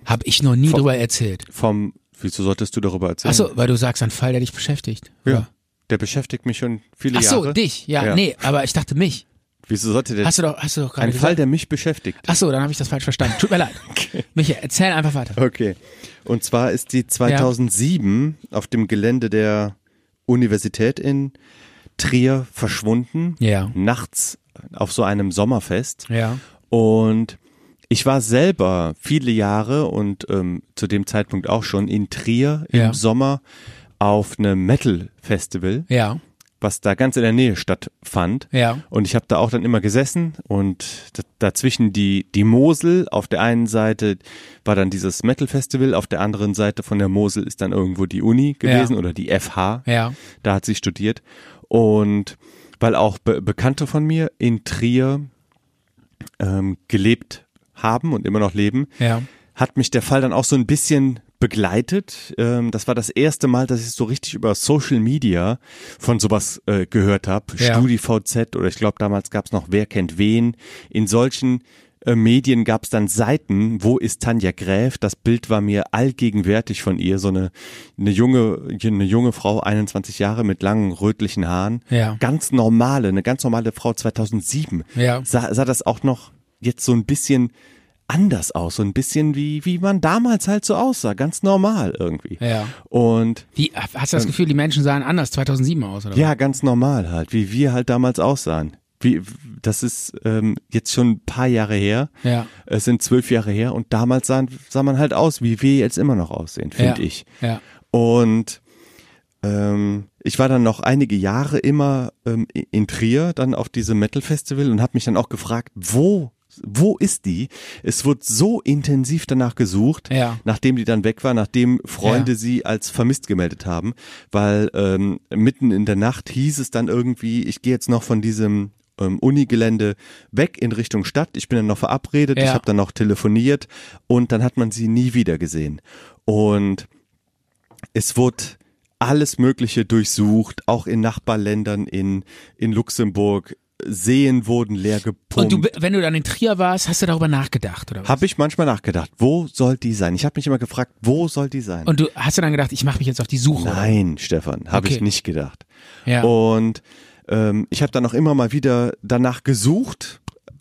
Hab ich noch nie Vom- drüber erzählt. vom, wieso solltest du darüber erzählen? Achso, weil du sagst, ein Fall, der dich beschäftigt. Ja. Der beschäftigt mich schon viele Ach so, Jahre. dich. Ja, Ja. nee, aber ich dachte mich. Wieso sollte der Hast du doch, hast du doch gerade ein gesagt. Fall, der mich beschäftigt? Ach so, dann habe ich das falsch verstanden. Tut mir leid. Micha, erzähl einfach weiter. Okay. Und zwar ist die 2007 auf dem Gelände der Universität in Trier verschwunden. Ja. Nachts auf so einem Sommerfest. Ja. Und ich war selber viele Jahre und ähm, zu dem Zeitpunkt auch schon in Trier im Ja. Sommer auf einem Metal-Festival, Ja. Was da ganz in der Nähe stattfand. Ja. Und ich habe da auch dann immer gesessen und dazwischen die, die Mosel. Auf der einen Seite war dann dieses Metal-Festival, auf der anderen Seite von der Mosel ist dann irgendwo die Uni gewesen Ja. oder die FH. Ja. Da hat sie studiert. Und weil auch Be Bekannte von mir in Trier ähm, gelebt haben und immer noch leben, Ja. hat mich der Fall dann auch so ein bisschen begleitet. Ähm, das war das erste Mal, dass ich so richtig über Social Media von sowas äh, gehört habe. Ja. StudiVZ oder ich glaube damals gab es noch Wer kennt wen. In solchen äh, Medien gab es dann Seiten, wo ist Tanja Gräf? Das Bild war mir allgegenwärtig von ihr, so eine, eine junge, eine junge Frau, 21 Jahre mit langen rötlichen Haaren. Ja. Ganz normale, eine ganz normale Frau 2007. Ja. Sah, sah das auch noch jetzt so ein bisschen anders aus, so ein bisschen wie, wie man damals halt so aussah, ganz normal irgendwie. Ja. Und Wie, hast du das Gefühl, die Menschen sahen anders 2007 aus, oder? ja, ganz normal halt, wie wir halt damals aussahen. Wie, das ist ähm, jetzt schon ein paar Jahre her. Ja. Es sind zwölf Jahre her und damals sahen, sah man halt aus, wie wir jetzt immer noch aussehen, finde ja. ich. Ja. Und ähm, ich war dann noch einige Jahre immer ähm, in Trier, dann auf diesem Metal Festival und habe mich dann auch gefragt, wo wo ist die? Es wurde so intensiv danach gesucht, Ja. nachdem die dann weg war, nachdem Freunde Ja. sie als vermisst gemeldet haben, weil ähm, mitten in der Nacht hieß es dann irgendwie, ich gehe jetzt noch von diesem ähm, Unigelände weg in Richtung Stadt. Ich bin dann noch verabredet, Ja. ich habe dann noch telefoniert und dann hat man sie nie wieder gesehen. Und es wurde alles Mögliche durchsucht, auch in Nachbarländern, in, in Luxemburg. Seen wurden leer gepumpt. Und du, wenn du dann in Trier warst, hast du darüber nachgedacht, oder was? Habe ich manchmal nachgedacht, wo soll die sein? Ich habe mich immer gefragt, wo soll die sein? Und du hast du dann gedacht, ich mache mich jetzt auf die Suche? Nein, Stefan, habe Okay. ich nicht gedacht. Ja. Und ähm, ich habe dann auch immer mal wieder danach gesucht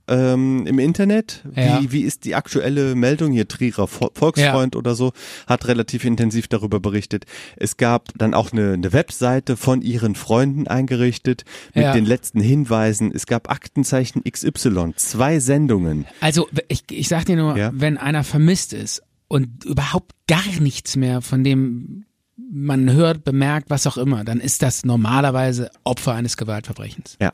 ähm, im Internet. Ja. Wie, wie ist die aktuelle Meldung? Hier Trierer Vo- Volksfreund oder so hat relativ intensiv darüber berichtet. Es gab dann auch eine, eine Webseite von ihren Freunden eingerichtet mit Ja. den letzten Hinweisen. Es gab Aktenzeichen XY, zwei Sendungen. Also ich, ich sag dir nur, Ja. wenn einer vermisst ist und überhaupt gar nichts mehr von dem man hört, bemerkt, was auch immer, dann ist das normalerweise Opfer eines Gewaltverbrechens. Ja, ja.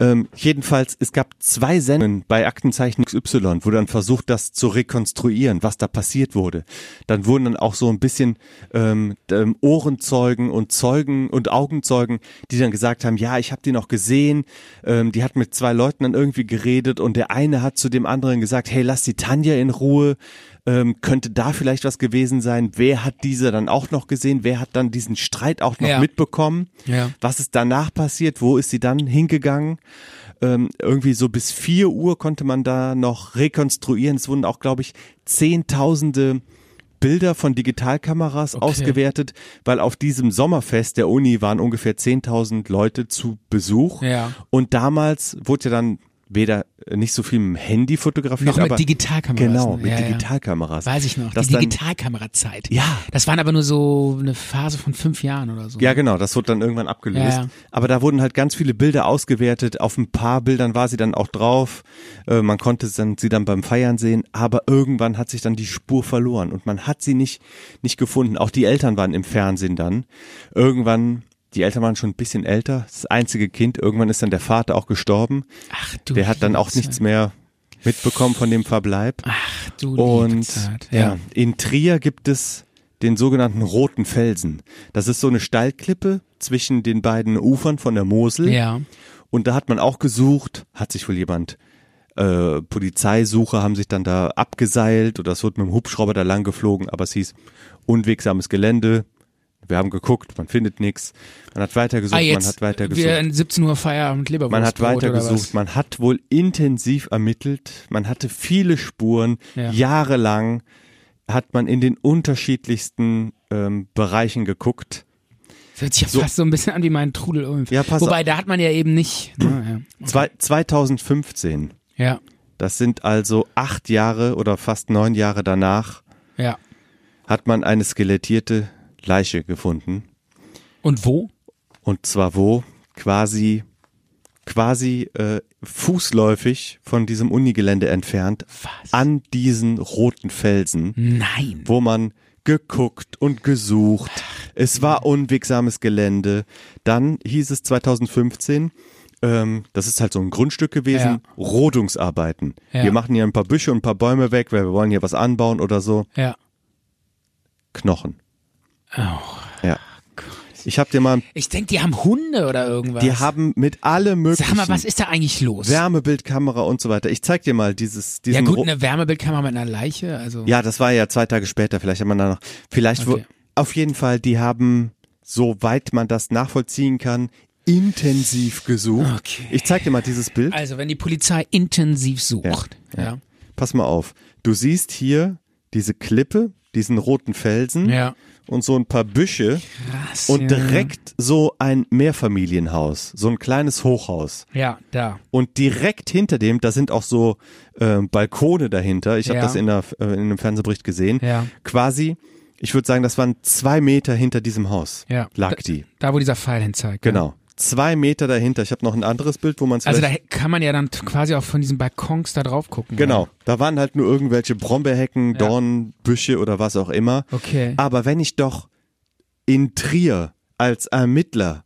Ähm, jedenfalls, es gab zwei Sendungen bei Aktenzeichen XY, wo dann versucht, das zu rekonstruieren, was da passiert wurde. Dann wurden dann auch so ein bisschen ähm, ähm, Ohrenzeugen und Zeugen und Augenzeugen, die dann gesagt haben, ja, ich habe die noch gesehen, ähm, die hat mit zwei Leuten dann irgendwie geredet und der eine hat zu dem anderen gesagt, hey, lass die Tanja in Ruhe, ähm, könnte da vielleicht was gewesen sein, wer hat diese dann auch noch gesehen, wer hat dann diesen Streit auch noch Ja. mitbekommen, Ja. was ist danach passiert, wo ist sie dann hingegangen, ähm, irgendwie so bis vier Uhr konnte man da noch rekonstruieren, es wurden auch, glaube ich, zehntausende Bilder von Digitalkameras Okay. ausgewertet, weil auf diesem Sommerfest der Uni waren ungefähr 10.000 Leute zu Besuch. Ja. Und damals wurde ja dann weder äh, nicht so viel mit dem Handy fotografiert, Noch mit Digitalkameras. Genau, ne? mit Ja. Digitalkameras. Weiß ich noch, Dass die Digitalkamerazeit. Ja. Das waren aber nur so eine Phase von fünf Jahren oder so. Ja, genau, das wurde dann irgendwann abgelöst. Ja. Aber da wurden halt ganz viele Bilder ausgewertet. Auf ein paar Bildern war sie dann auch drauf. Äh, man konnte dann, sie dann beim Feiern sehen. Aber irgendwann hat sich dann die Spur verloren und man hat sie nicht, nicht gefunden. Auch die Eltern waren im Fernsehen dann. Irgendwann, die Eltern waren schon ein bisschen älter. Das einzige Kind. Irgendwann ist dann der Vater auch gestorben. Ach du. Der hat dann auch nichts mehr mitbekommen von dem Verbleib. Ach du Und Zeit. ja. in Trier gibt es den sogenannten Roten Felsen. Das ist so eine Steilklippe zwischen den beiden Ufern von der Mosel. Ja. Und da hat man auch gesucht, hat sich wohl jemand, äh, Polizeisucher haben sich dann da abgeseilt oder es wurde mit dem Hubschrauber da lang geflogen, aber es hieß unwegsames Gelände. Wir haben geguckt, man findet nichts. Man hat weitergesucht, Ah, man hat weitergesucht. wir in 17 Uhr Feierabend Leberwurst. Man hat weiter oder gesucht, was? man hat wohl intensiv ermittelt, man hatte viele Spuren, Ja. jahrelang hat man in den unterschiedlichsten ähm, Bereichen geguckt. Das hört sich ja So. fast so ein bisschen an wie mein Trudel Ulm. Ja, pass Wobei, da hat man ja eben nicht. Ne, Zwei, 2015, ja. ja, das sind also acht Jahre oder fast neun Jahre danach, ja. hat man eine skelettierte Leiche gefunden. Und wo? Und zwar wo? Quasi, quasi äh, fußläufig von diesem Unigelände entfernt, Was? an diesen roten Felsen. Nein. wo man geguckt und gesucht. Es war unwegsames Gelände. Dann hieß es 2015, ähm, das ist halt so ein Grundstück gewesen, Rodungsarbeiten. Ja. Wir machen hier ein paar Büsche und ein paar Bäume weg, weil wir wollen hier was anbauen oder so. Ja. Knochen. Oh. Ja. Ich habe dir mal, Ich denke, die haben Hunde oder irgendwas. die haben mit allem möglichen Sag mal, was ist da eigentlich los? Wärmebildkamera und so weiter. Ich zeig dir mal dieses, ja gut, eine Wärmebildkamera mit einer Leiche, also. Ja, das war ja zwei Tage später. Vielleicht hat man da noch. Vielleicht wo, Okay. auf jeden Fall. Die haben, soweit man das nachvollziehen kann, intensiv gesucht. Okay. Ich zeig dir mal dieses Bild. Also, wenn die Polizei intensiv sucht. Ja. Ja. Pass mal auf. Du siehst hier diese Klippe, diesen roten Felsen ja. Und so ein paar Büsche Krass. und ja. direkt so ein Mehrfamilienhaus, so ein kleines Hochhaus. Ja, da. Und direkt hinter dem, da sind auch so ähm, Balkone dahinter. Ich habe Ja. das in, der, äh, in einem Fernsehbericht gesehen. Ja. Quasi, ich würde sagen, das waren zwei Meter hinter diesem Haus. Ja. Lag da, die. Da, wo dieser Pfeil hin zeigt. Genau. Zwei Meter dahinter. Ich habe noch ein anderes Bild, wo man es Also da kann man ja dann quasi auch von diesen Balkons da drauf gucken. Genau, oder? da waren halt nur irgendwelche Brombeerhecken, Ja. Dornbüsche oder was auch immer. Okay. Aber wenn ich doch in Trier als Ermittler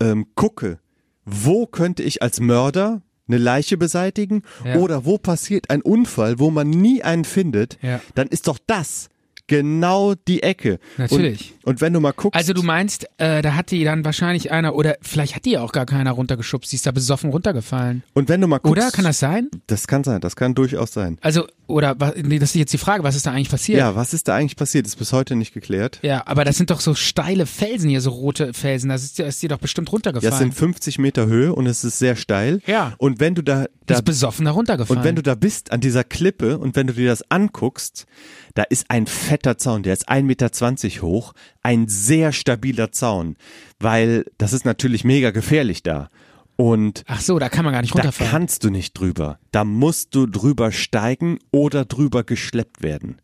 ähm, gucke, wo könnte ich als Mörder eine Leiche beseitigen Ja. oder wo passiert ein Unfall, wo man nie einen findet, Ja. dann ist doch das genau die Ecke. Natürlich. Und, und wenn du mal guckst, Also du meinst, äh, da hat die dann wahrscheinlich einer, oder vielleicht hat die ja auch gar keiner runtergeschubst, die ist da besoffen runtergefallen. und wenn du mal guckst, Oder? Kann das sein? Das kann sein, das kann durchaus sein. Also, oder, nee, das ist jetzt die Frage, was ist da eigentlich passiert? Ja, was ist da eigentlich passiert? Ist bis heute nicht geklärt. Ja, aber das sind doch so steile Felsen hier, so rote Felsen. Das ist, ja- ist dir doch bestimmt Ja, runtergefallen. es sind 50 Meter Höhe und es ist sehr steil. Ja. Und wenn du da, da ist besoffen da runtergefallen. Und wenn du da bist an dieser Klippe und wenn du dir das anguckst, da ist ein fetter Zaun, der ist 1,20 Meter hoch, ein sehr stabiler Zaun, weil das ist natürlich mega gefährlich da. Und Ach so, da kann man gar nicht da runterfallen. kannst du nicht drüber. Da musst du drüber steigen oder drüber geschleppt werden.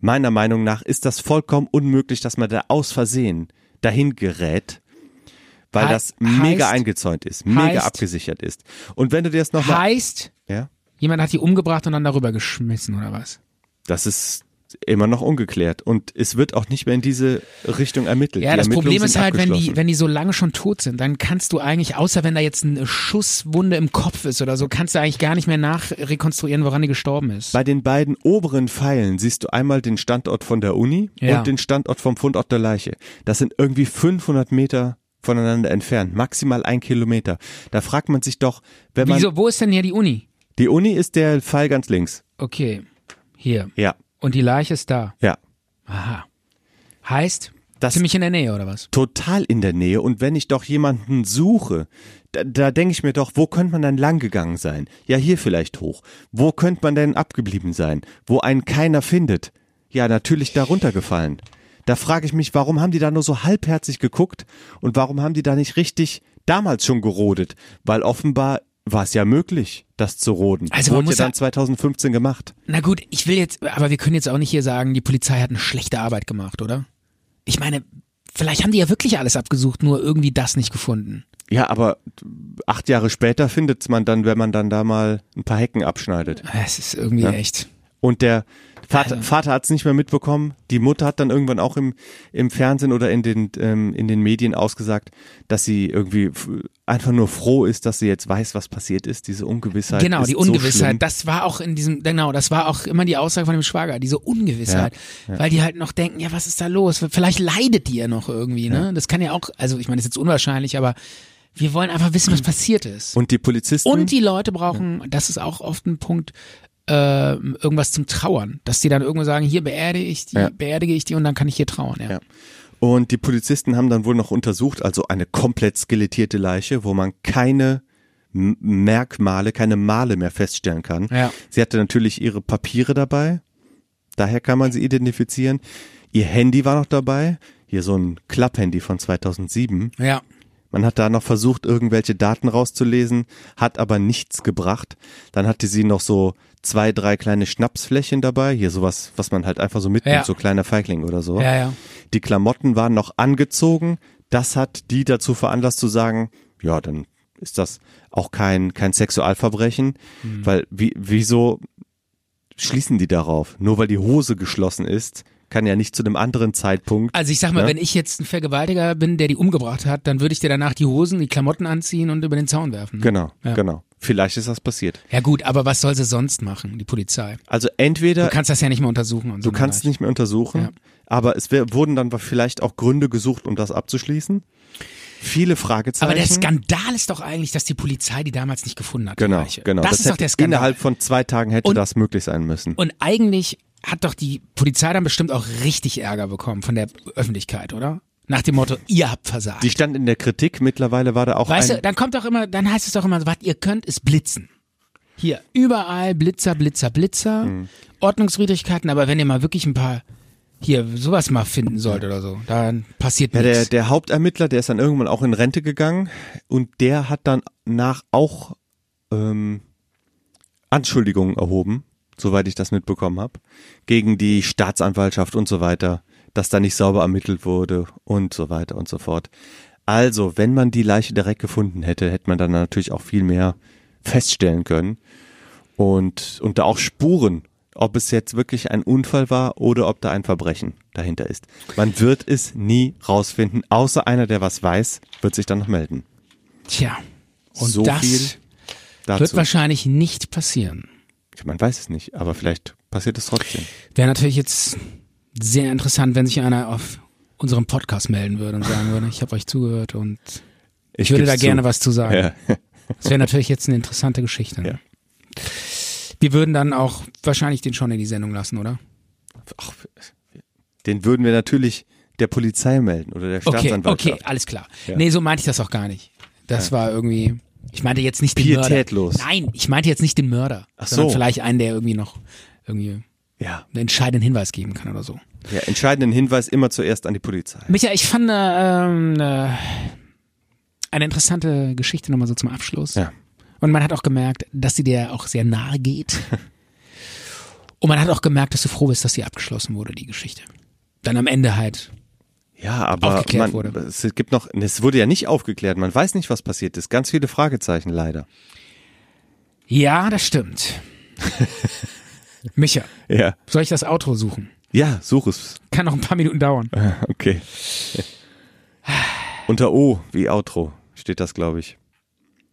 Meiner Meinung nach ist das vollkommen unmöglich, dass man da aus Versehen dahin gerät, weil Hei- das mega heißt- eingezäunt ist, mega heißt- abgesichert ist. Und wenn du dir das nochmal... heißt, Ja? jemand hat die umgebracht und dann darüber geschmissen, oder was? Das ist immer noch ungeklärt und es wird auch nicht mehr in diese Richtung ermittelt. Ja, Die das Problem ist halt, wenn die, wenn die so lange schon tot sind, dann kannst du eigentlich, außer wenn da jetzt eine Schusswunde im Kopf ist oder so, kannst du eigentlich gar nicht mehr nachrekonstruieren, woran die gestorben ist. bei den beiden oberen Pfeilen siehst du einmal den Standort von der Uni Ja. und den Standort vom Fundort der Leiche. Das sind irgendwie 500 Meter voneinander entfernt, maximal ein Kilometer. Da fragt man sich doch, wenn man Wieso, wo ist denn hier die Uni? die Uni ist der Pfeil ganz links. Okay, hier. Ja, Und die Leiche ist da. ja. Aha. Heißt, Das- ziemlich in der Nähe, oder was? total in der Nähe und wenn ich doch jemanden suche, da, da denke ich mir doch, wo könnte man dann lang gegangen sein? Ja, hier vielleicht hoch. Wo könnte man denn abgeblieben sein? Wo einen keiner findet? Ja, natürlich da runtergefallen. Da frage ich mich, warum haben die da nur so halbherzig geguckt und warum haben die da nicht richtig damals schon gerodet? Weil offenbar war es ja möglich, das zu roden. Also Wurde ja dann ja- 2015 gemacht. Na gut, ich will jetzt, aber wir können jetzt auch nicht hier sagen, die Polizei hat eine schlechte Arbeit gemacht, oder? Ich meine, vielleicht haben die ja wirklich alles abgesucht, nur irgendwie das nicht gefunden. Ja, aber acht Jahre später findet's man dann, wenn man dann da mal ein paar Hecken abschneidet. Es ist irgendwie Ja. echt. Und der, Vater, Vater hat es nicht mehr mitbekommen. Die Mutter hat dann irgendwann auch im, im Fernsehen oder in den, ähm, in den Medien ausgesagt, dass sie irgendwie einfach nur froh ist, dass sie jetzt weiß, was passiert ist. Diese Ungewissheit. Genau, die So Ungewissheit, schlimm. das war auch in diesem, genau, das war auch immer die Aussage von dem Schwager, diese Ungewissheit, weil die halt noch denken, ja, was ist da los? Vielleicht leidet die ja noch irgendwie, ne? Das kann ja auch, also ich meine, das ist jetzt unwahrscheinlich, aber wir wollen einfach wissen, was passiert ist. Und die Polizisten. Und die Leute brauchen, das ist auch oft ein Punkt, äh, irgendwas zum Trauern, dass die dann irgendwo sagen, hier beerdige ich die, Ja. beerdige ich die und dann kann ich hier trauern, ja. Ja. Und die Polizisten haben dann wohl noch untersucht, also eine komplett skelettierte Leiche, wo man keine Merkmale, keine Male mehr feststellen kann. Ja. Sie hatte natürlich ihre Papiere dabei, daher kann man sie identifizieren. Ihr Handy war noch dabei, hier so ein Klapphandy von 2007. Ja. Man hat da noch versucht, irgendwelche Daten rauszulesen, hat aber nichts gebracht. Dann hatte sie noch so zwei, drei kleine Schnapsflächen dabei, hier sowas, was man halt einfach so mitnimmt, Ja. so kleiner Feigling oder so. Ja, ja. Die Klamotten waren noch angezogen. Das hat die dazu veranlasst zu sagen, ja, dann ist das auch kein, kein Sexualverbrechen, Hm. weil wie, wieso schließen die darauf? Nur weil die Hose geschlossen ist, kann ja nicht zu einem anderen Zeitpunkt. Also ich sag mal, Ne? wenn ich jetzt ein Vergewaltiger bin, der die umgebracht hat, dann würde ich dir danach die Hosen, die Klamotten anziehen und über den Zaun werfen. ne? Genau, Ja. genau. Vielleicht ist das passiert. Ja gut, aber was soll sie sonst machen, die Polizei? Also entweder Du kannst das ja nicht mehr untersuchen. Und so du kannst nicht mehr untersuchen, Ja. aber es wurden dann vielleicht auch Gründe gesucht, um das abzuschließen. Viele Fragezeichen. Aber der Skandal ist doch eigentlich, dass die Polizei die damals nicht gefunden hat. Genau, genau. Das, ist doch der Skandal. Innerhalb von zwei Tagen hätte Und- das möglich sein müssen. Und eigentlich hat doch die Polizei dann bestimmt auch richtig Ärger bekommen von der Öffentlichkeit, oder? Nach dem Motto, ihr habt versagt. Die stand in der Kritik, mittlerweile war da auch weißt du, dann kommt doch immer, dann heißt es doch immer, was ihr könnt, ist blitzen. Hier, überall Blitzer, Blitzer, Blitzer, Hm. Ordnungswidrigkeiten, aber wenn ihr mal wirklich ein paar, hier, sowas mal finden sollt oder so, dann passiert ja, der, nichts. der Hauptermittler, der ist dann irgendwann auch in Rente gegangen und der hat dann nach auch ähm, Anschuldigungen erhoben, soweit ich das mitbekommen habe, gegen die Staatsanwaltschaft und so weiter, dass da nicht sauber ermittelt wurde und so weiter und so fort. Also, wenn man die Leiche direkt gefunden hätte, hätte man dann natürlich auch viel mehr feststellen können und, und da auch Spuren, ob es jetzt wirklich ein Unfall war oder ob da ein Verbrechen dahinter ist. Man wird es nie rausfinden, außer einer, der was weiß, wird sich dann noch melden. Tja, und so das viel dazu. wird wahrscheinlich nicht passieren. Man weiß es nicht, aber vielleicht passiert es trotzdem. Wäre natürlich jetzt sehr interessant, wenn sich einer auf unserem Podcast melden würde und sagen würde, ich habe euch zugehört und ich würde geb's da gerne zu. was zu sagen. Ja. Das wäre natürlich jetzt eine interessante Geschichte. Ne? Ja. Wir würden dann auch wahrscheinlich den schon in die Sendung lassen, oder? Ach, den würden wir natürlich der Polizei melden oder der Okay, Staatsanwaltschaft. okay, alles klar. Ja. Nee, so meinte ich das auch gar nicht. Das war irgendwie, ich meinte jetzt nicht den Mörder. Pietätlos. Nein, ich meinte jetzt nicht den Mörder, Ach sondern so. vielleicht einen, der irgendwie noch irgendwie Ja. einen entscheidenden Hinweis geben kann oder so. ja, entscheidenden Hinweis immer zuerst an die Polizei. Micha, ich fand äh, ähm, äh, eine interessante Geschichte nochmal so zum Abschluss. Ja. Und man hat auch gemerkt, dass sie dir auch sehr nahe geht. Und man hat auch gemerkt, dass du froh bist, dass sie abgeschlossen wurde, die Geschichte. Dann am Ende halt. Ja, aber Aufgeklärt man, wurde. es gibt noch, es wurde ja nicht aufgeklärt. Man weiß nicht, was passiert ist. Ganz viele Fragezeichen leider. Ja, das stimmt. Micha, Ja. soll ich das Outro suchen? Ja, such es. Kann noch ein paar Minuten dauern. Okay. Unter O wie Outro steht das, glaube ich.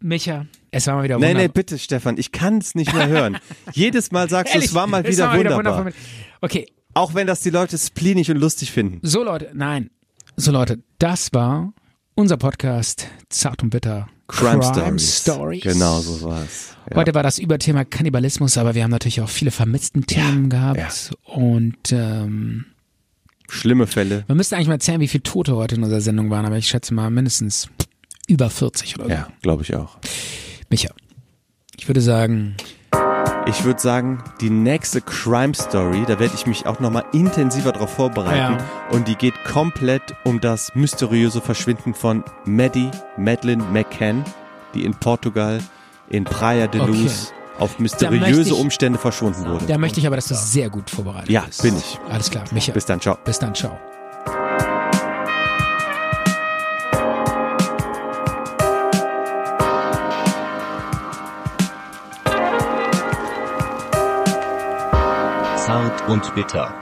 Micha, es war mal wieder wunderbar. nee, bitte, Stefan, ich kann es nicht mehr hören. Jedes Mal sagst du, es war mal wieder war wunderbar. wunderbar. Okay, Auch wenn das die Leute spleenig und lustig finden. so Leute, nein. So Leute, das war unser Podcast Zart und Bitter. Crime, Stories. Stories. Genau, so war's. Ja. Heute war das Überthema Kannibalismus, aber wir haben natürlich auch viele vermissten Themen gehabt. Und ähm, Schlimme Fälle. wir müssten eigentlich mal erzählen, wie viele Tote heute in unserer Sendung waren, aber ich schätze mal mindestens über 40 oder so. Ja, glaube ich auch. Micha, ich würde sagen, Ich würde sagen, die nächste Crime Story, da werde ich mich auch nochmal intensiver darauf vorbereiten. Ja. Und die geht komplett um das mysteriöse Verschwinden von Maddie Madeleine McCann, die in Portugal in Praia de Okay. Luz auf möchte mysteriöse ich- Umstände verschwunden wurde. da möchte ich aber, dass du sehr gut vorbereitet Ja, bist. bin ich. Alles klar, Micha. Bis dann, ciao. Bis dann, ciao. Zart und bitter.